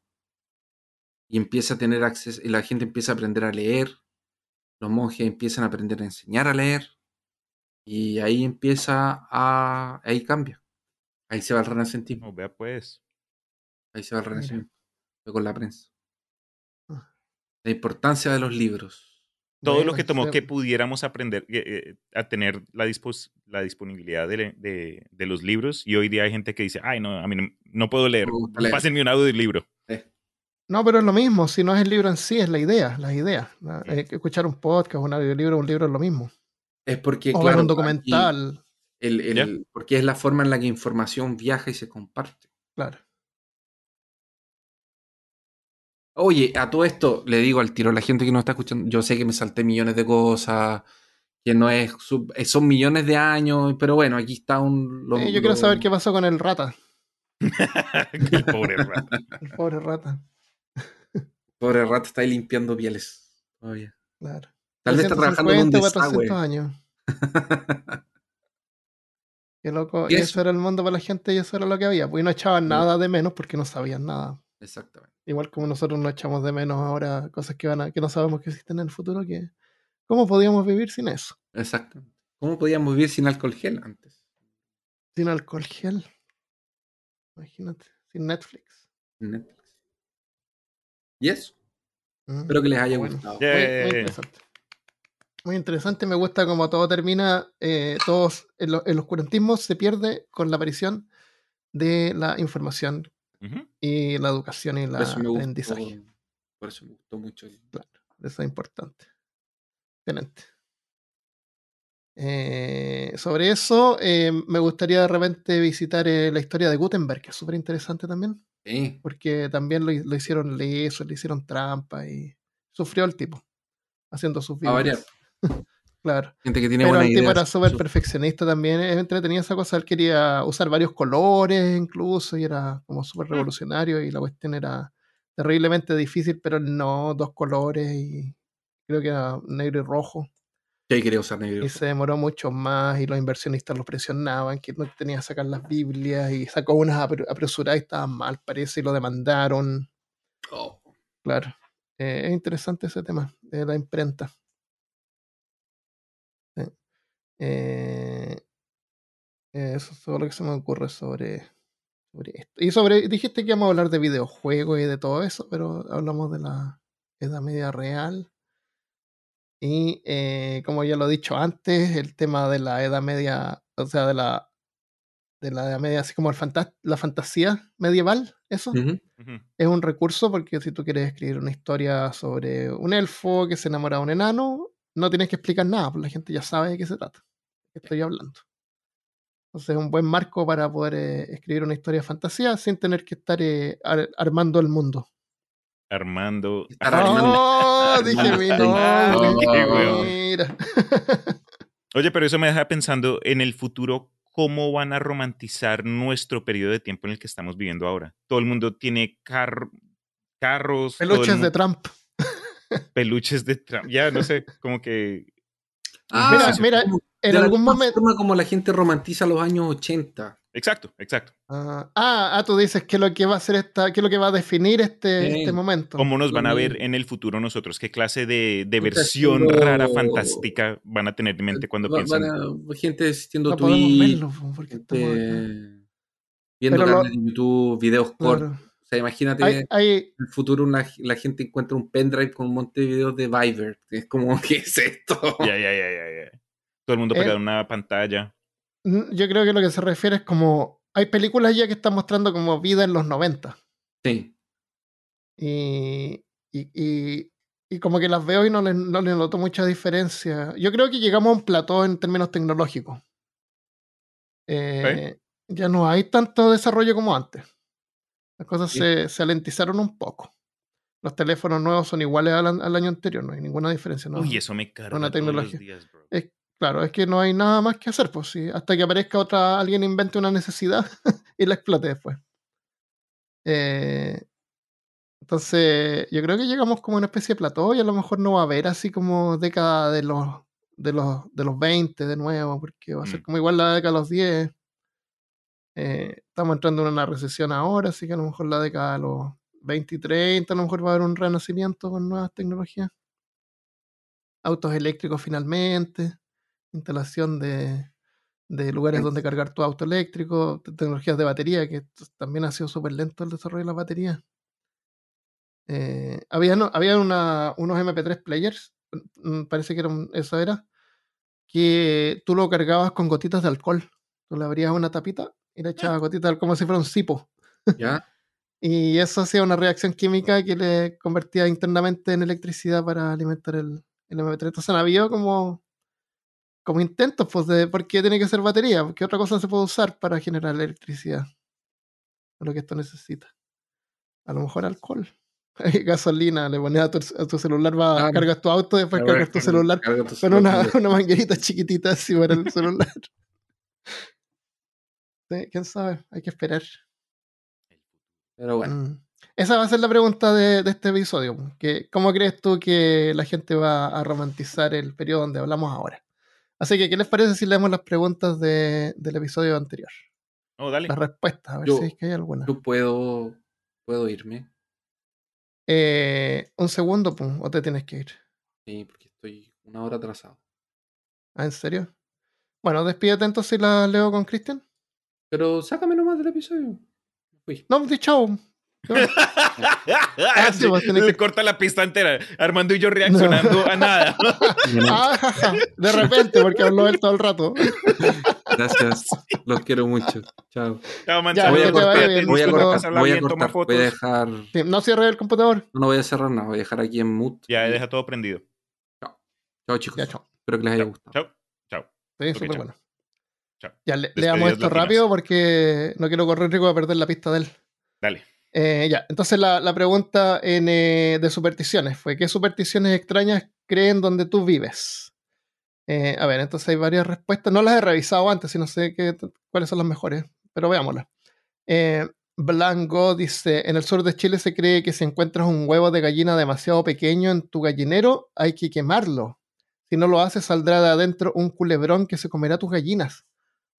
Y empieza a tener acceso, y la gente empieza a aprender a leer. Los monjes empiezan a aprender a enseñar a leer. Y ahí empieza a. Ahí cambia. Ahí se va el renacentismo. No, vea pues. Ahí se va el. Fue con la prensa. Ah. La importancia de los libros. Todo Bueno, lo que tomó que pudiéramos aprender eh, a tener la, dispos- la disponibilidad de, de- de los libros y hoy día hay gente que dice, ay, no, a mí no, no puedo leer, No me gusta leer". pásenme un audio del libro. Eh, No, pero es lo mismo. Si no es el libro en sí, es la idea. Las ideas. La- eh, escuchar un podcast, un audiolibro, un libro es lo mismo. Es porque, O ver un documental. el- el- porque es la forma en la que información viaja y se comparte. Claro. Oye, a todo esto le digo al tiro a la gente que nos está escuchando, yo sé que me salté millones de cosas, que no es, sub- eh, son millones de años, pero bueno, aquí está un... lo- Eh, yo quiero lo- saber qué pasó con el rata. [laughs] El pobre rata. El pobre rata. Pobre rato está ahí limpiando pieles todavía. Claro. Tal vez está trabajando en un 350, desagüe. 400 años. [laughs] Qué loco. Y Y eso. eso era el mundo para la gente y eso era lo que había. Pues y no echaban nada de menos porque no sabían nada. Exactamente. Igual como nosotros no echamos de menos ahora cosas que van a, que no sabemos que existen en el futuro, que ¿cómo podíamos vivir sin eso? Exactamente. ¿Cómo podíamos vivir sin alcohol gel antes? Sin alcohol gel. Imagínate, sin Netflix. en Netflix. Y eso. Mm. Espero que les haya Bueno. gustado. Muy, interesante. Muy interesante, me gusta como todo termina, eh, todos el, el oscurantismo se pierde con la aparición de la información Y la educación y el gustó, aprendizaje. por eso me gustó mucho. el- Eso es importante. Excelente. Eh, sobre eso, eh, me gustaría de repente visitar eh, la historia de Gutenberg, que es súper interesante también, Sí, porque también lo, lo hicieron leso, le hicieron trampa y sufrió el tipo haciendo sus A variar. [laughs] Claro. gente que tiene Pero buena el tipo era súper perfeccionista también. Es entretenida esa cosa. Él quería usar varios colores incluso y era como súper Mm. revolucionario y la cuestión era terriblemente difícil, pero no dos colores y creo que era negro y rojo. Que quería usar negro. Y se demoró mucho más y los inversionistas lo presionaban, que no tenía que sacar las Biblias y sacó unas apre- apresuradas y estaban mal, parece, y lo demandaron. Oh, Claro. Eh, es interesante ese tema de la imprenta. Eh, eso es todo lo que se me ocurre sobre, sobre esto. Y sobre, dijiste que íbamos a hablar de videojuegos y de todo eso, pero hablamos de la Edad Media Real. Y eh, como ya lo he dicho antes, el tema de la Edad Media, o sea, de la, de la Edad Media, así como el fanta- la fantasía medieval, eso es un recurso porque si tú quieres escribir una historia sobre un elfo que se enamora de un enano, no tienes que explicar nada, pues la gente ya sabe de qué se trata, estoy hablando. Entonces es un buen marco para poder eh, escribir una historia de fantasía sin tener que estar eh, ar- armando el mundo. Armando. Estar [laughs] armando. ¡Oh! [laughs] Dije mi nombre. [laughs] Mira. Oye, pero eso me deja pensando en el futuro, cómo van a romantizar nuestro periodo de tiempo en el que estamos viviendo ahora. Todo el mundo tiene car- carros, Peluches de Trump. peluches de Trump. Ya, no sé, como que... Ah, Mira, sí, mira, como- En de algún alguna momento. forma como la gente romantiza los años 80. Exacto, exacto. Ah, ah, ah, tú dices que lo que va a hacer esta, que lo que va a definir este, Sí. este momento. ¿Cómo nos van a ver en el futuro nosotros? ¿Qué clase de, de versión haciendo- rara, fantástica van a tener en mente cuando Va- piensan? van a- gente asistiendo No tweets, verlo po, porque viendo lo- canales de YouTube, videos cortos. Claro. O sea, imagínate Hay, hay- en el futuro una- la gente encuentra un pendrive con un montón de videos de Viber. Es como, [laughs] ¿qué es esto? Ya, ya, ya, ya, ya. Todo el mundo Eh, pegado en una pantalla. yo creo que lo que se refiere es como. Hay películas ya que están mostrando como vida en los 90. Sí. Y, y, y- y como que las veo y no les, no les noto mucha diferencia. Yo creo que llegamos a un plató en términos tecnológicos. Eh, Ya no hay tanto desarrollo como antes. Las cosas Sí. se, se alentizaron un poco. Los teléfonos nuevos son iguales al, año anterior, no hay ninguna diferencia. ¿no? Uy, eso me carga una todos los tecnología. días, bro. Es- claro, es que no hay nada más que hacer, pues sí, hasta que aparezca otra, alguien invente una necesidad [laughs] y la explote después. Eh, entonces, yo creo que llegamos como a una especie de plató y a lo mejor no va a haber así como década de los, de los, de los 20 de nuevo, porque va a ser Mm. como igual la década de los 10. Eh, estamos entrando en una recesión ahora, así que a lo mejor la década de los 20 y 30, a lo mejor va a haber un renacimiento con nuevas tecnologías. Autos eléctricos finalmente, instalación de, de lugares donde cargar tu auto eléctrico, te- tecnologías de batería, que también ha sido súper lento el desarrollo de las baterías. Eh, había no- había una- unos MP3 players, mm, parece que era un- eso era, que tú lo cargabas con gotitas de alcohol. Tú le abrías una tapita y le echabas gotitas de alcohol como si fuera un cipo. ¿Ya? [laughs] Y eso hacía una reacción química que le convertía internamente en electricidad para alimentar el, el MP3. Entonces habido como, como intentos, pues, de por qué tiene que ser batería, porque otra cosa se puede usar para generar electricidad. Lo que esto necesita. A lo mejor alcohol. [laughs] Gasolina, le pones a tu, a tu celular, va, Ah, cargas tu auto, después cargas tu carga- celular carga tu con [laughs] una, manguerita chiquitita así para el celular. [laughs] Sí, ¿Quién sabe? Hay que esperar. Pero bueno, Mm. Esa va a ser la pregunta de, de este episodio. Que, ¿Cómo crees tú que la gente va a romantizar el periodo donde hablamos ahora? Así que, ¿qué les parece si leemos las preguntas de- del episodio anterior? Oh, dale. Las respuestas, a ver Yo- si es que hay alguna. Yo puedo, puedo irme. Eh, un segundo, pum, o te tienes que ir. Sí, porque estoy una hora atrasado. ¿Ah, en serio? Bueno, despídete entonces y la leo con Cristian. Pero sácame nomás del episodio. Me Fui. No, di chao. [laughs] Ah, sí, que- corta la pista entera. Armando y yo reaccionando a nada. Ah, de repente, porque habló él todo el rato. Gracias. Los quiero mucho. Chao. Chao, Ya, Manzano, voy a que te vaya cortar. bien, Voy a cortar. Voy a bien, cortar. Voy a dejar. Sí, no cierre el computador. No, no voy a cerrar nada. Voy a dejar aquí en mute. Ya y- deja todo prendido. Chao, chicos. Ya, chao. Espero que les haya gustado. Chao. Chao. Sí, Ok, súper chao. bueno. Chao. Ya, le, leamos esto latinas. rápido porque no quiero correr riesgo de perder la pista de él. Dale. Eh, ya, entonces la, la pregunta en, eh, de supersticiones fue: ¿qué supersticiones extrañas creen donde tú vives? Eh, a ver, entonces hay varias respuestas. No las he revisado antes, y no sé qué, cuáles son las mejores, pero veámoslas. Blanco dice: En el sur de Chile se cree que si encuentras un huevo de gallina demasiado pequeño en tu gallinero, hay que quemarlo. Si no lo haces, saldrá de adentro un culebrón que se comerá tus gallinas.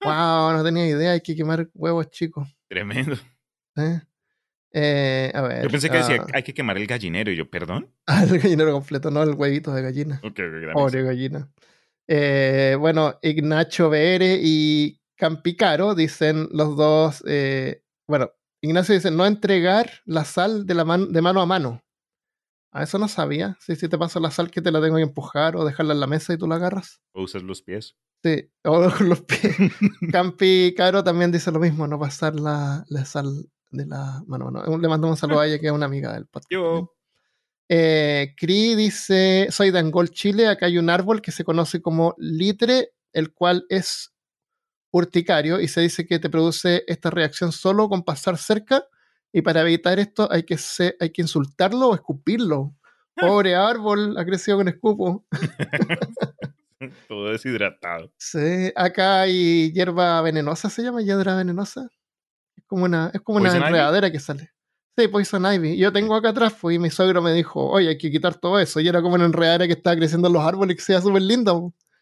Wow, no tenía idea, hay que quemar huevos chicos. Tremendo. ¿eh? Eh, a ver. Yo pensé que decía, ah, hay que quemar el gallinero. Y yo, ¿perdón? [laughs] Ah, el gallinero completo, no el huevito de gallina. Ok, gracias. Pobre gallina. Eh, bueno, Ignacio BR y Campicaro dicen los dos. eh, bueno, Ignacio dice no entregar la sal de, la man- de mano a mano. A eso no sabía. Sí, si te paso la sal que te la tengo que empujar o dejarla en la mesa y tú la agarras. ¿O usas los pies? Sí, o [laughs] los pies. Campi Caro también dice lo mismo, no pasar la, la sal de la mano mano. Le mandamos un saludo a ella que es una amiga del podcast. Yo. Eh, Cri dice, soy de Angol, Chile, acá hay un árbol que se conoce como litre, el cual es urticario y se dice que te produce esta reacción solo con pasar cerca y para evitar esto hay que, se- hay que insultarlo o escupirlo. [laughs] Pobre árbol, ha crecido con escupo. [laughs] Todo deshidratado. Sí, acá hay hierba venenosa, se llama hierba venenosa. Es como una, es como una ¿Poison ivy? enredadera que sale. Sí, Poison Ivy. Yo tengo acá atrás, pues, y mi suegro me dijo, oye, hay que quitar todo eso. Y era como una enredadera que estaba creciendo en los árboles que se veía súper linda.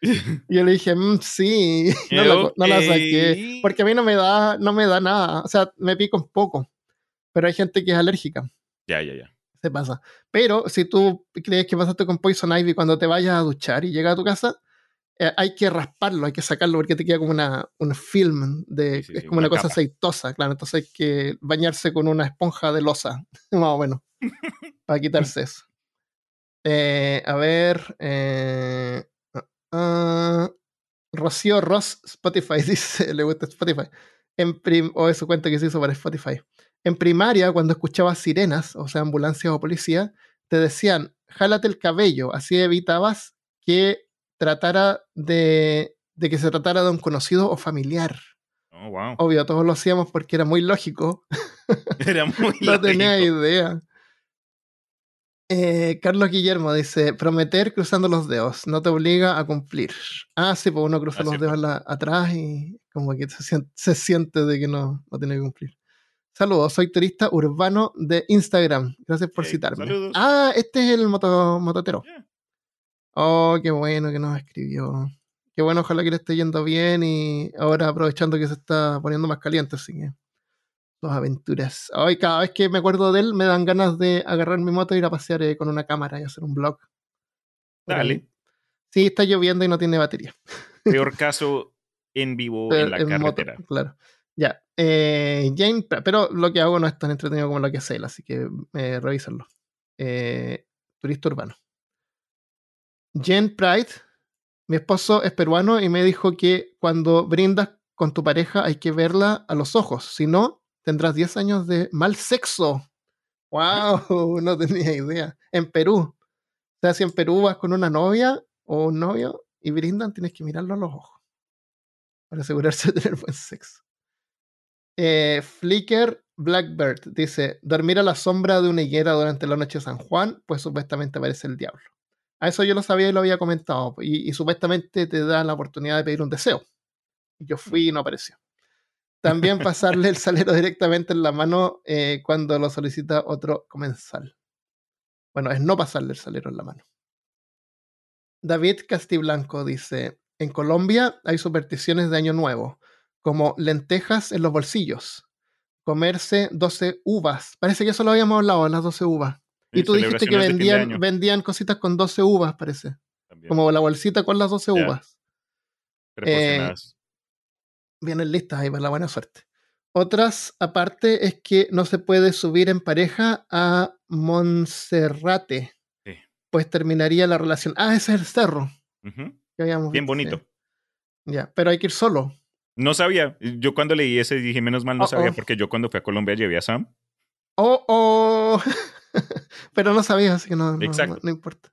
[laughs] Y yo le dije, "Mm, sí, [laughs] no la, no la saqué. Porque a mí no me da, no me da nada. O sea, me pico un poco. Pero hay gente que es alérgica. Ya, ya, ya. Se pasa. Pero si tú crees que pasaste con Poison Ivy cuando te vayas a duchar y llegas a tu casa, eh, hay que rasparlo, hay que sacarlo porque te queda como una, un film, de, Sí, es como una, una cosa aceitosa, claro. Entonces hay que bañarse con una esponja de losa, [laughs] más o menos, [laughs] para quitarse eso. Eh, a ver. Eh, ah, ah, Rocío Ross Spotify [laughs] dice, le gusta Spotify. En prim o es su cuenta que se hizo para Spotify. En primaria, cuando escuchabas sirenas, o sea, ambulancias o policía, te decían, jálate el cabello, así evitabas que tratara de, de que se tratara de un conocido o familiar. Oh, wow. Obvio, todos lo hacíamos porque era muy lógico. [laughs] Era muy [laughs] No tenía lógico. idea. Eh, Carlos Guillermo dice: Prometer cruzando los dedos no te obliga a cumplir. Ah, sí, pues uno cruza Ah, los cierto. dedos la- atrás y como que se siente, se siente de que no, no tiene que cumplir. Saludos, soy turista urbano de Instagram. Gracias por citarme. saludos. Ah, este es el moto, mototero. Yeah. Oh, qué bueno que nos escribió. Qué bueno, ojalá que le esté yendo bien y ahora aprovechando que se está poniendo más caliente, así que sus aventuras. Hoy cada vez que me acuerdo de él me dan ganas de agarrar mi moto e ir a pasear eh, con una cámara y hacer un vlog. Por Dale. Sí, está lloviendo y no tiene batería. Peor caso [laughs] en vivo en la En moto, carretera. claro. Ya. Eh, Jane, pero lo que hago no es tan entretenido como lo que hace él, así que eh, revísenlo. Eh, turista urbano. Jen Pride, mi esposo es peruano y me dijo que cuando brindas con tu pareja hay que verla a los ojos, si no, tendrás 10 años de mal sexo. ¡Wow! [laughs] No tenía idea. En Perú. O sea, si en Perú vas con una novia o un novio y brindan, tienes que mirarlo a los ojos para asegurarse de tener buen sexo. Eh, Flicker Blackbird dice: Dormir a la sombra de una higuera durante la noche de San Juan, pues supuestamente aparece el diablo. A eso yo lo sabía y lo había comentado. Y, y supuestamente te da la oportunidad de pedir un deseo. Yo fui y no apareció. [laughs] También pasarle el salero directamente en la mano eh, cuando lo solicita otro comensal. Bueno, es no pasarle el salero en la mano. David Castiblanco dice: En Colombia hay supersticiones de Año Nuevo, como lentejas en los bolsillos, comerse 12 uvas. Parece que eso lo habíamos hablado, las 12 uvas. Y Sí, tú dijiste que vendían, vendían cositas con 12 uvas, parece. también, Como la bolsita con las 12 Ya. uvas. preporcionadas. Vienen listas ahí para la buena suerte. Otras, aparte, es que no se puede subir en pareja a Monserrate. Sí. Pues terminaría la relación. Ah, ese es el cerro. Que Bien visto, sí. bonito. Ya, pero hay que ir solo. No sabía. Yo cuando leí ese dije, menos mal no Oh, sabía, oh. porque yo cuando fui a Colombia llevé a Sam. Oh, oh. [laughs] pero no sabía, así que no, no- importa.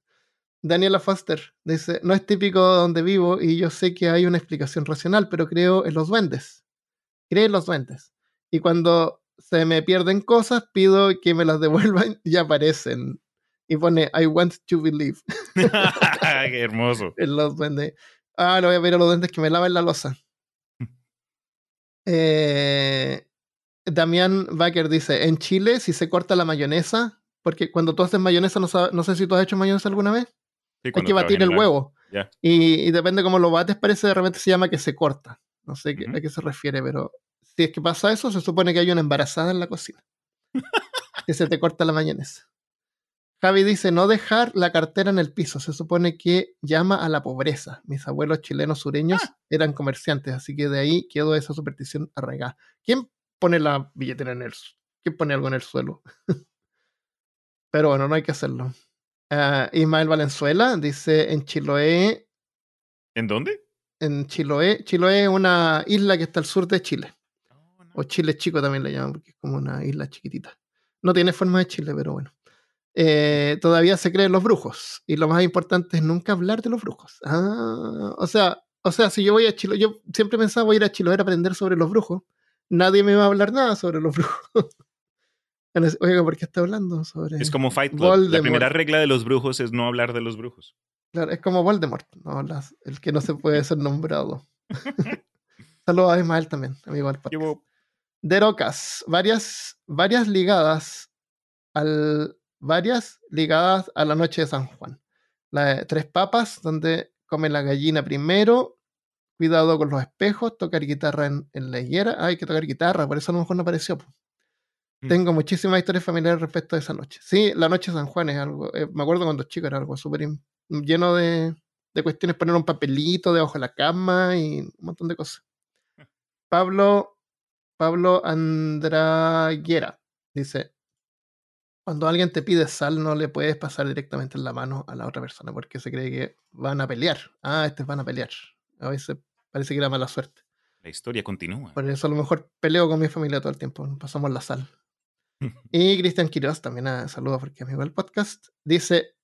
Daniela Foster dice, no es típico donde vivo y yo sé que hay una explicación racional, pero creo en los duendes. Creo en los duendes. Y cuando se me pierden cosas, pido que me las [laughs] devuelvan y aparecen. Y pone, I want to believe [laughs] [laughs] Qué hermoso. en los duendes. Ah, le voy a pedir a los duendes que me laven la losa. Eh, Damián Baker dice, en Chile, si se corta la mayonesa, porque cuando tú haces mayonesa, no, no sé si tú has hecho mayonesa alguna vez, Sí, hay que batir el huevo. Ya. Y, y depende cómo lo bates, parece de repente se llama que se corta. No sé qué- a qué se refiere, pero si es que pasa eso, se supone que hay una embarazada en la cocina. [laughs] que se te corta la mayonesa. Javi dice, no dejar la cartera en el piso. Se supone que llama a la pobreza. Mis abuelos chilenos sureños Ah. eran comerciantes, así que de ahí quedó esa superstición arraigada. ¿Quién pone la billetera en el ¿Quién pone algo en el suelo? [laughs] Pero bueno, no hay que hacerlo. Ah, Ismael Valenzuela dice, en Chiloé ¿En dónde? en Chiloé. Chiloé es una isla que está al sur de Chile. Oh, no. O Chile Chico también le llaman, porque es como una isla chiquitita. No tiene forma de Chile, pero bueno. Eh, todavía se creen los brujos. Y lo más importante es nunca hablar de los brujos. Ah, o sea, o sea, si yo voy a Chiloé, yo siempre pensaba voy a ir a Chiloé a aprender sobre los brujos. Nadie me va a hablar nada sobre los brujos. [laughs] Oiga, ¿por qué está hablando sobre...? Es como Fight Club. La Voldemort. primera regla de los brujos es no hablar de los brujos. Claro, es como Voldemort, ¿no? Las- el que no se puede ser nombrado. [laughs] [laughs] Saludos a Ismael también, amigo del podcast. Llevo Derocas, varias, varias ligadas al, varias ligadas a la noche de San Juan. La de tres papas, donde come la gallina primero, cuidado con los espejos, tocar guitarra en, en la higuera. Ah, hay que tocar guitarra, por eso a lo mejor no apareció. po. Mm. Tengo muchísimas historias familiares respecto a esa noche. Sí, la noche de San Juan es algo, eh, me acuerdo cuando chico era algo súper lleno de, de cuestiones, poner un papelito debajo de la cama y un montón de cosas. [laughs] Pablo, Pablo Andraguera dice, cuando alguien te pide sal no le puedes pasar directamente en la mano a la otra persona porque se cree que van a pelear. Ah, estos van a pelear. A veces parece que era mala suerte. La historia continúa. Por eso a lo mejor peleo con mi familia todo el tiempo. Pasamos la sal. Y Cristian Quiroz, también a saludos porque es amigo del podcast, dice,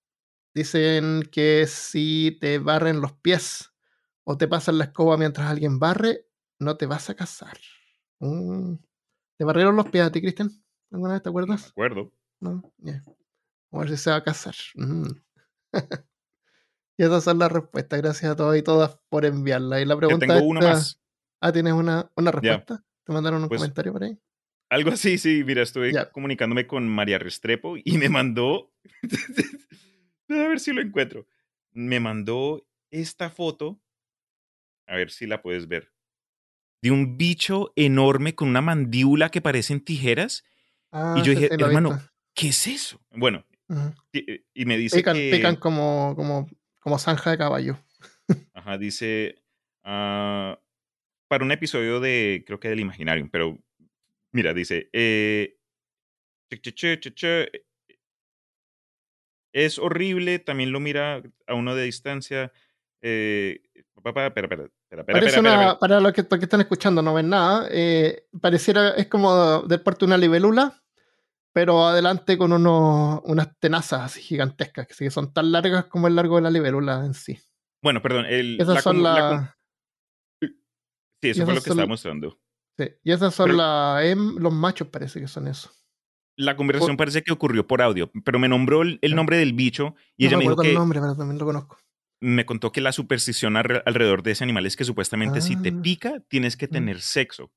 dicen que si te barren los pies o te pasan la escoba mientras alguien barre, no te vas a casar. Mm. ¿Te barrieron los pies a ti, Cristian? ¿Alguna vez te No me acuerdas? acuerdo. No. Ya. A ver si se va a casar. Mm. [laughs] y esas son las respuestas. Gracias a todos y todas por enviarla. Y la pregunta tengo más. Ah, ¿tienes una, una respuesta? ¿Te mandaron un Pues, comentario por ahí? Algo así, sí. Mira, estuve comunicándome con María Restrepo y me mandó. [laughs] a ver si lo encuentro. Me mandó esta foto. A ver si la puedes ver. De un bicho enorme con una mandíbula que parecen tijeras. Ah, y yo dije, hermano. ¿qué es eso? Bueno, Ujú. y, y me dice Pican, que. pican como, como, como zanja de caballo. [laughs] Ajá, dice. ah, para un episodio de. Creo que del Imaginarium, pero. Mira, dice. eh, che, es horrible, también lo mira a uno de distancia. Eh, pa, pa, espera, espera, Parece una, espera, para los que, los que están escuchando, no ven nada. eh, pareciera, es como del parte de una libélula, pero adelante con unos, unas tenazas así gigantescas, que sí que son tan largas como el largo de la libélula en sí. Bueno, perdón. El, Esas la son la las. sí, eso fue lo que son- estaba mostrando. Sí, y esas son Pero- las hem- los machos, parece que son eso. La conversación parece que ocurrió por audio, pero me nombró el, nombre del bicho y no ella me dijo recuerdo el que nombre, pero también lo conozco. me contó que la superstición alre- alrededor de ese animal es que supuestamente si te Ah. pica tienes que Mm. tener sexo.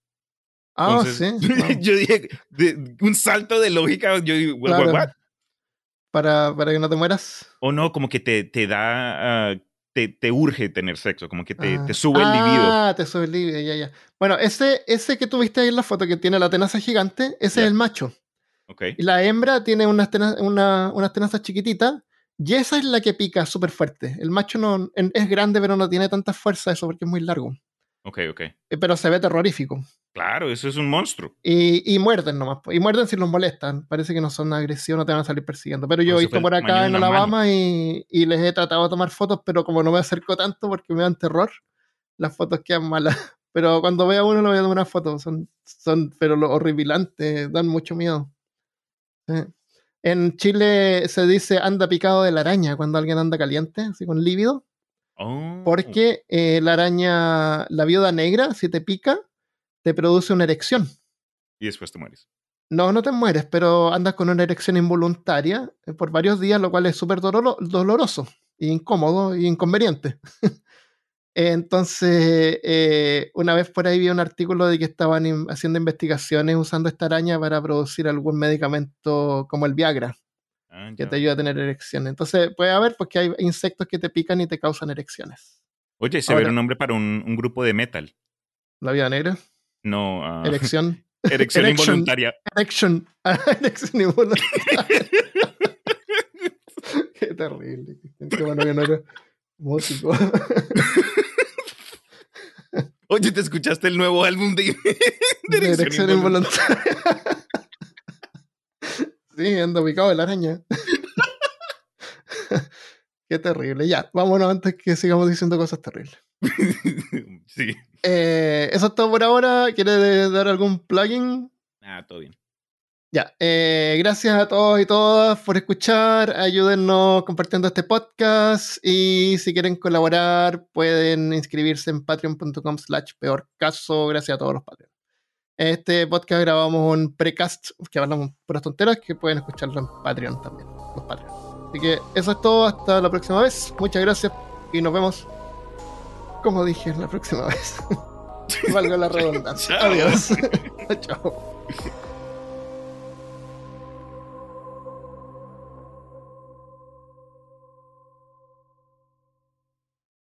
Ah, Entonces, sí. [laughs] wow. yo dije, de- un salto de lógica, yo digo, "What, what, Claro. what?". Para, para que no te mueras. O no, como que te, te da, ah, te, te urge tener sexo, como que te, Ah. te sube el libido. Ah, te sube el libido, ya, ya. Bueno, ese, ese que tuviste ahí en la foto que tiene la tenaza gigante, ese es el macho. Ok. Y la hembra tiene unas, tena- una- unas tenazas chiquititas. Y esa es la que pica súper fuerte. El macho no, es grande, pero no tiene tanta fuerza eso porque es muy largo. Ok, ok. Eh, Pero se ve terrorífico. Claro, eso es un monstruo. Y, y muerden nomás. Y muerden si los molestan. Parece que no son agresivos, no te van a salir persiguiendo. Pero yo he visto por acá en Alabama y, y les he tratado de tomar fotos, pero como no me acerco tanto porque me dan terror, las fotos quedan malas. [laughs] Pero cuando vea uno, le voy a tomar una foto. Son, son pero lo horripilantes, dan mucho miedo. Sí. En Chile se dice anda picado de la araña cuando alguien anda caliente, así con lívido. Oh. Porque eh, la araña, la viuda negra, si te pica, te produce una erección. Y después te mueres. No, no te mueres, pero andas con una erección involuntaria eh, por varios días, lo cual es súper doloro- doloroso, e incómodo e inconveniente. [laughs] Entonces, eh, una vez por ahí vi un artículo de que estaban in- haciendo investigaciones usando esta araña para producir algún medicamento como el Viagra, Ah, que te ayuda a tener erecciones. Entonces, puede haber porque hay insectos que te pican y te causan erecciones. Oye, se ve un nombre para un, un grupo de metal. La vida negra, No, ah, [laughs] erección, erección involuntaria. erection, [laughs] erección involuntaria. [laughs] Qué terrible. Qué bueno que no era músico. Oye, ¿te escuchaste el nuevo álbum de, de De erección involuntaria. Sí, ando picado de la araña. Qué terrible. Ya, vámonos antes que sigamos diciendo cosas terribles. Sí. Eh, eso es todo por ahora. ¿Quieres dar algún plugin? Ah, todo bien. Ya, eh, gracias a todos y todas por escuchar. Ayúdennos compartiendo este podcast. Y si quieren colaborar, pueden inscribirse en patreon.com slash peor caso. Gracias a todos los Patreon. Este podcast grabamos un precast que hablamos puras tonteras que pueden escucharlo en Patreon también, los Patreon. Así que eso es todo. Hasta la próxima vez. Muchas gracias y nos vemos, como dije, la próxima vez. [laughs] Valga la redundancia. Adiós. [laughs] Chao.